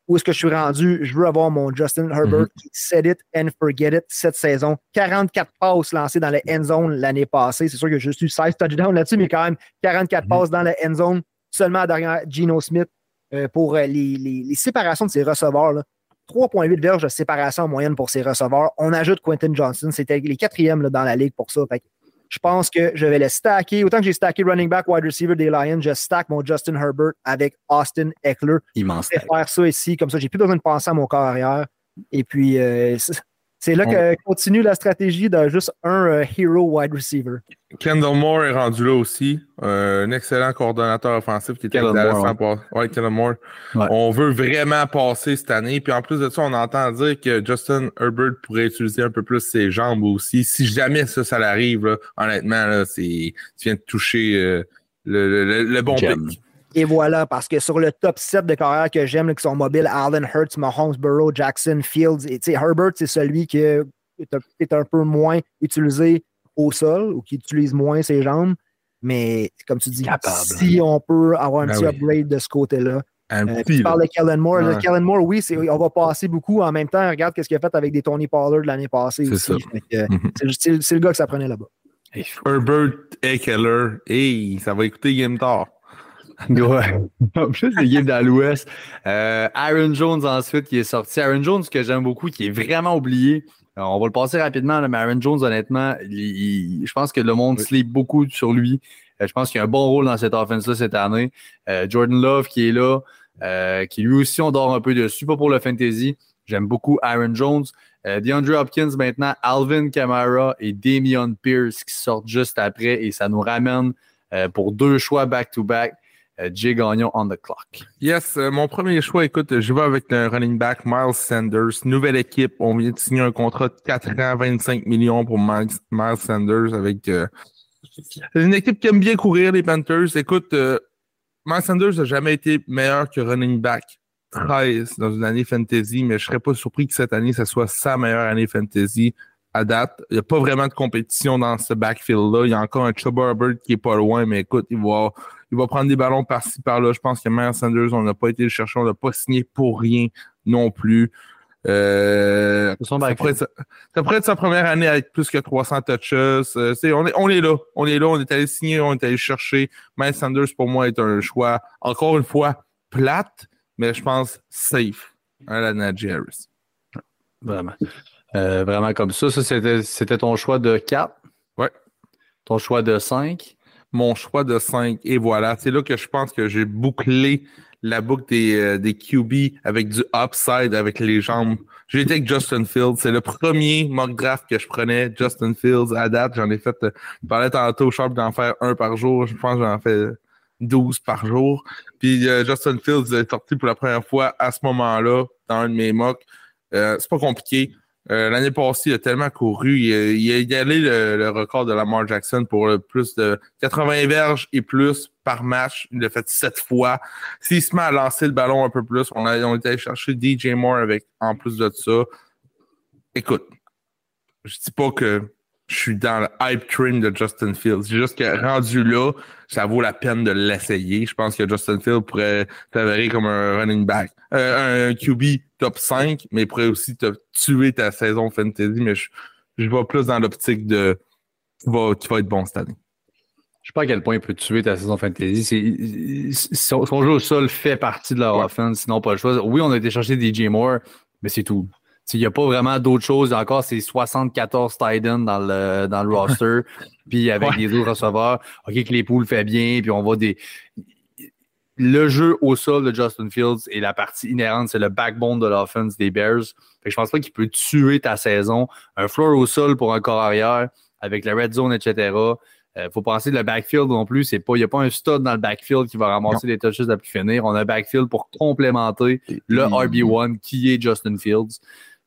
Où est-ce que je suis rendu? Je veux avoir mon Justin Herbert hmm. qui set it and forget it cette saison. 44 passes lancées dans la end zone l'année passée. C'est sûr que je suis 16 touchdowns là-dessus, mais quand même 44 hmm. passes dans la end zone seulement derrière Geno Smith euh, pour euh, les, les, séparations de ses receveurs. Là. 3,8 verges de séparation en moyenne pour ses receveurs. On ajoute Quentin Johnson. C'était les quatrièmes dans la ligue pour ça. je pense que je vais le stacker. Autant que j'ai stacké running back, wide receiver des Lions, je stack mon Justin Herbert avec Austin Eckler. Immense. Je vais faire ça ici. Comme ça, j'ai plus besoin de penser à mon corps arrière. Et puis, euh, c'est là que continue la stratégie de juste un euh, hero wide receiver. Kendall Moore est rendu là aussi. Euh, un excellent coordonnateur offensif qui était intéressant pour. Ouais, Kendall Moore. On veut vraiment passer cette année. Puis en plus de ça, on entend dire que Justin Herbert pourrait utiliser un peu plus ses jambes aussi. Si jamais ça, ça l'arrive, honnêtement, là, tu viens de toucher euh, le, le, bon pic. Et voilà, parce que sur le top 7 de carrière que j'aime, qui sont mobiles, Allen, Hurts, Mahomes, Burrow, Jackson, Fields, et Herbert, c'est celui qui est un peu moins utilisé au sol ou qui utilise moins ses jambes. Mais comme tu dis, si on peut avoir un ben petit upgrade de ce côté-là. Euh, tu parles de Kellen Moore. Ouais. Kellen Moore, oui, on va passer beaucoup. En même temps, regarde ce qu'il a fait avec des Tony Pollard l'année passée aussi. Mhm. C'est le gars que ça prenait là-bas. Herbert et Keller, hey, ça va écouter Game Tard. Ouais. En plus, games dans l'Ouest. Euh, Aaron Jones ensuite qui est sorti. Aaron Jones que j'aime beaucoup, qui est vraiment oublié. on va le passer rapidement, mais Aaron Jones, honnêtement, je pense que le monde sleep beaucoup sur lui. Euh, je pense qu'il a un bon rôle dans cette offense-là cette année. Euh, Jordan Love qui est là, qui lui aussi, on dort un peu dessus, pas pour le fantasy. J'aime beaucoup Aaron Jones. DeAndre Hopkins maintenant, Alvin Kamara et Damian Pierce qui sortent juste après et ça nous ramène pour deux choix back-to-back. Euh, Jay Gagnon on the clock. Yes, euh, mon premier choix, écoute, je vais avec le running back Miles Sanders. Nouvelle équipe. On vient de signer un contrat de 4 ans, 25 millions pour Miles, Sanders avec euh, une équipe qui aime bien courir, les Panthers. Écoute, Miles Sanders n'a jamais été meilleur que running back 13 dans une année fantasy, mais je serais pas surpris que cette année, ce soit sa meilleure année fantasy à date. Il n'y a pas vraiment de compétition dans ce backfield-là. Il y a encore un Chuba Hubbard qui est pas loin, mais écoute, il va il va prendre des ballons par-ci, par-là. Je pense que Miles Sanders, on n'a pas été le chercher, on n'a pas signé pour rien non plus. Euh, ça, pourrait être, sa première année avec plus que 300 touches. Euh, on, est, on est là. On est là. On est allé signer, on est allé chercher. Miles Sanders, pour moi, est un choix, encore une fois, plate, mais je pense safe à la Najee Harris. Vraiment. Euh, vraiment comme ça. Ça, c'était ton choix de 4. Ouais. Ton choix de 5 mon choix de 5. Et voilà, c'est là que je pense que j'ai bouclé la boucle des, euh, QB avec du upside avec les jambes. J'ai été avec Justin Fields. C'est le premier mock draft que je prenais, Justin Fields. À date, j'en ai fait, euh, je parlais tantôt, Sharp d'en faire un par jour. Je pense que j'en fais 12 par jour. Puis euh, Justin Fields est sorti pour la première fois à ce moment-là dans un de mes mocks. c'est pas compliqué. Euh, l'année passée, il a tellement couru. Il a, il égalé le, record de Lamar Jackson pour plus de 80 verges et plus par match. Il l'a fait sept fois. S'il se met à lancer le ballon un peu plus, on, a, on est allé chercher DJ Moore avec en plus de ça. Écoute, je dis pas que je suis dans le hype train de Justin Fields. C'est juste que rendu là, ça vaut la peine de l'essayer. Je pense que Justin Fields pourrait s'avérer comme un running back, euh, un QB top 5, mais pourrait aussi te tuer ta saison fantasy. Mais je, je vais plus dans l'optique de tu vas, tu vas être bon cette année. Je sais pas à quel point il peut tuer ta saison fantasy. Son, son jeu au sol fait partie de leur offense, sinon pas le choix. Oui, on a été chercher DJ Moore, mais c'est tout. Il n'y a pas vraiment d'autres choses. Encore, c'est 74 tight dans le, dans le roster. puis avec les autres receveurs, OK, que les poules fait bien, puis on va des. Le jeu au sol de Justin Fields et la partie inhérente, c'est le backbone de l'offense des Bears. Fait que je pense pas qu'il peut tuer ta saison. Un floor au sol pour un corps arrière, avec la red zone, etc. Il euh, faut penser que le backfield non plus, il n'y a pas un stud dans le backfield qui va ramasser les touches à plus finir. On a un backfield pour complémenter le RB1 qui est Justin Fields.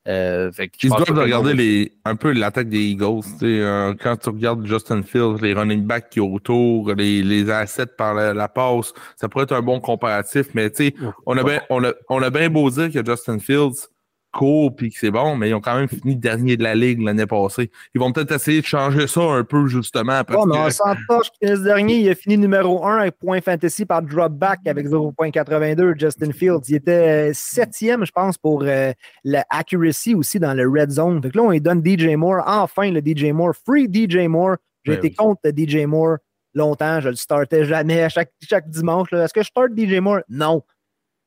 Euh, Ils doivent regarder les, un peu l'attaque des Eagles. Euh, quand tu regardes Justin Fields, les running backs qui ont autour, les, les assets par la, passe, ça pourrait être un bon comparatif. Mais on a bien on a, on a bien beau dire que Justin Fields court puis que c'est bon, mais ils ont quand même fini dernier de la ligue l'année passée. Ils vont peut-être essayer de changer ça un peu, justement. Parce oh, mais on dernier, il a fini numéro 1 avec point fantasy par drop back avec 0.82, Justin Fields. Il était euh, septième, je pense, pour euh, l'accuracy aussi dans le red zone. Donc là, on lui donne DJ Moore, enfin le DJ Moore, free DJ Moore. J'ai ben été contre DJ Moore longtemps, je le startais jamais à chaque, chaque dimanche. Est-ce que je start DJ Moore? Non.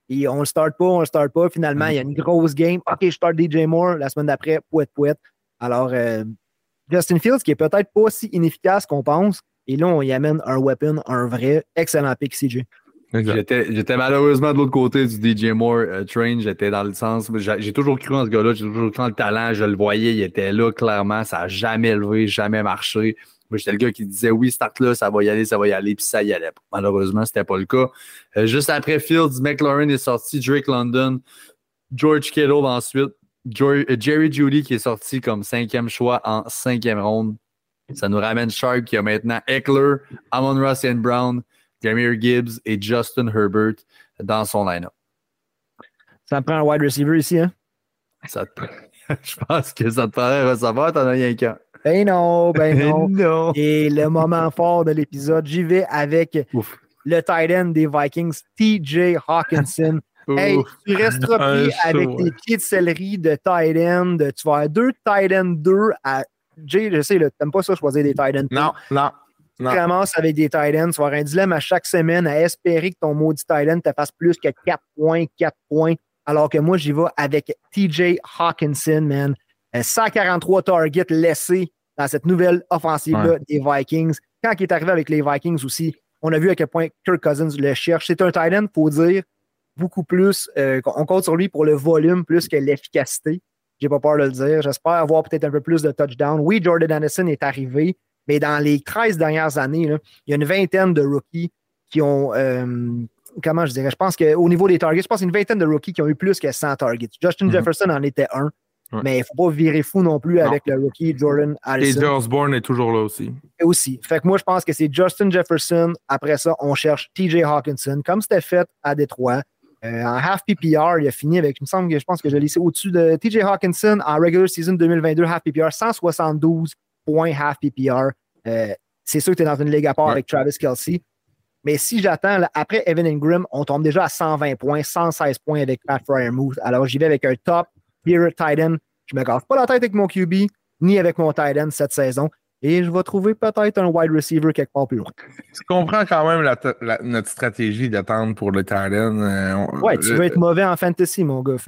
Et on le start pas, on le start pas. Finalement, il y a une grosse game. OK, je start DJ Moore. La semaine d'après, pouet, pouet. Alors, euh, Justin Fields, qui est peut-être pas aussi inefficace qu'on pense. Et là, on y amène un weapon, un vrai excellent pick CJ. J'étais malheureusement de l'autre côté du DJ Moore euh, train. J'étais dans le sens. J'ai toujours cru en ce gars-là. J'ai toujours cru en le talent. Je le voyais. Il était là, clairement. Ça n'a jamais levé, jamais marché. Moi, j'étais le gars qui disait oui, start là, ça va y aller, ça va y aller, puis ça y allait. Malheureusement, ce n'était pas le cas. Euh, juste après Fields, McLaurin est sorti, Drake London, George Kittle ensuite, euh, Jerry Judy qui est sorti comme cinquième choix en cinquième ronde. Ça nous ramène Sharp qui a maintenant Eckler, Amon Ross and Brown, Jamir Gibbs et Justin Herbert dans son line-up. Ça prend un wide receiver ici, hein? Je pense que ça te paraît recevoir, t'en as rien qu'un. Ben non, ben non. Et le moment fort de l'épisode, j'y vais avec le tight end des Vikings, TJ Hawkinson. hey, tu restes pied avec tes pieds de céleri de tight end. Tu vas avoir deux tight end 2 à. Jay, je sais, tu n'aimes pas ça choisir des tight ends. Non, non. Tu commences avec des tight ends. Tu vas avoir un dilemme à chaque semaine à espérer que ton maudit tight end te fasse plus que 4 points, 4 points. Alors que moi, j'y vais avec TJ Hawkinson, man. 143 targets laissés dans cette nouvelle offensive-là des Vikings. Quand il est arrivé avec les Vikings aussi, on a vu à quel point Kirk Cousins le cherche. C'est un tight end, il faut dire, beaucoup plus. Euh, on compte sur lui pour le volume plus que l'efficacité. J'ai pas peur de le dire. J'espère avoir peut-être un peu plus de touchdown. Oui, Jordan Anderson est arrivé, mais dans les 13 dernières années, il y a une vingtaine de rookies qui ont. Euh, comment je dirais? Je pense qu'au niveau des targets, je pense qu'il y a une vingtaine de rookies qui ont eu plus que 100 targets. Justin mm-hmm. Jefferson en était un. Mais il ne faut pas virer fou non plus avec le rookie Jordan Allison. Et Osborne est toujours là aussi. Et aussi. Fait que moi, je pense que c'est Justin Jefferson. Après ça, on cherche TJ Hawkinson, comme c'était fait à Détroit. Euh, en half PPR, il a fini avec, il me semble que je pense que je l'ai laissé au-dessus de TJ Hawkinson en regular season 2022 half PPR, 172 points half PPR. Euh, c'est sûr que tu es dans une ligue à part avec Travis Kelsey. Mais si j'attends, après Evan Ingram, on tombe déjà à 120 points, 116 points avec Pat Fryermuth. Alors j'y vais avec un top Beer Titan. Je me casse pas la tête avec mon QB, ni avec mon Titan cette saison. Et je vais trouver peut-être un wide receiver quelque part plus loin. Tu comprends quand même notre stratégie d'attendre pour le Titan. Euh, ouais, tu veux être mauvais en fantasy, mon gars.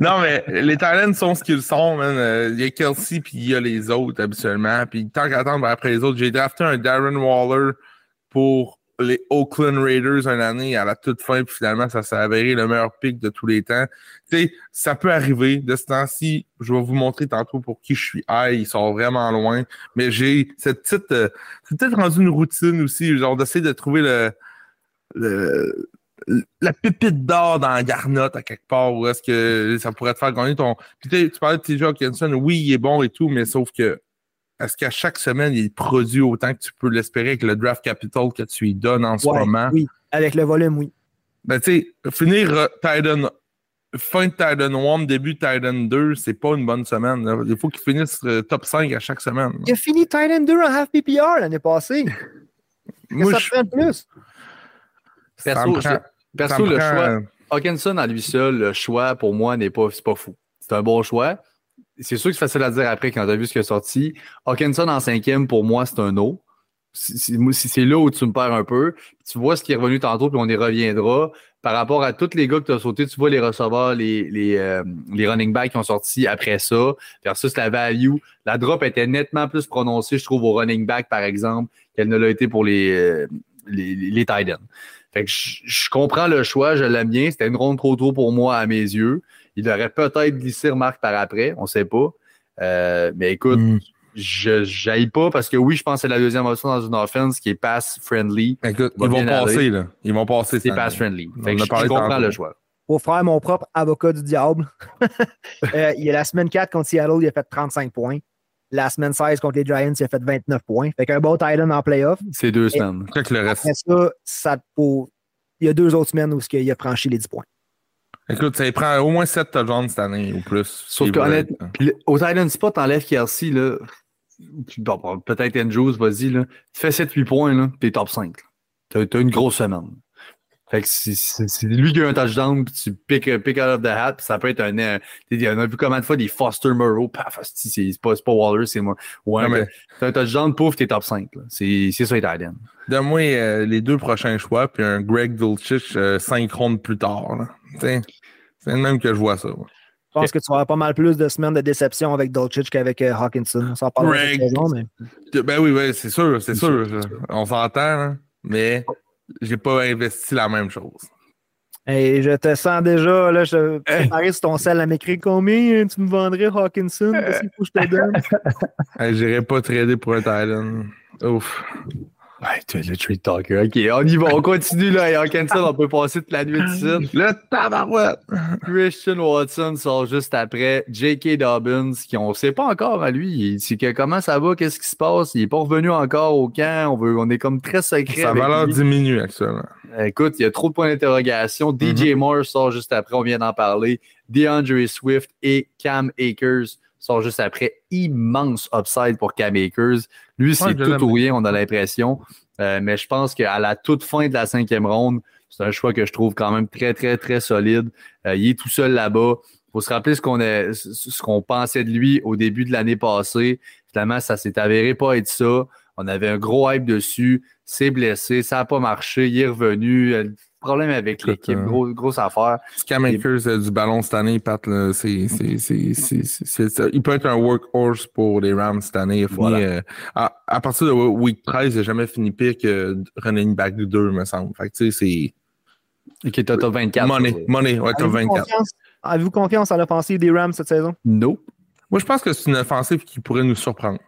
non, mais les Titans sont ce qu'ils sont. Euh, il y a Kelsey, puis il y a les autres habituellement. Puis tant qu'attendre après les autres, j'ai drafté un Darren Waller pour les Oakland Raiders une année à la toute fin, puis finalement, ça s'est avéré le meilleur pick de tous les temps. Tu sais, ça peut arriver. De ce temps-ci, je vais vous montrer tantôt pour qui je suis high. Ils sont vraiment loin. Mais j'ai cette petite. Euh, c'est peut-être rendu une routine aussi, genre d'essayer de trouver le, le la pépite d'or dans la garnotte à quelque part où est-ce que ça pourrait te faire gagner ton. Puis tu parlais de TJ Hawkinson, oui, il est bon et tout, mais sauf que est-ce qu'à chaque semaine, il produit autant que tu peux l'espérer avec le draft capital que tu lui donnes en ce moment? Oui, avec le volume, oui. Ben, tu sais, finir euh, Titan, fin de Titan 1, début de Titan 2, c'est pas une bonne semaine. Il faut qu'il finisse euh, top 5 à chaque semaine. Il a fini Titan 2 en half PPR l'année passée. Moi, ça je... prend plus? Perso, perso le choix. Hawkinson à lui seul, le choix pour moi n'est pas, pas fou. C'est un bon choix c'est sûr que c'est facile à dire après quand tu as vu ce qui est sorti. Hawkinson en cinquième, pour moi, c'est un no. C'est là où tu me perds un peu. Tu vois ce qui est revenu tantôt, puis on y reviendra. Par rapport à tous les gars que tu as sauté, tu vois les receveurs, les, euh, les running backs qui ont sorti après ça, versus la value. La drop était nettement plus prononcée, je trouve, au running back, par exemple, qu'elle ne l'a été pour les, euh, les, les tight ends. Fait que je, je, comprends le choix, je l'aime bien. C'était une ronde trop tôt pour moi à mes yeux. Il aurait peut-être glissé remarque par après, on ne sait pas. Euh, mais écoute, mm. je n'aille pas parce que oui, je pense que c'est la deuxième option dans une offense qui est pass-friendly. Écoute, ils vont passer, là. Ils vont passer. C'est pass-friendly. Je, je comprends le choix. Pour faire mon propre avocat du diable, euh, il y a la semaine 4 contre Seattle, il a fait 35 points. La semaine 16 contre les Giants, il a fait 29 points. Fait qu'un bon Titan en playoff. C'est deux semaines. que le reste. Après ça, ça il y a deux autres semaines où il a franchi les 10 points. Écoute, ça prend au moins 7 touchdowns cette année ou plus. Sauf qu'honnêtement, au Titan Spot, t'enlèves Kelsey, là. Bon, peut-être Andrews, vas-y, là. Tu fais 7-8 points, là, t'es top 5. T'as as une grosse semaine. Fait que c'est lui qui a un touchdown, puis tu pick, pick out of the hat, puis ça peut être un. un on a vu combien de fois des Foster Murrow, paf, c'est pas, pas Waller, c'est moi. Ouais, mais t'as un touchdown, pouf, t'es top 5. C'est ça, les Titan. Donne-moi euh, les deux prochains choix, puis un Greg Dulcich euh, 5 rondes plus tard. Là. C'est le même que je vois ça. Je pense que tu vas avoir pas mal plus de semaines de déception avec Dolchich qu'avec euh, Hawkinson. On s'en parle saison, mais... Ben oui, oui c'est sûr, c'est sûr. On s'entend, hein. mais j'ai pas investi la même chose. Et je te sens déjà, là, je préparais sur ton sel à m'écrire combien tu me vendrais Hawkinson? Qu'est-ce qu'il faut que je te donne? J'irais pas trader pour un Thailand. Ouf. Ouais, tu es le trade talker. OK, on y va. On continue là. Et en Kansas, on peut passer toute la nuit ici. Le tabarouette. Christian Watson sort juste après. J.K. Dobbins, qui on ne sait pas encore à lui. C'est que comment ça va, qu'est-ce qui se passe? Il n'est pas revenu encore au camp. On, veut, on est comme très secret. Sa valeur diminue actuellement. Écoute, il y a trop de points d'interrogation. DJ mm-hmm. Moore sort juste après. On vient d'en parler. DeAndre Swift et Cam Akers sort juste après. Immense upside pour Cam Akers. Lui, c'est tout ou rien, on a l'impression. Euh, mais je pense qu'à la toute fin de la cinquième ronde, c'est un choix que je trouve quand même très, très, très solide. Euh, il est tout seul là-bas. Il faut se rappeler ce qu'on ce qu'on pensait de lui au début de l'année passée. Finalement, ça s'est avéré pas être ça. On avait un gros hype dessus. C'est blessé, ça n'a pas marché. Il est revenu problème avec l'équipe. Euh, grosse affaire. Scam Makers a du ballon cette année, Pat. il peut être un workhorse pour les Rams cette année. Euh, à, partir de week 13, il n'a jamais fini pire que running back 2, me semble. Fait tu sais, c'est. Ok, top 24. Money, money, ouais, top 24. Avez-vous confiance en l'offensive des Rams cette saison? Non. Moi, je pense que c'est une offensive qui pourrait nous surprendre.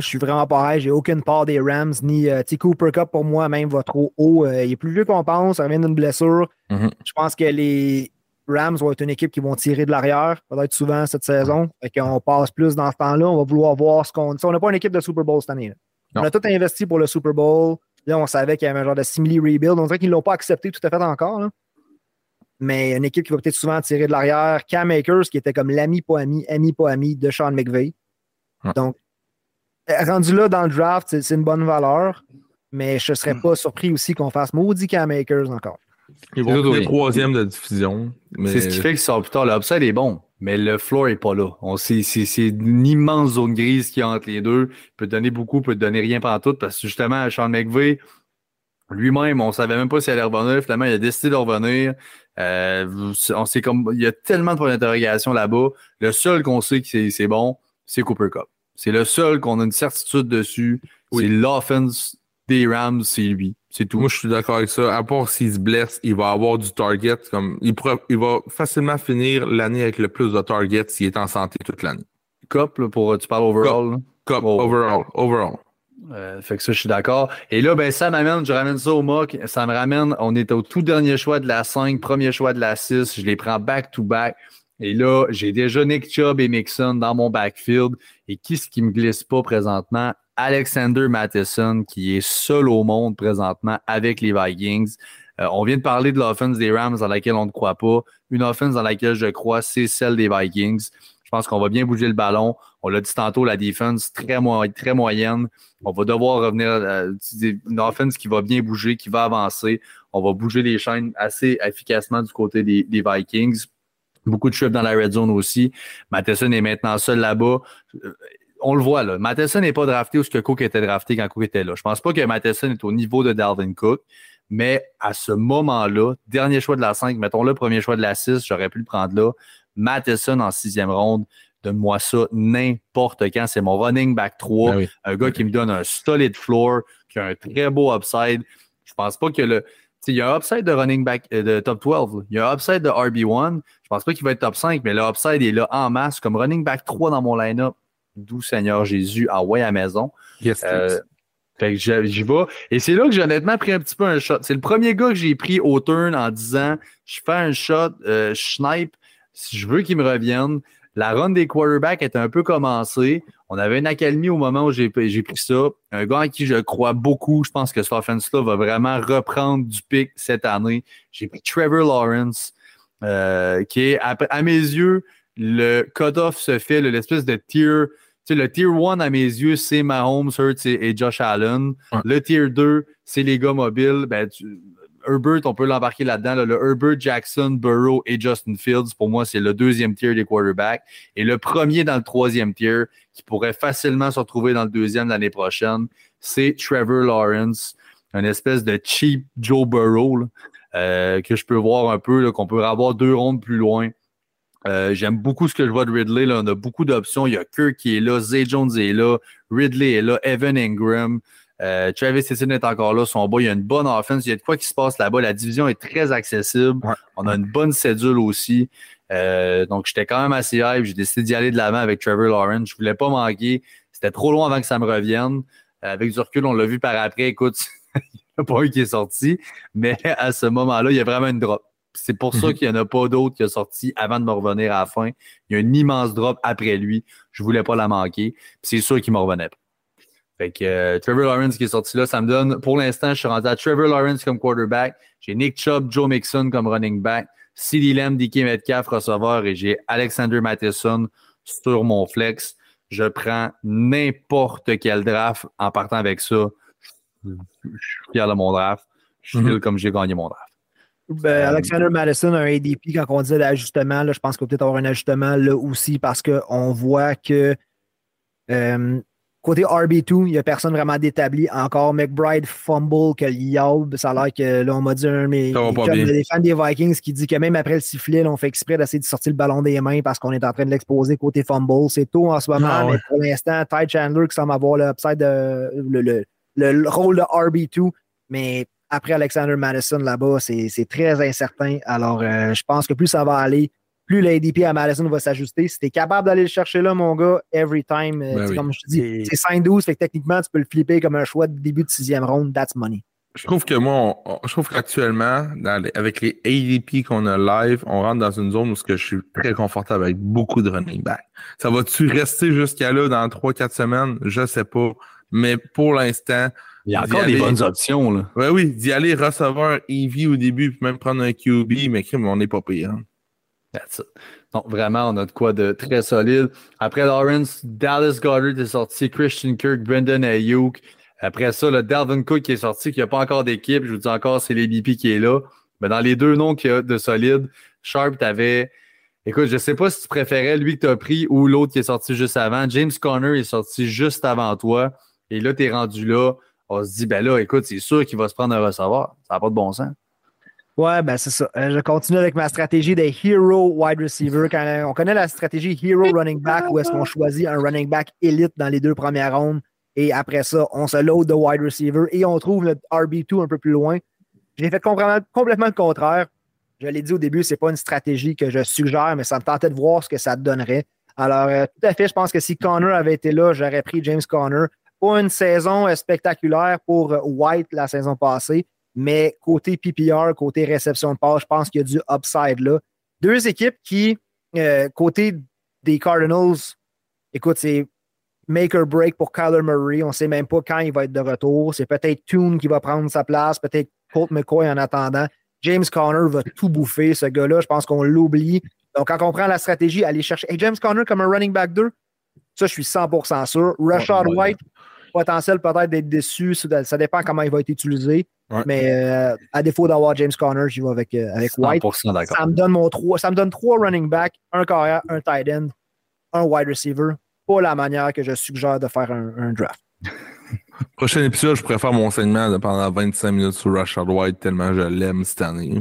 Je suis vraiment pareil. J'ai aucune part des Rams, ni euh, Cooper Cup pour moi même va trop haut. Euh, il est plus vieux qu'on pense, ça revient d'une blessure. Mm-hmm. Je pense que les Rams vont être une équipe qui vont tirer de l'arrière, peut-être souvent cette saison. Fait qu'on passe plus dans ce temps-là. On va vouloir voir ce qu'on. On n'a pas une équipe de Super Bowl cette année. On a tout investi pour le Super Bowl. Là, on savait qu'il y avait un genre de simili rebuild. On dirait qu'ils ne l'ont pas accepté tout à fait encore. Mais une équipe qui va peut-être souvent tirer de l'arrière. Cam Makers, qui était comme l'ami pas ami, ami pas ami de Sean McVay. Donc, rendu là dans le draft, c'est une bonne valeur, mais je ne serais hmm. pas surpris aussi qu'on fasse maudit Cam Makers encore. Ils vont être troisième de diffusion. C'est ce qui fait que ça plus tard. L'upside est bon, mais le floor n'est pas là. C'est une immense zone grise qui y a entre les deux. Il peut te donner beaucoup, peut te donner rien pendant tout, parce que justement, Sean McVay, lui-même, on ne savait même pas s'il allait revenir. Finalement, il a décidé de revenir. Euh, on sait comme, il y a tellement de points d'interrogation là-bas. Le seul qu'on sait que c'est bon, c'est Cooper Cup. C'est le seul qu'on a une certitude dessus. C'est l'offense des Rams, c'est lui. C'est tout. Moi, je suis d'accord avec ça. À part s'il se blesse, il va avoir du target. Comme, il, il va facilement finir l'année avec le plus de targets s'il est en santé toute l'année. Cop, pour, tu parles overall. Cop, oh. overall. overall. Euh, fait que ça, je suis d'accord. Et là, ben, ça m'amène, je ramène ça au mock. Ça me ramène, on est au tout dernier choix de la 5, premier choix de la 6. Je les prends back-to-back. Et là, j'ai déjà Nick Chubb et Mixon dans mon backfield. Et qui ce qui me glisse pas présentement? Alexander Matheson, qui est seul au monde présentement avec les Vikings. Euh, on vient de parler de l'offense des Rams dans laquelle on ne croit pas. Une offense dans laquelle je crois, c'est celle des Vikings. Je pense qu'on va bien bouger le ballon. On l'a dit tantôt, la défense très, très moyenne. On va devoir revenir à euh, une offense qui va bien bouger, qui va avancer. On va bouger les chaînes assez efficacement du côté des, Vikings. Beaucoup de chiffres dans la red zone aussi. Matheson est maintenant seul là-bas. Euh, on le voit là. Matheson n'est pas drafté où ce que Cook était drafté quand Cook était là. Je pense pas que Matheson est au niveau de Dalvin Cook, mais à ce moment-là, dernier choix de la 5, mettons le premier choix de la 6, j'aurais pu le prendre là. Matheson en sixième ronde, donne-moi ça n'importe quand. C'est mon running back 3, ben un gars qui me donne un solid floor, qui a un très beau upside. Je pense pas que le. Il y a un upside de running back euh, de top 12. Il y a un upside de RB1. Je pense pas qu'il va être top 5, mais le upside est là en masse comme running back 3 dans mon line-up. D'où Seigneur Jésus, ah ouais à maison. Yes, euh, fait que j'y vais. Et c'est là que j'ai honnêtement pris un petit peu un shot. C'est le premier gars que j'ai pris au turn en disant je fais un shot, euh, je snipe, si je veux qu'il me revienne. La run des quarterbacks est un peu commencée. On avait une accalmie au moment où j'ai pris ça. Un gars à qui je crois beaucoup. Je pense que offense-là va vraiment reprendre du pic cette année. J'ai pris Trevor Lawrence, euh, qui est, à, mes yeux, le cut-off se fait, l'espèce de tier. Tu sais, le tier 1, à mes yeux, c'est Mahomes, Hurts et, Josh Allen. Le tier 2, c'est les gars mobiles. Ben, Herbert, on peut l'embarquer là-dedans. Le Herbert, Jackson, Burrow et Justin Fields, pour moi, c'est le deuxième tier des quarterbacks. Et le premier dans le troisième tier, qui pourrait facilement se retrouver dans le deuxième l'année prochaine, c'est Trevor Lawrence, une espèce de cheap Joe Burrow, euh, que je peux voir un peu, qu'on peut avoir deux rondes plus loin. Euh, j'aime beaucoup ce que je vois de Ridley. On a beaucoup d'options. Il y a Kirk qui est là, Zay Jones est là, Ridley est là, Evan Ingram. Euh, Travis Etienne est encore là, son bas, il y a une bonne offense, il y a de quoi qui se passe là-bas. La division est très accessible. On a une bonne cédule aussi. Euh, donc, j'étais quand même assez hype. J'ai décidé d'y aller de l'avant avec Trevor Lawrence. Je voulais pas manquer. C'était trop loin avant que ça me revienne. Euh, avec du recul, on l'a vu par après. Écoute, il n'y a pas eu qui est sorti. Mais à ce moment-là, il y a vraiment une drop. C'est pour ça mhm. qu'il n'y en a pas d'autre qui a sorti avant de me revenir à la fin. Il y a une immense drop après lui. Je voulais pas la manquer. C'est sûr qu'il me revenait fait que euh, Trevor Lawrence qui est sorti là, ça me donne, pour l'instant, je suis rendu à Trevor Lawrence comme quarterback. J'ai Nick Chubb, Joe Mixon comme running back. CeeDee Lamb, DK Metcalf, receveur. Et j'ai Alexander Matheson sur mon flex. Je prends n'importe quel draft en partant avec ça. Je suis fier de mon draft. Je suis mm comme j'ai gagné mon draft. Ben, Alexander Madison, un ADP, quand on disait l'ajustement, je pense qu'on peut peut-être avoir un ajustement là aussi parce qu'on voit que euh, Côté RB2, il n'y a personne vraiment d'établi encore. McBride fumble que Yob, ça a l'air que là, on m'a dit un mais des fans des Vikings qui dit que même après le sifflet, on fait exprès d'essayer de sortir le ballon des mains parce qu'on est en train de l'exposer côté fumble. C'est tôt en ce moment, ah mais pour l'instant, Ty Chandler qui semble avoir le, de, le, le, rôle de RB2, mais après Alexander Madison là-bas, c'est très incertain. Alors, euh, je pense que plus ça va aller, plus l'ADP à Madison va s'ajuster. Si tu es capable d'aller le chercher là, mon gars, every time, euh, ben comme je te dis, c'est 5-12, fait que techniquement, tu peux le flipper comme un choix de début de sixième ronde, that's money. Je trouve que moi, je trouve qu'actuellement, avec les ADP qu'on a live, on rentre dans une zone où je suis très confortable avec beaucoup de running back. Ça va-tu rester jusqu'à là dans 3-4 semaines? Je sais pas. Mais pour l'instant, il y a encore des bonnes options. Là. Ouais, oui, d'y aller recevoir EV au début, puis même prendre un QB, mais on n'est pas payant. Donc, vraiment, on a de quoi de très solide. Après Lawrence, Dallas Goddard est sorti, Christian Kirk, Brendan Ayuk. Après ça, le Dalvin Cook qui est sorti, qui n'a pas encore d'équipe. Je vous dis encore, c'est l'ADP qui est là. Mais dans les deux noms qu'il y a de solide, Sharp, tu avais. Écoute, je ne sais pas si tu préférais lui que tu as pris ou l'autre qui est sorti juste avant. James Conner est sorti juste avant toi. Et là, tu es rendu là. On se dit, ben là, écoute, c'est sûr qu'il va se prendre un recevoir. Ça n'a pas de bon sens. Ouais, ben c'est ça. Euh, je continue avec ma stratégie des hero wide receiver. Quand on connaît la stratégie hero running back où est-ce qu'on choisit un running back élite dans les deux premières rondes. Et après ça, on se load de wide receiver et on trouve notre RB2 un peu plus loin. J'ai fait complètement le contraire. Je l'ai dit au début, ce n'est pas une stratégie que je suggère, mais ça me tentait de voir ce que ça donnerait. Alors, euh, tout à fait, je pense que si Connor avait été là, j'aurais pris James Connor. Pas une saison euh, spectaculaire pour euh, White la saison passée, mais côté PPR, côté réception de passe, je pense qu'il y a du upside là. Deux équipes qui, côté des Cardinals, écoute, c'est make or break pour Kyler Murray. On ne sait même pas quand il va être de retour. C'est peut-être Toon qui va prendre sa place, peut-être Colt McCoy en attendant. James Conner va tout bouffer, ce gars-là. Je pense qu'on l'oublie. Donc, quand on prend la stratégie, aller chercher James Conner comme un running back 2, ça, je suis 100% sûr. Rashad White, potentiel peut-être d'être déçu. Ça dépend comment il va être utilisé. Mais euh, à défaut d'avoir James Conner, j'y vais avec, euh, avec White. Ça me donne mon 3, ça me donne trois running backs, un carrière, un tight end, un wide receiver. Pas la manière que je suggère de faire un draft. Prochain épisode, je pourrais faire mon segment pendant 25 minutes sur Rashad White tellement je l'aime cette année.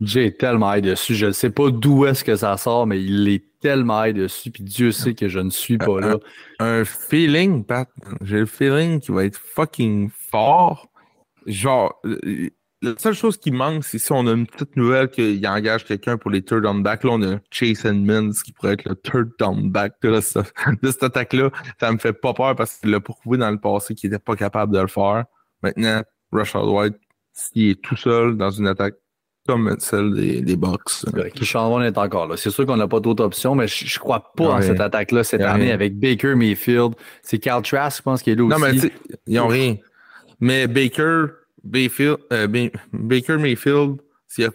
J'ai tellement hâte dessus. Je ne sais pas d'où est-ce que ça sort, mais il est tellement hâte dessus. Puis Dieu sait que je ne suis pas là. Un, feeling, Pat. J'ai le feeling qu'il va être fucking fort. Genre, euh, la seule chose qui manque, c'est si on a une petite nouvelle qu'il engage quelqu'un pour les third down back. Là, on a Chase Edmonds qui pourrait être le third down back de, cette attaque-là. Ça me fait pas peur parce qu'il l'a prouvé dans le passé qu'il n'était pas capable de le faire. Maintenant, Rashad White, s'il est tout seul dans une attaque comme celle des, des Bucks. Kishan est encore là. C'est sûr qu'on n'a pas d'autres options, mais je, ne crois pas en cette attaque-là cette année avec Baker Mayfield. C'est Carl Trask, je pense, qui est là aussi. Non, mais ils n'ont rien. Mais Baker, euh, Baker Mayfield, s'il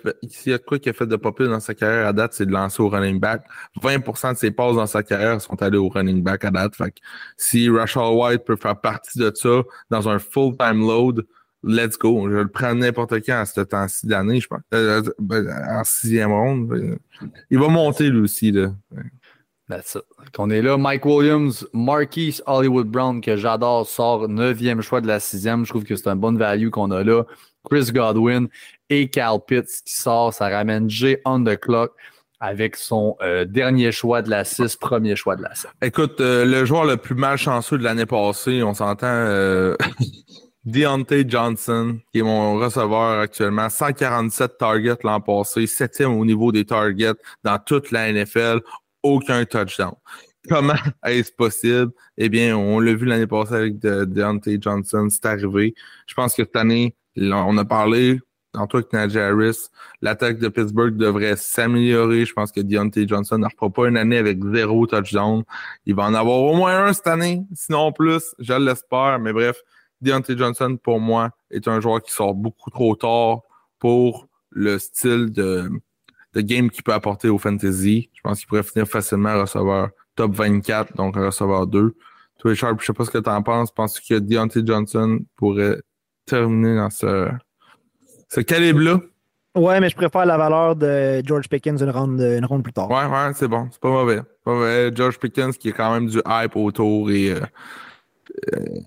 y, a quoi qu'il a fait de popular dans sa carrière à date, c'est de lancer au running back. 20% de ses passes dans sa carrière sont allées au running back à date. Fait si Rashad White peut faire partie de ça dans un full-time load, let's go. Je le prends n'importe quand à ce temps-ci d'année, je pense. Euh, euh, ben, en sixième ronde. Il va monter lui aussi. Là. That's it. On est là. Mike Williams, Marquise Hollywood Brown, que j'adore, sort neuvième choix de la sixième. Je trouve que c'est un bon value qu'on a là. Chris Godwin et Cal Pitts qui sort. Ça ramène Jay on the clock avec son euh, dernier choix de la 6, premier choix de la 7. Écoute, euh, le joueur le plus malchanceux de l'année passée, on s'entend, euh, Deontay Johnson, qui est mon receveur actuellement, 147 targets l'an passé, septième au niveau des targets dans toute la NFL aucun touchdown. Comment est-ce possible? Eh bien, on l'a vu l'année passée avec Deontay Johnson, c'est arrivé. Je pense que cette année, on a parlé, tantôt avec Najee Harris, l'attaque de Pittsburgh devrait s'améliorer. Je pense que Deontay Johnson ne refera pas une année avec zéro touchdown. Il va en avoir au moins un cette année, sinon plus, je l'espère. Mais bref, Deontay Johnson, pour moi, est un joueur qui sort beaucoup trop tard pour le style de, de game qu'il peut apporter au fantasy. Je pense qu'il pourrait finir facilement recevoir top 24, donc recevoir 2. Toi, Sharp, je sais pas ce que tu en penses. Penses-tu que Deontay Johnson pourrait terminer dans ce, ce calibre-là? Ouais, mais je préfère la valeur de George Pickens une ronde, une ronde plus tard. Ouais, ouais, c'est bon. C'est pas mauvais. Pas mauvais. George Pickens qui est quand même du hype autour et euh, euh,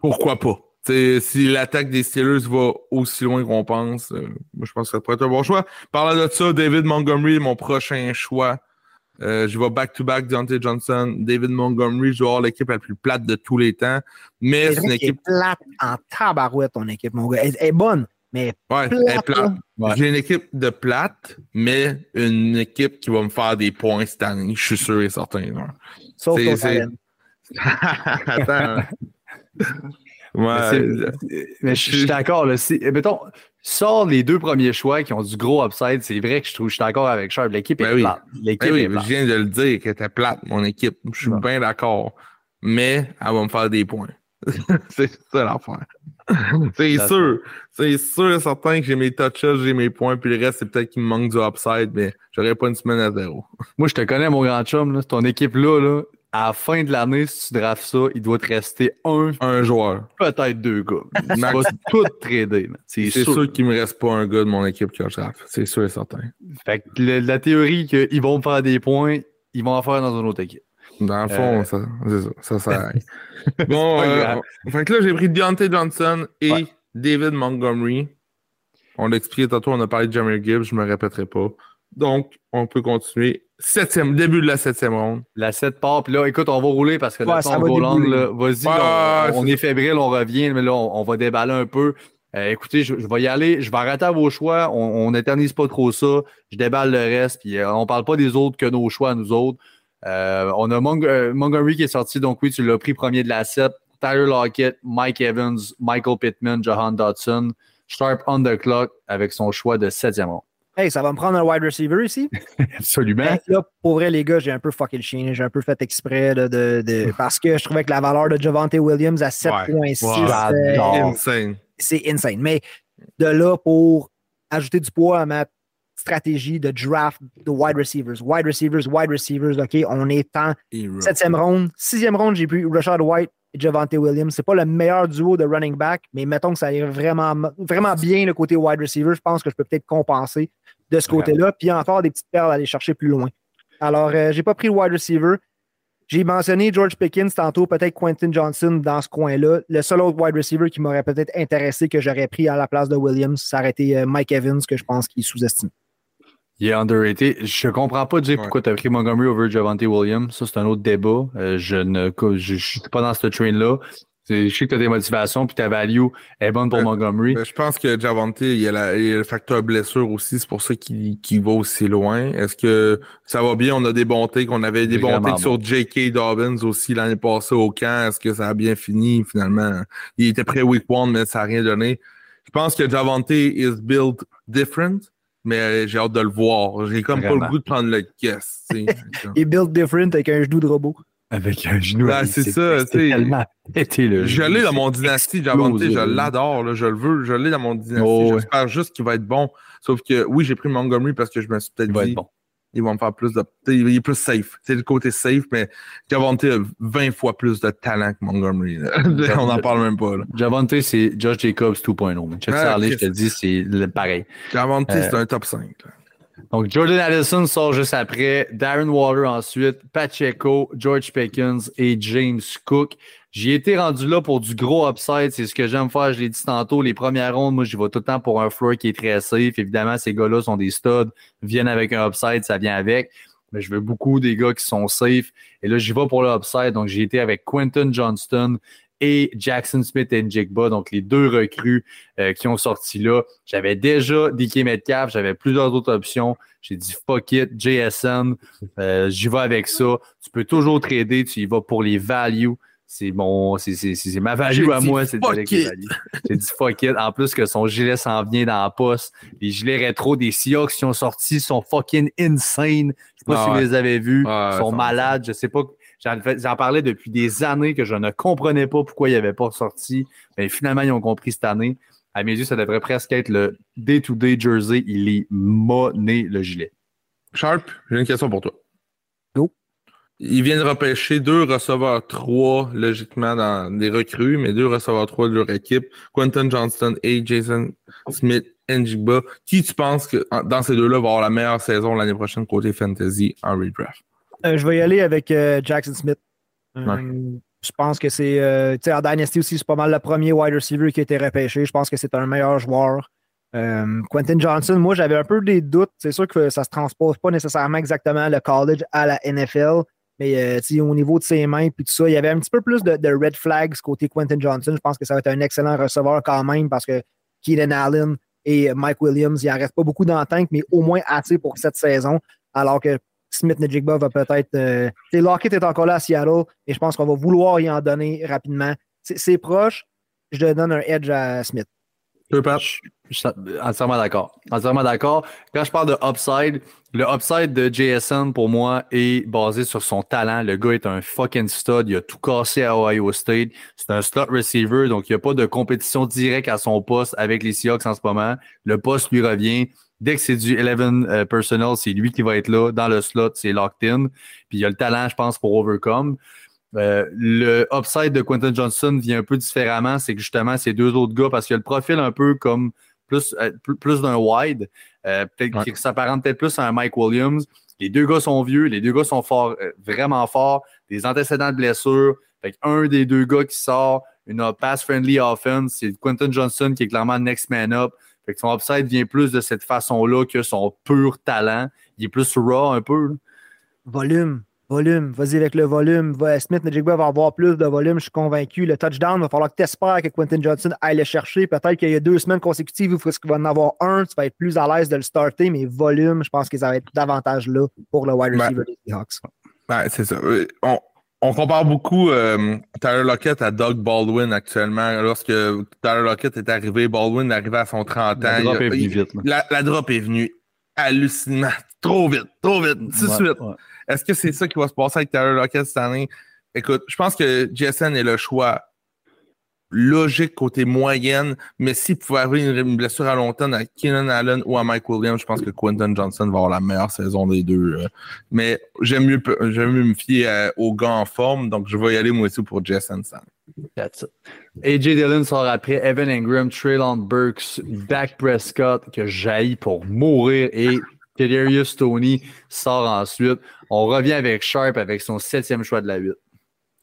pourquoi pas? Si l'attaque des Steelers va aussi loin qu'on pense, euh, moi, je pense que ça pourrait être un bon choix. Parlant de ça, David Montgomery, mon prochain choix. Euh, je vais back-to-back Deontay Johnson, David Montgomery, je vais avoir l'équipe la plus plate de tous les temps. Mais c'est une équipe. plate en tabarouette, ton équipe, mon gars. Elle, est bonne, mais. Ouais, elle est plate. J'ai une équipe de plate, mais une équipe qui va me faire des points cette année, je suis sûr et certain. Sauf ton Attends. mais, je suis d'accord. Mettons, sors les deux premiers choix qui ont du gros upside. C'est vrai que je trouve je suis d'accord avec Charles. L'équipe est ben plate. L'équipe ben Je viens de le dire qu'elle était plate, mon équipe. Je suis bien d'accord. Mais elle va me faire des points. c'est ça l'affaire. c'est sûr. C'est sûr et certain que j'ai mes touches, j'ai mes points, puis le reste, c'est peut-être qu'il me manque du upside, mais j'aurais pas une semaine à zéro. Moi, je te connais, mon grand chum, là, ton équipe-là, là, à la fin de l'année, si tu drafts ça, il doit te rester un, un joueur. Peut-être deux gars. Tu vas tout trader. C'est sûr, sûr qu'il ne me reste pas un gars de mon équipe qui a draft. C'est sûr et certain. Fait que la théorie qu'ils vont faire des points, ils vont en faire dans une autre équipe. Dans le fond, euh, ça, ça, ça bon, euh, fait que là, j'ai pris Deontay Johnson et David Montgomery. On l'a expliqué tantôt, on a parlé de Jamie Gibbs, je ne me répéterai pas. Donc, on peut continuer. Septième, début de la septième ronde. La 7 part, puis là, écoute, on va rouler parce que Ouais, va là, vas-y, Ouais, là, on, est fébrile, on revient, mais là, on, on va déballer un peu. Euh, écoutez, je, je vais y aller, je vais arrêter à vos choix, on n'éternise pas trop ça, je déballe le reste, puis euh, on parle pas des autres que nos choix, nous autres. Euh, on a Mong- euh, Montgomery qui est sorti, donc oui, tu l'as pris premier de la 7. Tyler Lockett, Mike Evans, Michael Pittman, Johan Dodson, Sharp on the clock avec son choix de septième rond. Hey, ça va me prendre un wide receiver ici. Absolument. Ben, là, pour vrai, les gars, j'ai un peu fucké le chien. J'ai un peu fait exprès de, de- de- parce que je trouvais que la valeur de Javante Williams à 7.6, Ouais. euh. Insane. c'est insane. Mais de là pour ajouter du poids à ma stratégie de draft de wide receivers, wide receivers, wide receivers, OK, on est en septième ronde. Sixième ronde, j'ai pris Rashad White et Javante Williams. C'est pas le meilleur duo de running back, mais mettons que ça irait vraiment, vraiment bien le côté wide receiver. Je pense que je peux peut-être compenser de ce côté-là. Puis encore des petites perles à aller chercher plus loin. Alors, euh, j'ai pas pris le wide receiver. J'ai mentionné George Pickens tantôt, peut-être Quentin Johnson dans ce coin-là. Le seul autre wide receiver qui m'aurait peut-être intéressé que j'aurais pris à la place de Williams, ça aurait été euh, Mike Evans, que je pense qu'il sous-estime. Il est underrated. Je comprends pas, Jay, Ouais. pourquoi tu as pris Montgomery over Javante Williams. Ça, c'est un autre débat. Euh, je ne je, je suis pas dans ce train-là. Je sais que tu as des motivations, puis ta value est bonne pour. Montgomery. Ben, je pense que Javante, il y, a la- il y a le facteur blessure aussi, c'est pour ça qu'il va aussi loin. Est-ce que ça va bien? On a des bons takes. On avait des takes sur J.K. Dobbins aussi l'année passée au camp. Est-ce que ça a bien fini? Finalement? Il était prêt week one, mais ça n'a rien donné. Je pense que Javante is built different, mais euh, j'ai hâte de le voir. J'ai comme pas le goût de prendre le guess. Il est build different avec un genou de robot. Avec un genou. Ben, c'est ça, c'est tu sais. tellement pété, le Je l'ai dans mon dynastie, Javante, explosé, je l'adore, je le veux, je l'ai dans mon dynastie. Oh, ouais. J'espère juste qu'il va être bon. Sauf que oui, j'ai pris Montgomery parce que je me suis peut-être dit, être bon. il va me faire plus de. Il est plus safe. C'est le côté safe, mais Javante a 20 fois plus de talent que Montgomery. On n'en parle même pas. Javante, c'est Josh Jacobs 2.0. man. Check Ah, ça aller, je te dis, c'est le- pareil. Javante, Euh, c'est un top 5. là. Donc, Jordan Addison sort juste après. Darren Water ensuite. Pacheco, George Pickens et James Cook. J'y étais rendu là pour du gros upside. C'est ce que j'aime faire. Je l'ai dit tantôt. Les premières rondes, moi, j'y vais tout le temps pour un floor qui est très safe. Évidemment, ces gars-là sont des studs, viennent avec un upside, ça vient avec. Mais je veux beaucoup des gars qui sont safe. Et là, j'y vais pour le upside. Donc, j'ai été avec Quentin Johnston et Jackson Smith et Njigba, donc les deux recrues euh, qui ont sorti là. J'avais déjà DK Metcalf, j'avais plusieurs autres options. J'ai dit fuck it, JSN, euh, j'y vais avec ça. Tu peux toujours trader, tu y vas pour les values. C'est mon, c'est, c'est, c'est ma value à moi, c'est avec les values. J'ai dit fuck it. En plus que son gilet s'en vient dans la poste. Les gilets rétro des Seahawks qui ont sorti sont fucking insane. Je sais pas Ah si vous les avez vus. Ouais, Ils sont malades. Je sais pas. J'en, parlais depuis des années que je ne comprenais pas pourquoi ils n'avaient pas sorti. Mais finalement, ils ont compris cette année. À mes yeux, ça devrait presque être le day-to-day jersey. Il est monné, le gilet. Sharp, j'ai une question pour toi. Go. Ils viennent repêcher deux receveurs 3, logiquement, dans des recrues, mais deux receveurs 3 de leur équipe, Quentin Johnston et Jason Smith Njigba. Qui tu penses que dans ces deux-là va avoir la meilleure saison l'année prochaine côté fantasy en redraft? Euh, je vais y aller avec euh, Jackson Smith. Euh, Ouais. Je pense que c'est. euh, tu sais, en Dynasty aussi, c'est pas mal le premier wide receiver qui a été repêché. Je pense que c'est un meilleur joueur. Euh, Quentin Johnson, moi, j'avais un peu des doutes. C'est sûr que ça se transpose pas nécessairement exactement le college à la NFL. Mais euh, au niveau de ses mains puis tout ça, il y avait un petit peu plus de, de red flags côté Quentin Johnson. Je pense que ça va être un excellent receveur quand même parce que Keenan Allen et Mike Williams, il en reste pas beaucoup dans le tank, mais au moins assez pour cette saison. Alors que Smith Nejigba va peut-être. Euh, Lockett est encore là à Seattle et je pense qu'on va vouloir y en donner rapidement. C'est proche. Je donne un edge à Smith. Je suis entièrement d'accord. Entièrement d'accord. Quand je parle de upside, le upside de JSN pour moi est basé sur son talent. Le gars est un fucking stud. Il a tout cassé à Ohio State. C'est un slot receiver, donc il n'y a pas de compétition directe à son poste avec les Seahawks en ce moment. Le poste lui revient. Dès que c'est du 11 euh, personnel, c'est lui qui va être là. Dans le slot, c'est locked in. Puis il a le talent, je pense, pour overcome. Euh, le upside de Quentin Johnson vient un peu différemment. C'est que justement, ces deux autres gars, parce qu'il a le profil un peu comme plus, euh, plus, d'un wide, euh, peut-être Ouais. qui s'apparente peut-être plus à un Mike Williams. Les deux gars sont vieux, les deux gars sont forts, vraiment forts, des antécédents de blessures. Fait un des deux gars qui sort une pass-friendly offense, c'est Quentin Johnson qui est clairement next man up. Fait que son upside vient plus de cette façon-là que son pur talent. Il est plus raw un peu. Volume. Volume, vas-y avec le volume. Smith Najigba va avoir plus de volume, je suis convaincu. Le touchdown, il va falloir que tu espères que Quentin Johnson aille le chercher. Peut-être qu'il y a deux semaines consécutives où il va en avoir un, tu vas être plus à l'aise de le starter, mais volume, je pense que ça va être davantage là pour le wide receiver des Seahawks. c'est ça. Euh, on, compare beaucoup euh, Tyler Lockett à Doug Baldwin actuellement. Lorsque Tyler Lockett est arrivé, Baldwin est arrivé à son 30 ans. La drop est venue vite. La, drop est venue hallucinant. Trop vite, trop vite, tout de suite. Est-ce que c'est ça qui va se passer avec Tyler Lockett cette année? Écoute, je pense que JSN est le choix logique côté moyenne, mais s'il pouvait avoir une blessure à long terme à Keenan Allen ou à Mike Williams, je pense que Quentin Johnson va avoir la meilleure saison des deux. Mais j'aime mieux, me fier euh, aux gars en forme, donc je vais y aller moi aussi pour That's it. AJ Dillon sort après, Evan Ingram, Traylon Burks, Dak Prescott, que jaillit pour mourir, et Kadarius Tony sort ensuite. On revient avec Sharp avec son septième choix de la 8.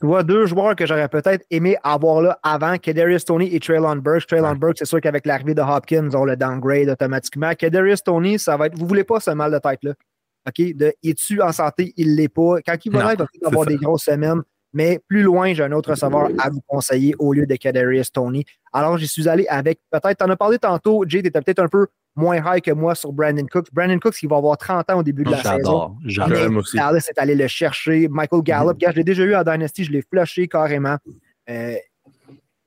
Tu vois, deux joueurs que j'aurais peut-être aimé avoir là avant, Kadarius Tony et Traylon Burks. Traylon Burks, c'est sûr qu'avec l'arrivée de Hopkins, on le downgrade automatiquement. Kadarius Tony, ça va être. Vous voulez pas ce mal de tête-là. OK? De est-tu en santé? Il l'est pas. Quand il va être, il va avoir des grosses semaines. Mais plus loin, j'ai un autre receveur à vous conseiller au lieu de Kadarius Tony. Alors, j'y suis allé avec, peut-être, tu en as parlé tantôt, Jay, tu étais peut-être un peu moins high que moi sur Brandon Cooks. Brandon Cooks, il va avoir 30 ans au début de la saison. J'adore, aussi. Dallas est allé le chercher. Michael Gallup, je l'ai déjà eu à Dynasty, je l'ai flushé carrément. Euh,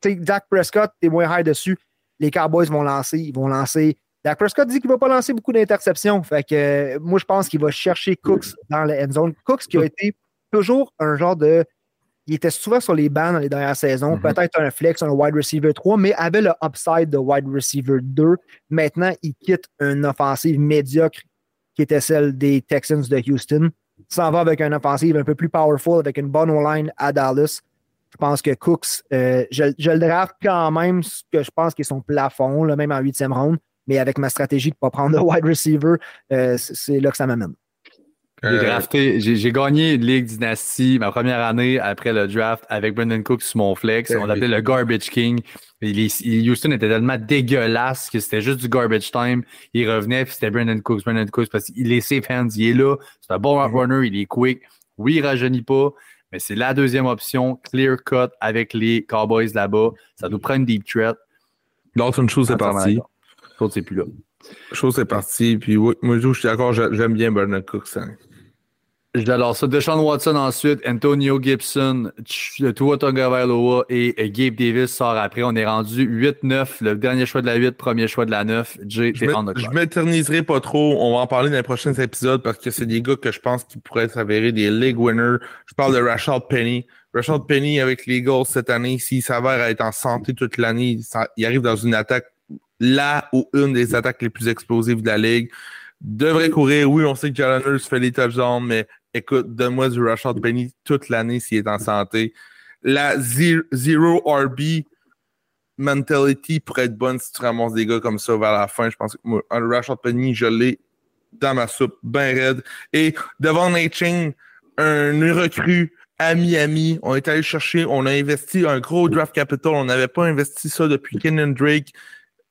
Dak Prescott, t'es moins high dessus. Les Cowboys vont lancer, ils vont lancer. Dak Prescott dit qu'il ne va pas lancer beaucoup d'interceptions. Fait que euh, moi, je pense qu'il va chercher Cooks dans la end zone. Cooks qui a été toujours un genre de il était souvent sur les bancs dans les dernières saisons. Mm-hmm. Peut-être un flex, un wide receiver 3, mais avait le upside de wide receiver 2. Maintenant, il quitte une offensive médiocre qui était celle des Texans de Houston. Il s'en va avec une offensive un peu plus powerful, avec une bonne line à Dallas. Je pense que Cooks, euh, je, le draft quand même, ce que je pense qui est son plafond, là, même en huitième round, mais avec ma stratégie de ne pas prendre de wide receiver, euh, c'est là que ça m'amène. J'ai euh, drafté, j'ai gagné une Ligue Dynasty ma première année après le draft avec Brendan Cook sur mon flex. On l'appelait le Garbage King. Houston était tellement dégueulasse que c'était juste du garbage time. Il revenait, puis c'était Brendan Cooks, Brendan Cooks, parce qu'il est safe hands, il est là. C'est un bon mm-hmm. runner, il est quick. Oui, il rajeunit pas, mais c'est la deuxième option, clear cut avec les Cowboys là-bas. Ça nous prend une deep threat. L'autre chose est partie. L'autre, c'est plus là. Chose est partie. Puis oui, moi, je suis d'accord, j'aime bien Brendan Cooks. Hein. J'adore ça. Deshaun Watson ensuite, Antonio Gibson, Tua Tagovailoa et Gabe Davis sort après. On est rendu 8-9, le dernier choix de la 8, premier choix de la 9. J, je m'éterniserai pas trop. On va en parler dans les prochains épisodes parce que c'est des gars que je pense qui pourraient s'avérer des league winners. Je parle de Rashad Penny. Rashad Penny avec les Eagles cette année, s'il s'avère être en santé toute l'année, il arrive dans une attaque là ou une des attaques les plus explosives de la ligue devrait courir. Oui, on sait que Jalen fait les touchdowns, mais écoute, donne-moi du Rashad Penny toute l'année s'il est en santé. La zero RB mentality pourrait être bonne si tu ramasses des gars comme ça vers la fin. Je pense que moi, Rashad Penny, je l'ai dans ma soupe, bien raide. Et devant Nate un recrue à Miami, on est allé chercher, on a investi un gros draft capital. On n'avait pas investi ça depuis Kenan Drake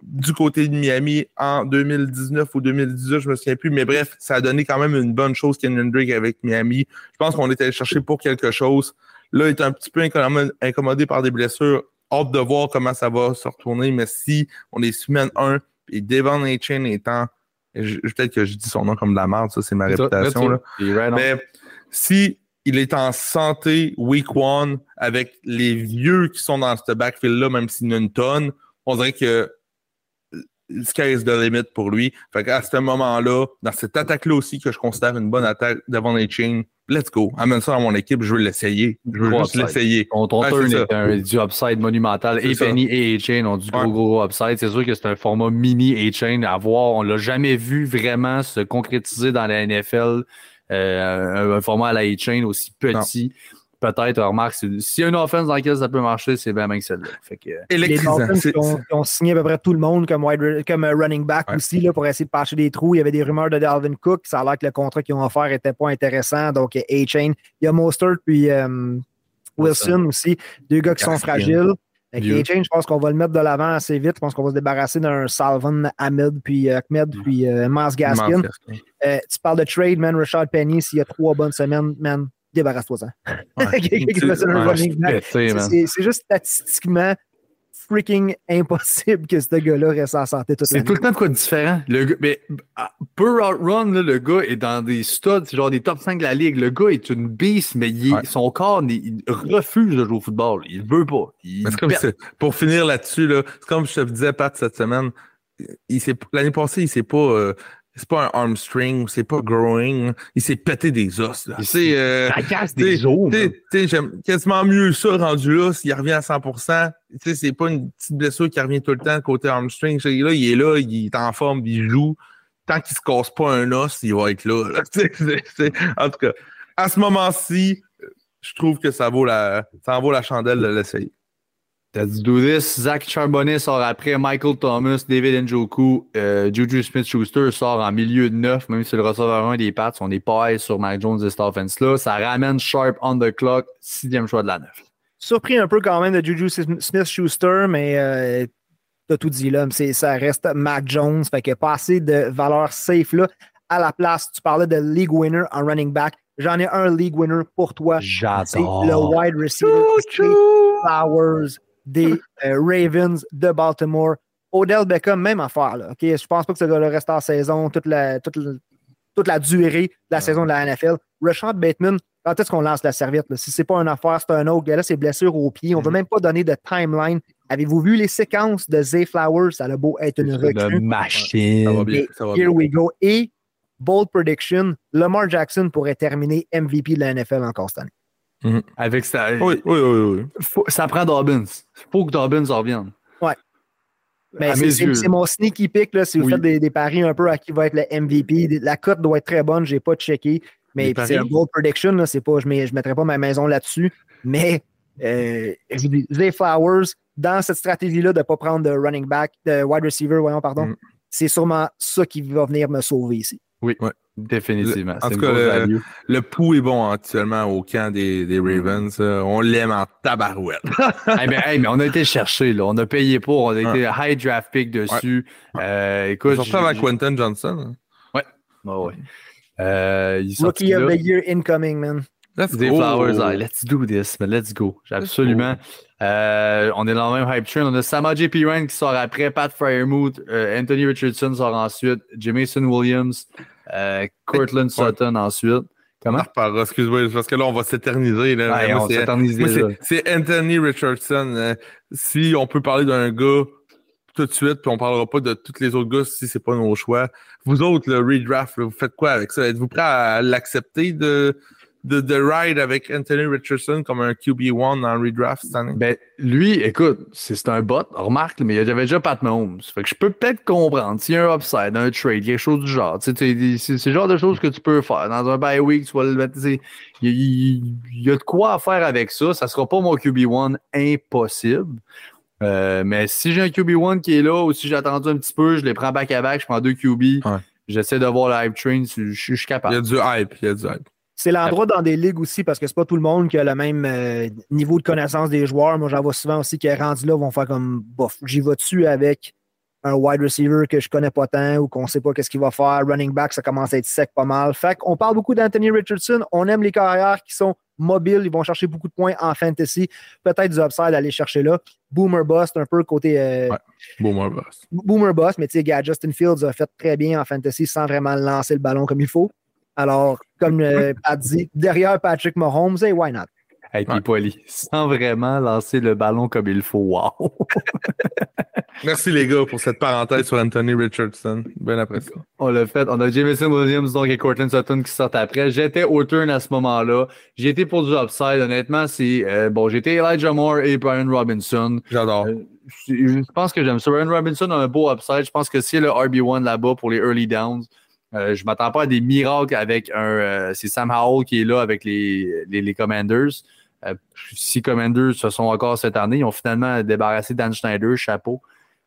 du côté de Miami en 2019 ou 2018, je me souviens plus, mais bref, ça a donné quand même une bonne chose Kenyon Drake avec Miami. Je pense qu'on est allé chercher pour quelque chose. Là, il est un petit peu incommodé par des blessures. Hâte de voir comment ça va se retourner, mais si on est semaine 1 et Devon Chain étant peut-être que je dis son nom comme de la merde, ça c'est ma réputation. Là. mais si il est en santé week one avec les vieux qui sont dans ce backfield-là, même s'il y a une tonne, on dirait que sky is the limit pour lui. Fait qu'à ce moment-là, dans cette attaque-là aussi, que je considère une bonne attaque devant les chains, let's go. Amène ça dans mon équipe, je veux l'essayer. Je veux juste l'essayer. Ton turn est, un, du upside monumental. Et Penny et A-Chain ont du gros, gros upside. C'est sûr que c'est un format mini A-Chain à voir. On l'a jamais vu vraiment se concrétiser dans la NFL. Euh, un, format à la A-Chain aussi petit peut-être, remarque, s'il y a une offense dans laquelle ça peut marcher, c'est bien même celle-là. les Dolphins qui ont, signé à peu près tout le monde comme, comme euh, running back aussi là, pour essayer de patcher des trous. Il y avait des rumeurs de Dalvin Cook. Ça a l'air que le contrat qu'ils ont offert n'était pas intéressant. Donc, A-Chain. Il y a Mostert puis euh, Wilson aussi. Deux gars qui sont fragiles. Avec je pense qu'on va le mettre de l'avant assez vite. Je pense qu'on va se débarrasser d'un Salvan Ahmed, puis euh, Ahmed, puis euh, Mars Gaskin. Euh, tu parles de trade, man. Richard Penny, s'il y a trois bonnes semaines, man, débarrasse-toi-ça. c'est juste statistiquement freaking impossible que ce gars-là reste en santé toute C'est tout le temps de quoi de différent. Le gars, mais ah, outrun, le gars est dans des studs, c'est genre des top 5 de la ligue. Le gars est une beast, mais son corps il, refuse de jouer au football. Il veut pas. pour finir là-dessus, là, c'est comme je te disais, Pat, cette semaine. L'année passée, il s'est pas. Euh, c'est pas un arm string, c'est pas growing. Il s'est pété des os. Là. C'est, euh, ça casse des os. J'aime quasiment mieux ça rendu là s'il revient à 100%. C'est pas une petite blessure qui revient tout le temps côté arm string. Là, il est là, il est en forme, il joue. Tant qu'il se casse pas un os, il va être là. en tout cas, à ce moment-ci, je trouve que ça vaut la, ça en vaut la chandelle de l'essayer. Let's do this. Zach Charbonnet sort après. Michael Thomas, David Njoku, euh, Juju Smith-Schuster sort en milieu de neuf, même si le receveur 1 des pattes, on est pas sur Mike Jones et cette offense-là. Ça ramène Sharp on the clock, sixième choix de la neuf. Surpris un peu quand même de Juju Smith-Schuster, mais euh, t'as tout dit là. Ça reste Mac Jones. Fait que pas assez de valeur safe là. À la place, tu parlais de league winner en running back. J'en ai un league winner pour toi. J'adore. C'est le wide receiver. Flowers des euh, Ravens de Baltimore. Odell Beckham, même affaire. Là, okay? Je pense pas que ça doit rester en saison toute la, toute, toute la durée de la saison de la NFL. Rashad Bateman, quand est-ce qu'on lance la serviette? Là? Si c'est pas une affaire, c'est un autre. Là, c'est blessure au pied. On ne veut mm-hmm. même pas donner de timeline. Avez-vous vu les séquences de Zay Flowers? Ça a beau être une recrue. machine. Ça va bien. here we go. Et bold prediction, Lamar Jackson pourrait terminer MVP de la NFL encore cette année. Mhm. Avec ça. Oui, oui, oui. ça prend Dobbins. Il faut que Dobbins revienne. Ouais. Mais c'est mon sneaky pick. Là, si vous faites des, paris un peu à qui va être le MVP, la cote doit être très bonne. Je n'ai pas checké. Mais c'est un bold prediction. Là, pas, je ne mettrai pas ma maison là-dessus. Mais euh, je dis, les Flowers, dans cette stratégie-là de ne pas prendre de running back, de wide receiver, voyons, pardon, mm. c'est sûrement ça qui va venir me sauver ici. Oui, définitivement. en tout cas, le, le, pouls est bon actuellement au camp des, des Ravens. On l'aime en tabarouette. mais, mais, on a été chercher, là. On a payé pour. On a été high draft pick dessus. Euh, écoute. Surtout avec Quentin Johnson. Hein. Ouais. ouais. Euh, Rookie of the year incoming, man. Let's go. Flowers, let's do this, mais let's go. Absolument. Euh, on est dans le même hype train. On a Sama J. Ryan qui sort après, Pat Fryermuth, euh, Anthony Richardson sort ensuite, Jamison Williams, euh, Cortland Sutton ensuite. Comment? Excuse-moi, parce que là, on va s'éterniser. C'est Anthony Richardson. Si on peut parler d'un gars tout de suite, puis on parlera pas de tous les autres gars si c'est pas nos choix. Vous autres, le redraft, vous faites quoi avec ça? Êtes-vous prêt à l'accepter de, de, de ride avec Anthony Richardson comme un QB1 dans le redraft cette année? Ben, lui, écoute, c'est un bot, remarque, mais il y avait déjà Pat Mahomes. Fait que je peux peut-être comprendre s'il y a un upside, un trade, quelque chose du genre. C'est le genre de choses que tu peux faire. Dans un bye week, tu vas le mettre. Il y, a de quoi faire avec ça. Ça sera pas mon QB1 impossible. Euh, mais si j'ai un QB1 qui est là ou si j'ai attendu un petit peu, je les prends back-à-back, je prends deux QB. J'essaie de voir le hype train, je, je suis capable. Il y a du hype, il y a du hype. C'est l'endroit dans des ligues aussi parce que c'est pas tout le monde qui a le même euh, niveau de connaissance des joueurs. Moi, j'en vois souvent aussi qui, rendu là, vont faire comme bof, j'y vais dessus avec un wide receiver que je connais pas tant ou qu'on sait pas qu'est-ce qu'il va faire? Running back, ça commence à être sec pas mal. Fait qu'on parle beaucoup d'Anthony Richardson. On aime les carrières qui sont mobiles. Ils vont chercher beaucoup de points en fantasy. Peut-être du upside à aller chercher là. Boomer Bust, un peu côté. Euh, boomer Bust. Boomer Bust, mais tu sais, Justin Fields a fait très bien en fantasy sans vraiment lancer le ballon comme il faut. Alors, comme euh, Pat dit, derrière Patrick Mahomes, hey, why not? Hey, puis Poli, sans vraiment lancer le ballon comme il faut. Wow! Merci les gars pour cette parenthèse sur Anthony Richardson. Bien après ça. On l'a fait. On a Jameson Williams donc, et Cortland Sutton qui sortent après. J'étais au turn à ce moment-là. J'ai été pour du upside. Honnêtement, c'est euh, bon. J'étais Elijah Moore et Brian Robinson. J'adore. Euh, je pense que j'aime ça. Brian Robinson a un beau upside. Je pense que c'est le RB1 là-bas pour les early downs. Euh, je ne m'attends pas à des miracles avec un. Euh, c'est Sam Howell qui est là avec les, les, Commanders. Euh, six Commanders se sont encore cette année. Ils ont finalement débarrassé Dan Schneider, chapeau.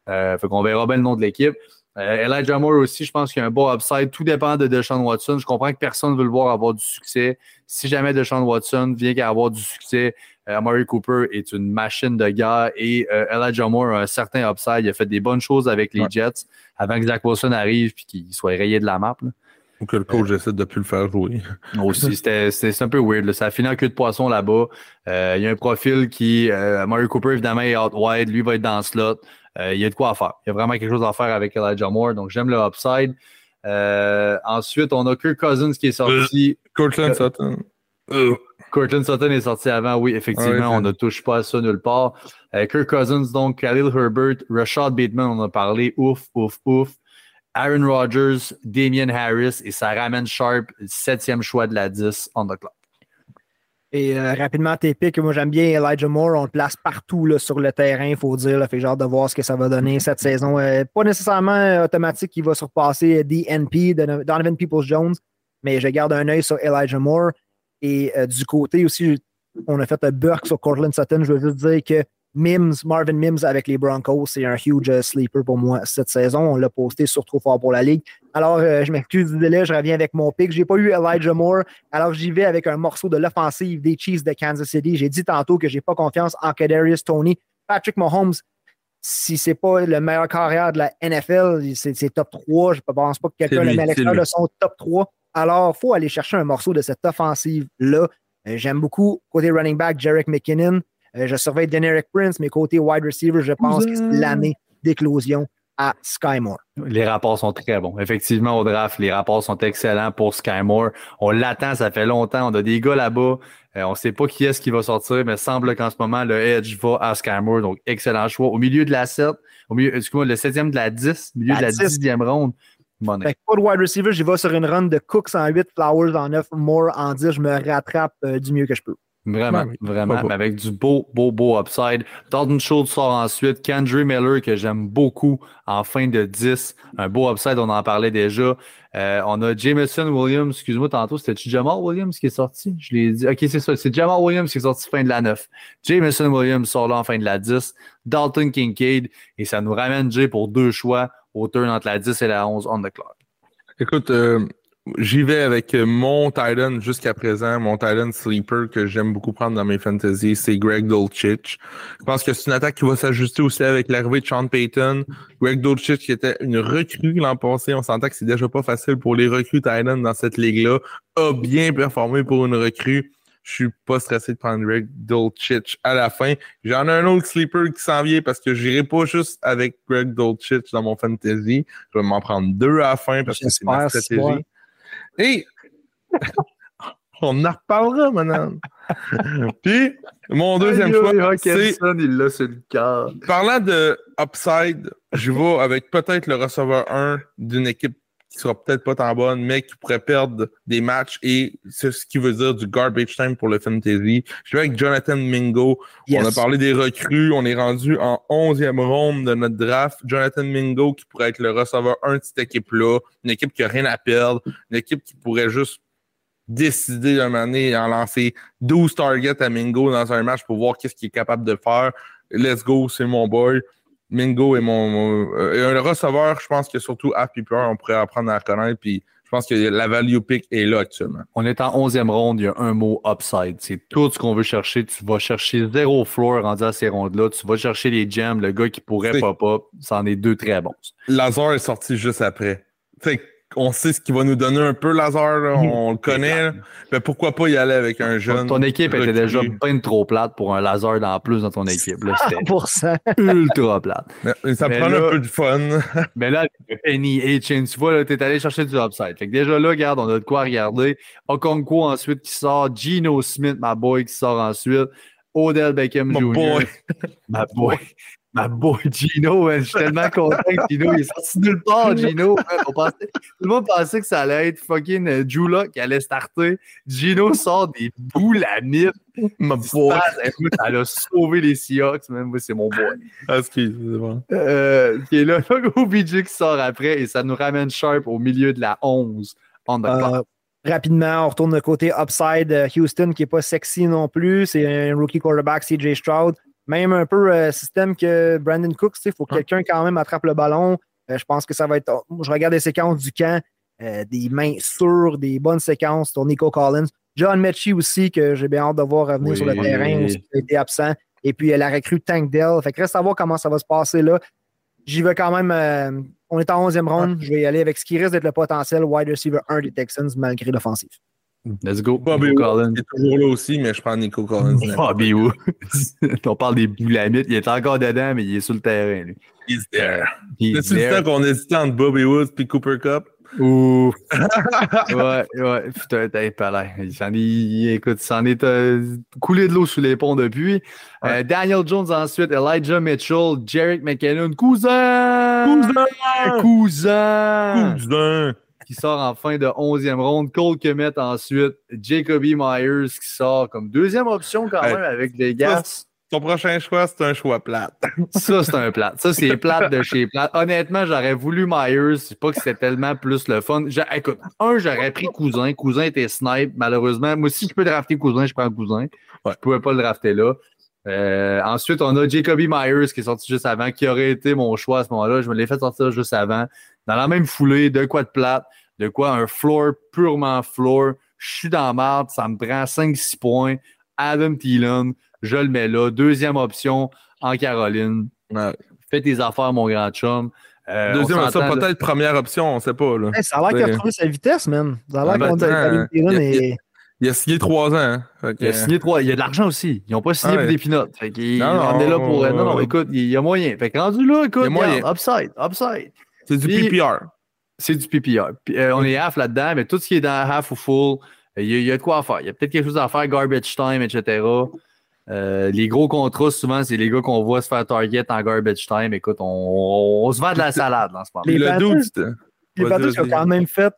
fait qu'on verra bien le nom de l'équipe. Elijah Moore aussi, je pense qu'il y a un bon upside. Tout dépend de Deshaun Watson. Je comprends que personne ne veut le voir avoir du succès. Si jamais Deshaun Watson vient qu'à avoir du succès, Amari Cooper est une machine de guerre et euh, Elijah Moore a un certain upside. Il a fait des bonnes choses avec les Jets avant que Zach Wilson arrive et qu'il soit rayé de la map. Ou que le coach essaie de plus le faire jouer. Aussi, c'était un peu weird. Ça a fini en queue de poisson là-bas. Euh, il y a un profil qui, euh, Murray Cooper, évidemment, est out wide. Lui va être dans le slot. Euh, il y a de quoi à faire. Il y a vraiment quelque chose à faire avec Elijah Moore. Donc, j'aime le upside. ensuite, on a Kirk Cousins qui est sorti. Cortland Sutton. Cortland Sutton est sorti avant, oui, effectivement, on ne touche pas à ça nulle part. Kirk Cousins, donc, Khalil Herbert, Rashad Bateman, on a parlé, ouf, ouf, ouf. Aaron Rodgers, Damien Harris et ça ramène Sharp, septième choix de la 10 on the clock. Et euh, rapidement, tes pics, moi j'aime bien Elijah Moore, on le place partout là, sur le terrain, il faut dire. Là, fait genre de voir ce que ça va donner cette saison. Euh, pas nécessairement euh, automatique qu'il va surpasser DNP, Donovan Peoples-Jones, mais je garde un œil sur Elijah Moore. Et du côté aussi, on a fait un Burke sur Cortland Sutton. Je veux juste dire que Mims, Marvin Mims avec les Broncos, c'est un huge euh, sleeper pour moi cette saison. On l'a posté sur trop fort pour la ligue. Alors, euh, je m'excuse du délai, je reviens avec mon pick. Je n'ai pas eu Elijah Moore, alors j'y vais avec un morceau de l'offensive des Chiefs de Kansas City. J'ai dit tantôt que je n'ai pas confiance en Kadarius Tony. Patrick Mahomes, si ce n'est pas le meilleur carrière de la NFL, c'est top 3. Je ne pense pas que quelqu'un le met à de son top 3. Alors, il faut aller chercher un morceau de cette offensive-là. Euh, j'aime beaucoup, côté running back, Jarek McKinnon. Euh, je surveille Deneric Prince, mais côté wide receiver, je pense que c'est l'année d'éclosion à Skymore. Les rapports sont très bons. Effectivement, au draft, les rapports sont excellents pour Skymore. On l'attend, ça fait longtemps. On a des gars là-bas. Euh, on ne sait pas qui est-ce qui va sortir, mais semble qu'en ce moment, le Edge va à Skymore. Donc, excellent choix. Au milieu de la 7, au milieu, excuse-moi, le 7e de la 10, au milieu de la 10e ronde. Bon, pas de wide receiver, j'y vais sur une run de Cooks en 8, Flowers en 9, Moore en 10. Je me rattrape euh, du mieux que je peux. Vraiment, vraiment, avec du beau, beau, beau upside. Dalton Schultz sort ensuite. Kendry Miller, que j'aime beaucoup, en fin de 10. Un beau upside, on en parlait déjà. Euh, on a Jameson Williams, excuse-moi, tantôt, c'était Jamal Williams qui est sorti? Je l'ai dit. Ok, c'est ça, c'est Jamal Williams qui est sorti fin de la 9. Jameson Williams sort là en fin de la 10. Dalton Kincaid, et ça nous ramène Jay pour deux choix au entre la 10 et la 11 on the clock. Écoute, euh, J'y vais avec mon Titan jusqu'à présent, mon Titan sleeper que j'aime beaucoup prendre dans mes fantasy, c'est Greg Dolchich. Je pense que c'est une attaque qui va s'ajuster aussi avec l'arrivée de Sean Payton. Greg Dolchich qui était une recrue l'an passé, on s'entend que c'est déjà pas facile pour les recrues Titan dans cette ligue-là, a bien performé pour une recrue. Je suis pas stressé de prendre Greg Dolchich à la fin. J'en ai un autre sleeper qui s'en vient parce que j'irai pas juste avec Greg Dolchich dans mon fantasy. Je vais m'en prendre deux à la fin parce que c'est ma stratégie. Et on en reparlera maintenant. Puis, mon deuxième choix, c'est... il l'a sur le cœur. Parlant de upside, je vais avec peut-être le receveur 1 d'une équipe qui sera peut-être pas tant bonne, mais qui pourrait perdre des matchs et c'est ce qui veut dire du garbage time pour le fantasy. Je vais avec Jonathan Mingo. On a parlé des recrues. On est rendu en 11e ronde de notre draft. Jonathan Mingo qui pourrait être le receveur 1 de cette équipe-là. Une équipe qui n'a rien à perdre. Une équipe qui pourrait juste décider d'un moment donné en lancer 12 targets à Mingo dans un match pour voir qu'est-ce qu'il est capable de faire. Let's go, c'est mon boy. Mingo est mon. Euh, un receveur, je pense que surtout Happy on pourrait apprendre à reconnaître. Puis je pense que la value pick est là actuellement. On est en 11e ronde, il y a un mot upside. C'est tout ce qu'on veut chercher. Tu vas chercher zéro floor rendu à ces rondes-là. Tu vas chercher les gems, le gars qui pourrait pop-up. C'en est deux très bons. Lazare est sorti juste après. Fait on sait ce qui va nous donner un peu Lazare, on le connaît. Mais pourquoi pas y aller avec un jeune? Ton équipe était déjà bien trop plate pour un Lazare en plus dans ton équipe. C'était ultra plate. Mais, ça prend un peu de fun. mais là, Penny tu vois, tu es allé chercher du upside. Fait que déjà là, regarde, on a de quoi regarder. Okonkwo ensuite qui sort, Gino Smith, ma boy, qui sort ensuite. Odell Beckham Jr. Boy. ma boy. Ma boy Gino, je suis tellement content que Gino il est sorti nulle part, Gino. tout le monde pensait que ça allait être fucking euh, Jula qui allait starter. Gino sort des boules à mythe. Ma boy. Elle a sauvé les Seahawks, même moi, c'est mon boy. Ah, excuse, c'est bon. Euh, qui est là, OBJ qui sort après et ça nous ramène Sharp au milieu de la 11 on the euh, Rapidement, on retourne de côté upside euh, Houston qui n'est pas sexy non plus. C'est un rookie quarterback, CJ Stroud même un peu euh, système que Brandon Cooks, il faut que quelqu'un quand même attrape le ballon. je pense que ça va être. Je regarde les séquences du camp, des mains sûres, des bonnes séquences pour Nico Collins. John Mechie aussi, que j'ai bien hâte de voir revenir sur le terrain, aussi, qui a été absent. Et puis, la recrue Tank Dell. Fait que reste à voir comment ça va se passer là. J'y vais quand même. on est en 11e round. Je vais y aller avec ce qui risque d'être le potentiel wide receiver 1 des Texans malgré l'offensive. Let's go. Bobby Collins. Il est toujours là aussi, mais je prends Nico Collins. Bobby Wood. On parle des boulamites. Il est encore dedans, mais il est sur le terrain. Lui. He's there. C'est-tu le temps qu'on hésitait entre Bobby Woods et Cooper Cup? Ouh. ouais, ouais. Putain, t'es pas là. J'en ai, écoute, s'en est euh, coulé de l'eau sous les ponts depuis. Euh, Daniel Jones ensuite, Elijah Mitchell, Jarek McKinnon, cousin! Cousin! Cousin! Cousin! Qui sort en fin de 11e ronde. Cole Kemet ensuite. Jacoby Myers qui sort comme deuxième option quand même avec les gars. Ton prochain choix, c'est un choix plate. ça, c'est un plate. Ça, c'est plate de chez plate. Honnêtement, j'aurais voulu Myers. C'est pas que c'était tellement plus le fun. écoute, un, j'aurais pris Cousin. Cousin était snipe, malheureusement. Moi, si je peux drafter Cousin, je prends Cousin. Je pouvais pas le drafter là. Euh, ensuite, on a Jacoby Myers qui est sorti juste avant, qui aurait été mon choix à ce moment-là. Je me l'ai fait sortir juste avant. Dans la même foulée, de quoi de plate de quoi? Un floor purement floor. Je suis dans la marde, ça me prend 5-6 points. Adam Thielen, je le mets là. Deuxième option en Caroline. Fais tes affaires, mon grand chum. Euh, Deuxième option, peut-être première option, on ne sait pas. Là. ça a l'air qu'il a retrouvé sa vitesse, man. Ça a l'air qu'on a Thielen et. Il a signé trois ans. Hein. Il a signé trois. Il y a de l'argent aussi. Ils n'ont pas signé pour des pinottes. Fait il non, là pour. Non, non, écoute, il y a moyen. Fait que rendu là, écoute, il y a moyen. upside, upside. C'est du PPR. C'est du PPR. Euh, on est half là-dedans, mais tout ce qui est dans half ou full, il y, a, de quoi faire. Il y a peut-être quelque chose à faire, garbage time, etc. Euh, les gros contrats, souvent, c'est les gars qu'on voit se faire target en garbage time. Écoute, on, se vend de la salade en ce moment. Les le les Panthers qui ont quand même fait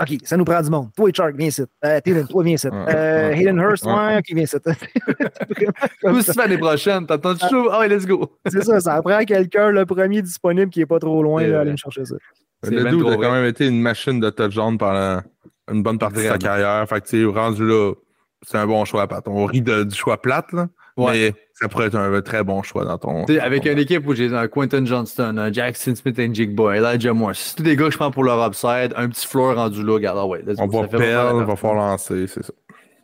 OK, ça nous prend du monde. Toi, Chark, viens ici. Euh, toi, viens ici. Euh, Hayden Hurst, ouais, OK, viens ici. Où tu l'année prochaine? T'attends toujours? Ah ouais, let's go. c'est ça, ça prend quelqu'un, le premier disponible qui n'est pas trop loin, là, aller me chercher ça. Le dude a quand même été une machine de touchdown pendant une bonne partie de sa carrière. Fait que, tu rendu là, c'est un bon choix, Pat. On rit du choix plate, là. Mais ça pourrait être un très bon choix dans ton. avec une équipe où j'ai un Quentin Johnston, un Jackson Smith and Jigba, Elijah Moore. C'est tous des gars que je prends pour leur upside. Un petit floor rendu là, regarde, ah ouais. On va perdre, on va falloir lancer, c'est ça.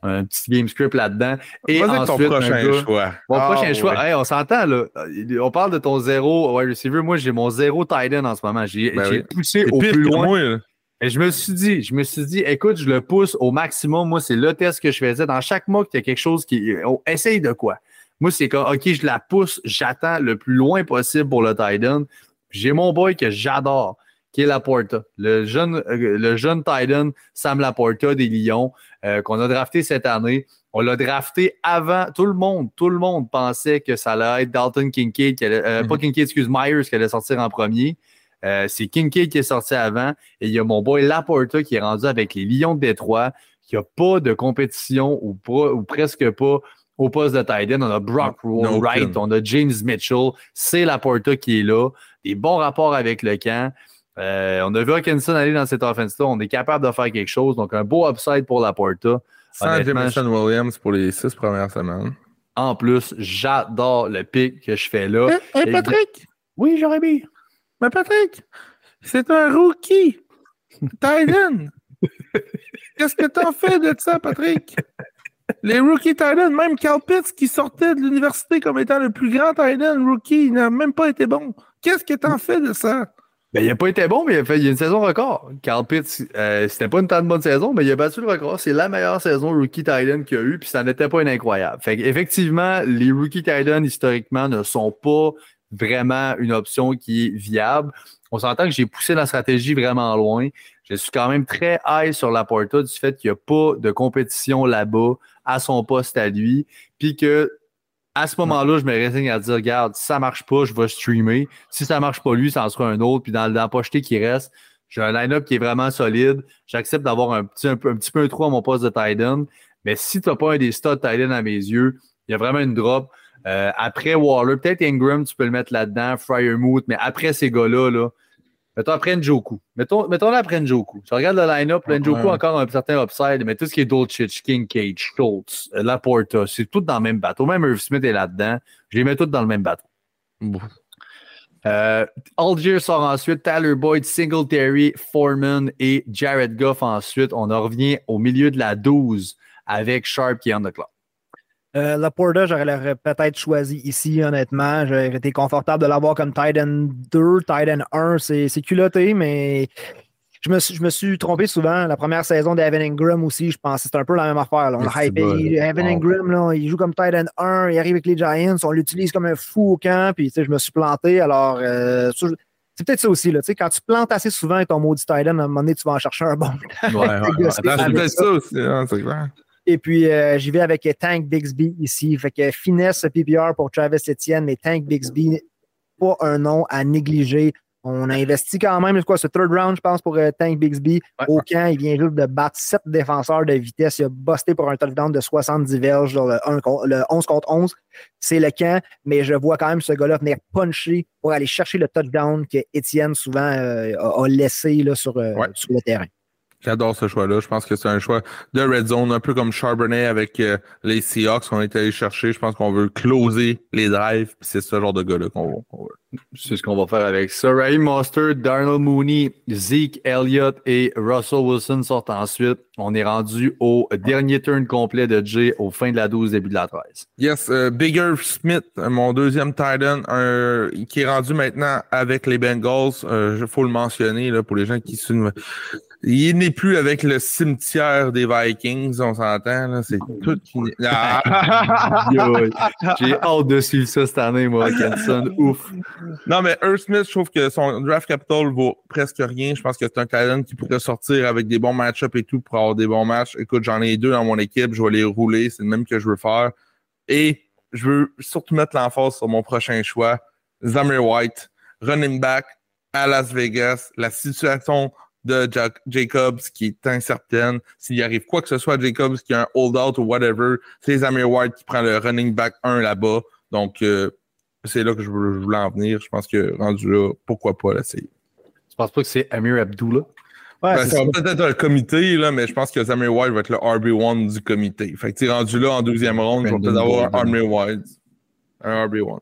Un petit game script là-dedans. Et ensuite, ton prochain choix. Mon prochain ah, choix. on s'entend, là. On parle de ton zéro wide receiver. Moi, j'ai mon zéro tight end en ce moment. J'ai ben poussé au plus loin. et je me suis dit, je me suis dit, écoute, je le pousse au maximum. Moi, c'est le test que je faisais. Dans chaque mois qu'il y a quelque chose qui. On essaye de quoi? Moi, c'est comme, OK, je la pousse, j'attends le plus loin possible pour le tight end. J'ai mon boy que j'adore, qui est Laporta. Le jeune, euh, le jeune tight end, Sam Laporta des Lions. Euh, qu'on a drafté cette année. On l'a drafté avant. Tout le monde, tout le monde pensait que ça allait être Dalton Kincaid, qui allait, euh, pas mhm. Kincaid, excuse, Myers qui allait sortir en premier. Euh, c'est Kincaid qui est sorti avant. Et il y a mon boy Laporta qui est rendu avec les Lions de Détroit, qui n'a pas de compétition ou, ou presque pas au poste de tight On a Brock Wright, on a James Mitchell. C'est Laporta qui est là. Des bons rapports avec le camp. Euh, on a vu Hawkinson aller dans cette offense-là. On est capable de faire quelque chose. Donc, un beau upside pour la Porta. Sans Jameson Williams pour les six premières semaines. En plus, j'adore le pic que je fais là. Hé, Patrick! Oui, j'aurais mis. Mais Patrick, c'est un rookie. Titan. Qu'est-ce que t'en fais de ça, Patrick? Les rookies Titan, même Carl Pitts qui sortait de l'université comme étant le plus grand Titan rookie, il n'a même pas été bon. Qu'est-ce que t'en fais de ça? Ben, il n'a pas été bon, mais il a fait il a une saison record. Carl Pitts, euh, c'était pas une tant de bonne saison, mais il a battu le record. C'est la meilleure saison rookie Titan qu'il a eu, puis ça n'était pas une incroyable. Fait effectivement, les rookie Titan, historiquement, ne sont pas vraiment une option qui est viable. On s'entend que j'ai poussé la stratégie vraiment loin. Je suis quand même très high sur la porta du fait qu'il n'y a pas de compétition là-bas à son poste à lui, puis que à ce moment-là, je me résigne à dire, regarde, si ça marche pas, je vais streamer. Si ça marche pas lui, ça en sera un autre. Puis dans, le pocheté qui reste, j'ai un line-up qui est vraiment solide. J'accepte d'avoir un petit, un, petit peu un trou à mon poste de tight end. Mais si tu n'as pas un des studs tight end à mes yeux, il y a vraiment une drop. Euh, après Waller, peut-être Ingram, tu peux le mettre là-dedans, Fryermuth, mais après ces gars-là, là, Mettons après Njoku. Mettons, mettons là après Njoku. Tu regardes le line-up, Njoku encore un certain upside, mais tout ce qui est Dolchich, Cage, Schultz, euh, Laporta, c'est tout dans le même bateau. Même Irv Smith est là-dedans. Je les mets tous dans le même bateau. Euh, Algier sort ensuite, Tyler Boyd, Singletary, Foreman et Jared Goff ensuite. On en revient au milieu de la 12 avec Sharp qui est en the clock. Euh, Laporta, j'aurais peut-être choisi ici, honnêtement. J'aurais été confortable de l'avoir comme Titan 2, Titan 1. C'est culotté, mais je me, suis, je me suis trompé souvent. La première saison d'Evan Ingram aussi, je pense que c'est un peu la même affaire. On le hype. Evan Ingram, là, il joue comme Titan 1, il arrive avec les Giants, on l'utilise comme un fou au camp, puis je me suis planté. Alors, euh, c'est peut-être ça aussi. Là, quand tu plantes assez souvent avec ton maudit Titan, à un moment donné, tu vas en chercher un bon. Ouais, ouais. c'est peut-être ça aussi, hein, c'est clair. Et puis, euh, j'y vais avec Tank Bixby ici. Fait que finesse PPR pour Travis Etienne, mais Tank Bixby, pas un nom à négliger. On a investi quand même, quoi, ce third round, je pense, pour euh, Tank Bixby. Au camp, il vient juste de battre sept défenseurs de vitesse. Il a busté pour un touchdown de 70 verges dans le, 11 contre 11. C'est le camp, mais je vois quand même ce gars-là venir puncher pour aller chercher le touchdown que Etienne souvent euh, a, laissé là, sur, sur le terrain. J'adore ce choix-là. Je pense que c'est un choix de red zone, un peu comme Charbonnet avec euh, les Seahawks qu'on est allé chercher. Je pense qu'on veut closer les drives. C'est ce genre de gars-là qu'on veut. C'est ce qu'on va faire avec ça. Ray Monster, Darnell Mooney, Zeke Elliott et Russell Wilson sortent ensuite. On est rendu au dernier turn complet de Jay au fin de la 12, début de la 13. Yes, euh, Bigger Smith, mon deuxième Titan, qui est rendu maintenant avec les Bengals. Il euh, faut le mentionner là, pour les gens qui suivent il n'est plus avec le cimetière des Vikings, on s'entend. C'est tout ah! J'ai hâte de suivre ça cette année, moi, Kenson. Ouf. Non, mais Smith, je trouve que son draft capital vaut presque rien. Je pense que c'est un talent qui pourrait sortir avec des bons match-ups et tout pour avoir des bons matchs. Écoute, j'en ai deux dans mon équipe. Je vais les rouler. C'est le même que je veux faire. Et je veux surtout mettre l'emphase sur mon prochain choix. Zamir White, running back à Las Vegas. La situation de Jacobs qui est incertaine. S'il arrive quoi que ce soit Jacobs, qui a un hold-out ou whatever, c'est Zamir White qui prend le running back 1 là-bas. Donc, euh, c'est là que je voulais en venir. Je pense que rendu là, pourquoi pas l'essayer? Tu penses pas que c'est Amir Abdullah? Ouais, ben, ça va peut-être être un comité, là, mais je pense que Zamir White va être le RB1 du comité. Fait que rendu là en deuxième ronde, je vais peut-être avoir un Amir White. Un RB1.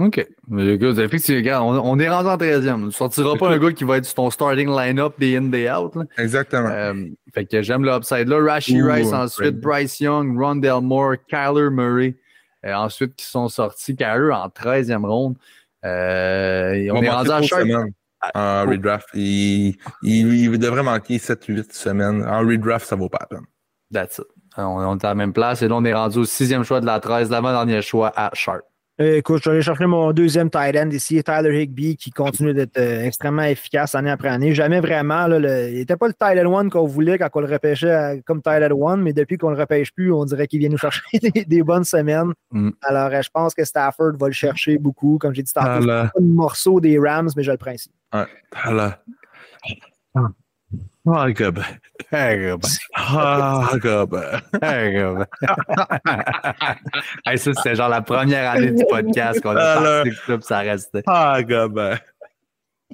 OK. Mais effectivement, on, on est rendu en 13e. Tu sortiras pas un gars qui va être sur ton starting line-up des in, day out. Exactement. Euh, fait que j'aime l'upside là. Rashi Rice ensuite, Bryce Young, Rondell Moore, Kyler Murray. Euh, ensuite, qui sont sortis, Kyler en 13e ronde. Euh, on, est rendu à Sharp. En redraft, il, il, devrait manquer 7-8 semaines. En redraft, ça vaut pas la peine. That's it. On, on est à la même place et là, on est rendu au sixième choix de la 13, l'avant-dernier choix à Sharp. Euh, écoute, je allé chercher mon deuxième tight end ici, Tyler Higby, qui continue d'être euh, extrêmement efficace année après année. Jamais vraiment, là, il n'était pas le tight end one qu'on voulait quand on le repêchait comme tight end one, mais depuis qu'on ne le repêche plus, on dirait qu'il vient nous chercher des, bonnes semaines. Mm. Alors, euh, je pense que Stafford va le chercher beaucoup. Comme j'ai dit, Stafford, c'est pas un morceau des Rams, mais je le principe. Ouais. Ah, Hey, gubbe. Ah, gubbe. Hey, ça, c'était genre la première année du podcast qu'on a parti club, ça restait. Ah. Hey, gubbe.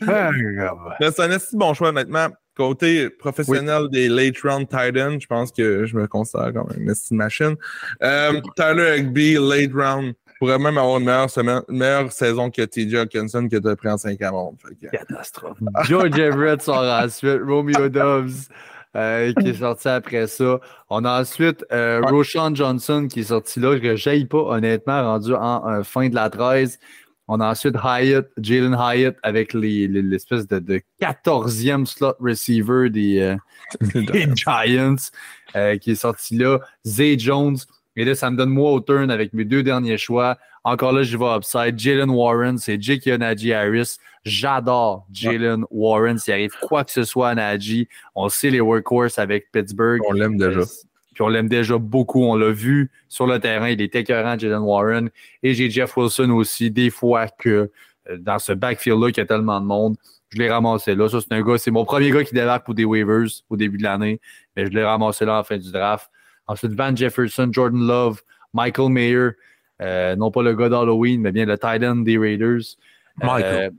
C'est un assez bon choix, honnêtement. Côté professionnel des late round Titans, je pense que je me considère comme une machine. Euh, Tyler Higby, late round pourrait même avoir une meilleure, semaine, une meilleure saison que TJ Hawkinson que tu as pris en 5 ans. Catastrophe. George Everett sort ensuite, Romeo Dobbs. Euh, qui est sorti après ça. On a ensuite euh, Roshan Johnson qui est sorti là, que je pas honnêtement, rendu en euh, fin de la 13. On a ensuite Hyatt, Jalen Hyatt avec l'espèce de, de 14e slot receiver des, des Giants qui est sorti là. Zay Jones, et là, ça me donne moi au turn avec mes deux derniers choix. Encore là, je vais upside. Jalen Warren, c'est Jake Najee Harris. J'adore Jalen Warren. S'il arrive quoi que ce soit à Najee, on sait les workhorses avec Pittsburgh. On l'aime déjà. Puis on l'aime déjà beaucoup. On l'a vu sur le terrain. Il est écœurant, Jalen Warren. Et j'ai Jeff Wilson aussi. Des fois que euh, dans ce backfield-là, qu'il y a tellement de monde, je l'ai ramassé là. Ça, c'est un gars, c'est mon premier gars qui débarque pour des waivers au début de l'année. Mais je l'ai ramassé là en fin du draft. Ensuite, Van Jefferson, Jordan Love, Michael Mayer, euh, non pas le gars d'Halloween, mais bien le Titan des Raiders. Michael. Euh,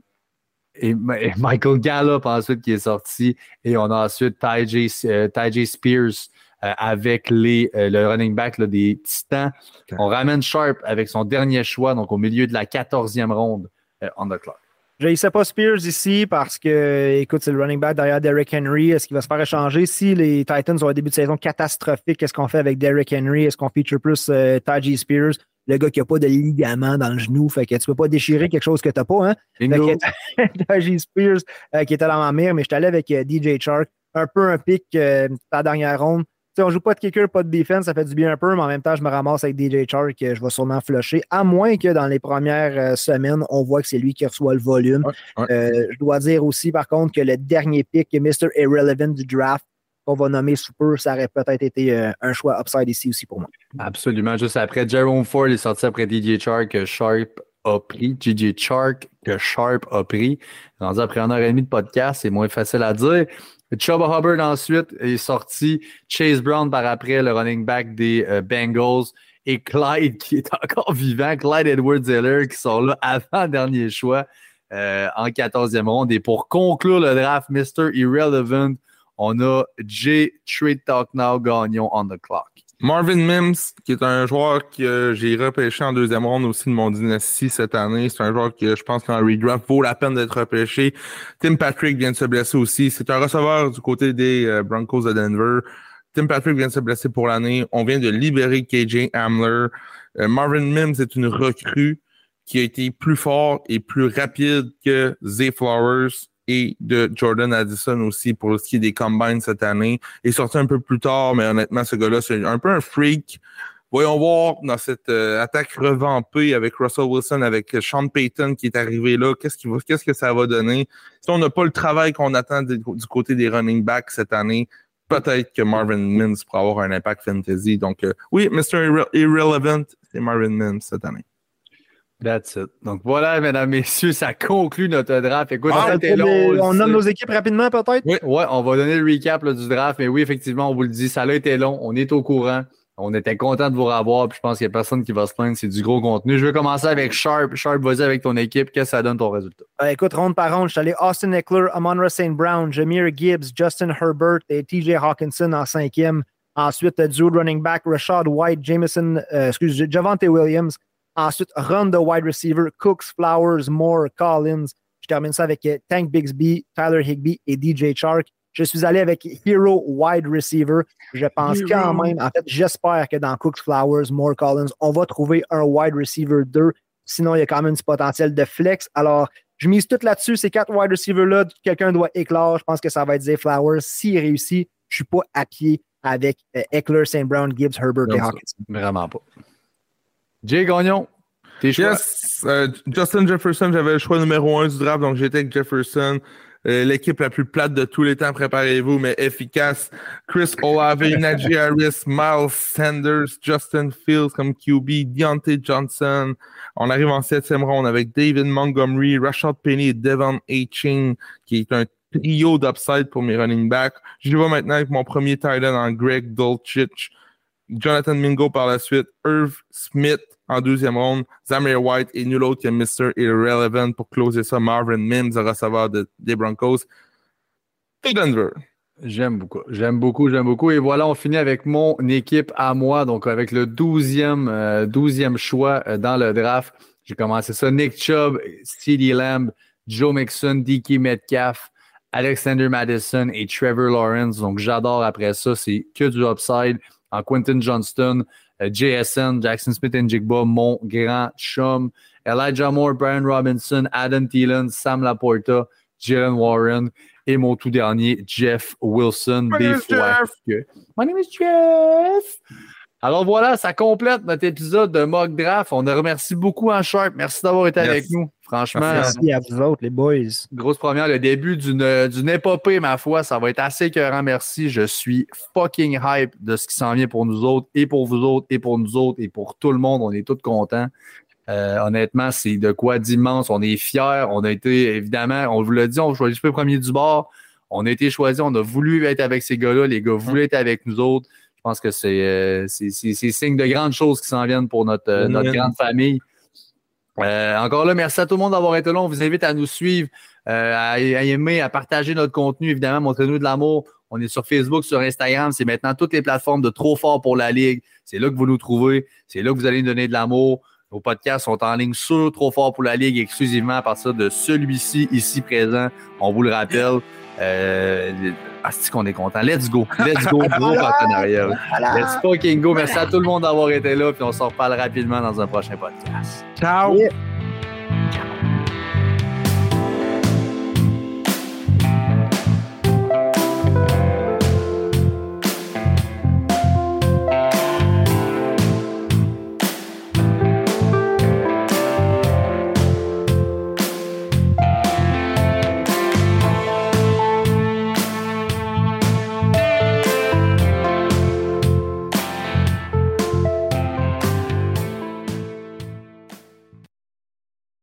et, Michael Gallup ensuite qui est sorti. Et on a ensuite Ty euh, Spears avec les, le running back des Titans. On ramène Sharp avec son dernier choix, donc au milieu de la 14e ronde on the clock. Je ne sais pas Spears ici parce que, écoute, c'est le running back derrière Derrick Henry. Est-ce qu'il va se faire échanger? Si les Titans ont un début de saison catastrophique, qu'est-ce qu'on fait avec Derrick Henry? Est-ce qu'on feature plus euh, Taji Spears? Le gars qui n'a pas de ligament dans le genou, fait que tu peux pas déchirer quelque chose que tu n'as pas, hein? Taji Spears euh, qui était dans ma mire, mais je suis allé avec euh, DJ Chark. Un peu un pic euh, la dernière ronde on joue pas de kicker, pas de defense, ça fait du bien un peu, mais en même temps, je me ramasse avec DJ Chark que je vais sûrement flusher, à moins que dans les premières euh, semaines, on voit que c'est lui qui reçoit le volume. Euh, je dois dire aussi, par contre, que le dernier pick, Mr. Irrelevant du draft, qu'on va nommer sous peu, ça aurait peut-être été euh, un choix upside ici aussi pour moi. Absolument. Juste après, Jerome Ford est sorti après DJ Chark que Sharp a pris. DJ Chark que Sharp a pris. Rendu après un heure et demie de podcast, c'est moins facile à dire. Chuba Hubbard ensuite est sorti. Chase Brown par après, le running back des euh, Bengals. Et Clyde qui est encore vivant. Clyde Edwards-Zeller qui sont là avant dernier choix euh, en 14e ronde. Et pour conclure le draft, Mr. Irrelevant, on a J. Trade Talk Now Gagnon on the clock. Marvin Mims, qui est un joueur que j'ai repêché en deuxième ronde aussi de mon dynastie cette année. C'est un joueur que je pense qu'en redraft vaut la peine d'être repêché. Tim Patrick vient de se blesser aussi. C'est un receveur du côté des euh, Broncos de Denver. Tim Patrick vient de se blesser pour l'année. On vient de libérer KJ Hamler. Euh, Marvin Mims est une recrue qui a été plus fort et plus rapide que Zay Flowers et de Jordan Addison aussi pour ce qui est des combines cette année. Il est sorti un peu plus tard, mais honnêtement, ce gars-là, c'est un peu un freak. Voyons voir dans cette euh, attaque revampée avec Russell Wilson, avec Sean Payton qui est arrivé là, qu'est-ce, va, qu'est-ce que ça va donner? Si on n'a pas le travail qu'on attend du côté des running backs cette année, peut-être que Marvin Mims pourra avoir un impact fantasy. Donc, euh, oui, Mr. Irrelevant, c'est Marvin Mims cette année. That's it. Donc voilà, mesdames, messieurs, ça conclut notre draft. Écoute, ah, on nomme nos équipes rapidement, peut-être? Oui, ouais, on va donner le recap du draft. Mais oui, effectivement, on vous le dit, ça a été long. On est au courant. On était content de vous revoir. Puis je pense qu'il n'y a personne qui va se plaindre. C'est du gros contenu. Je vais commencer avec Sharp. Sharp, vas-y avec ton équipe. Qu'est-ce que ça donne ton résultat? Euh, écoute, ronde par ronde, je suis allé Austin Eckler, Amon St. Brown, Jameer Gibbs, Justin Herbert et TJ Hawkinson en cinquième. Ensuite, dual running back, Rashad White, Jameson, euh, excuse, Javante Williams, Ensuite, run the wide receiver, Cooks, Flowers, Moore, Collins. Je termine ça avec euh, Tank Bixby, Tyler Higby et DJ Chark. Je suis allé avec Hero Wide Receiver. Je pense quand même, en fait, j'espère que dans Cooks, Flowers, Moore, Collins, on va trouver un wide receiver 2. Sinon, il y a quand même du potentiel de flex. Alors, je mise tout là-dessus. Ces quatre wide receivers-là, quelqu'un doit éclore. Je pense que ça va être Zay Flowers. S'il réussit, je ne suis pas à pied avec euh, Eckler, St. Brown, Gibbs, Herbert et Hawkins. Vraiment pas. Jay Gagnon, tes choix. Yes, euh, Justin Jefferson, j'avais le choix numéro un du draft, donc j'étais avec Jefferson. Euh, l'équipe la plus plate de tous les temps, préparez-vous, mais efficace. Chris Olave, Najee Harris, Miles Sanders, Justin Fields comme QB, Deontay Johnson. On arrive en septième ronde avec David Montgomery, Rashad Penny et Devon Ching, qui est un trio d'upside pour mes running backs. Je vais maintenant avec mon premier tight end en Greg Dolchich. Jonathan Mingo par la suite, Irv Smith en deuxième ronde, Zamir White et nul autre que Mr. Irrelevant pour closer ça, Marvin Mims, receveur des Broncos. Et Denver. J'aime beaucoup, j'aime beaucoup, j'aime beaucoup. Et voilà, on finit avec mon équipe à moi, donc avec le 12e, euh, choix euh, dans le draft. J'ai commencé ça. Nick Chubb, C.D. Lamb, Joe Mixon, Dicky Metcalf, Alexander Madison et Trevor Lawrence. Donc j'adore après ça. C'est que du upside en Quentin Johnston, euh, JSN, Jackson Smith and Jigba, mon grand chum, Elijah Moore, Brian Robinson, Adam Thielen, Sam Laporta, Jalen Warren et mon tout dernier, Jeff Wilson. My des fois que... My name is Jeff. Alors voilà, ça complète notre épisode de Mock Draft. On remercie beaucoup en Sharp. Merci d'avoir été avec nous. Franchement. Merci à vous autres, les boys. Grosse première, le début d'une épopée, ma foi. Ça va être assez écœurant. Merci. Je suis fucking hype de ce qui s'en vient pour nous autres, et pour vous autres, et pour nous autres, et pour tout le monde. On est tous contents. Euh, honnêtement, c'est de quoi d'immense. On est fiers. On a été, évidemment, on vous l'a dit, on choisit pas le premier du bord. On a été choisi. On a voulu être avec ces gars-là. Les gars voulaient être avec nous autres. Je pense que euh, c'est signe de grandes choses qui s'en viennent pour notre, euh, notre grande famille. Euh, encore là, merci à tout le monde d'avoir été là. On vous invite à nous suivre, à, aimer, à partager notre contenu. Évidemment, montrez-nous de l'amour. On est sur Facebook, sur Instagram. C'est maintenant toutes les plateformes de Trop Fort pour la Ligue. C'est là que vous nous trouvez. C'est là que vous allez nous donner de l'amour. Nos podcasts sont en ligne sur Trop Fort pour la Ligue exclusivement à partir de celui-ci, ici présent. On vous le rappelle. Euh, ah, c'est qu'on est content? Let's go. Let's go. Gros partenariat. Let's fucking go. Merci à tout le monde d'avoir été là. Puis on se reparle rapidement dans un prochain podcast. Ciao. Yeah.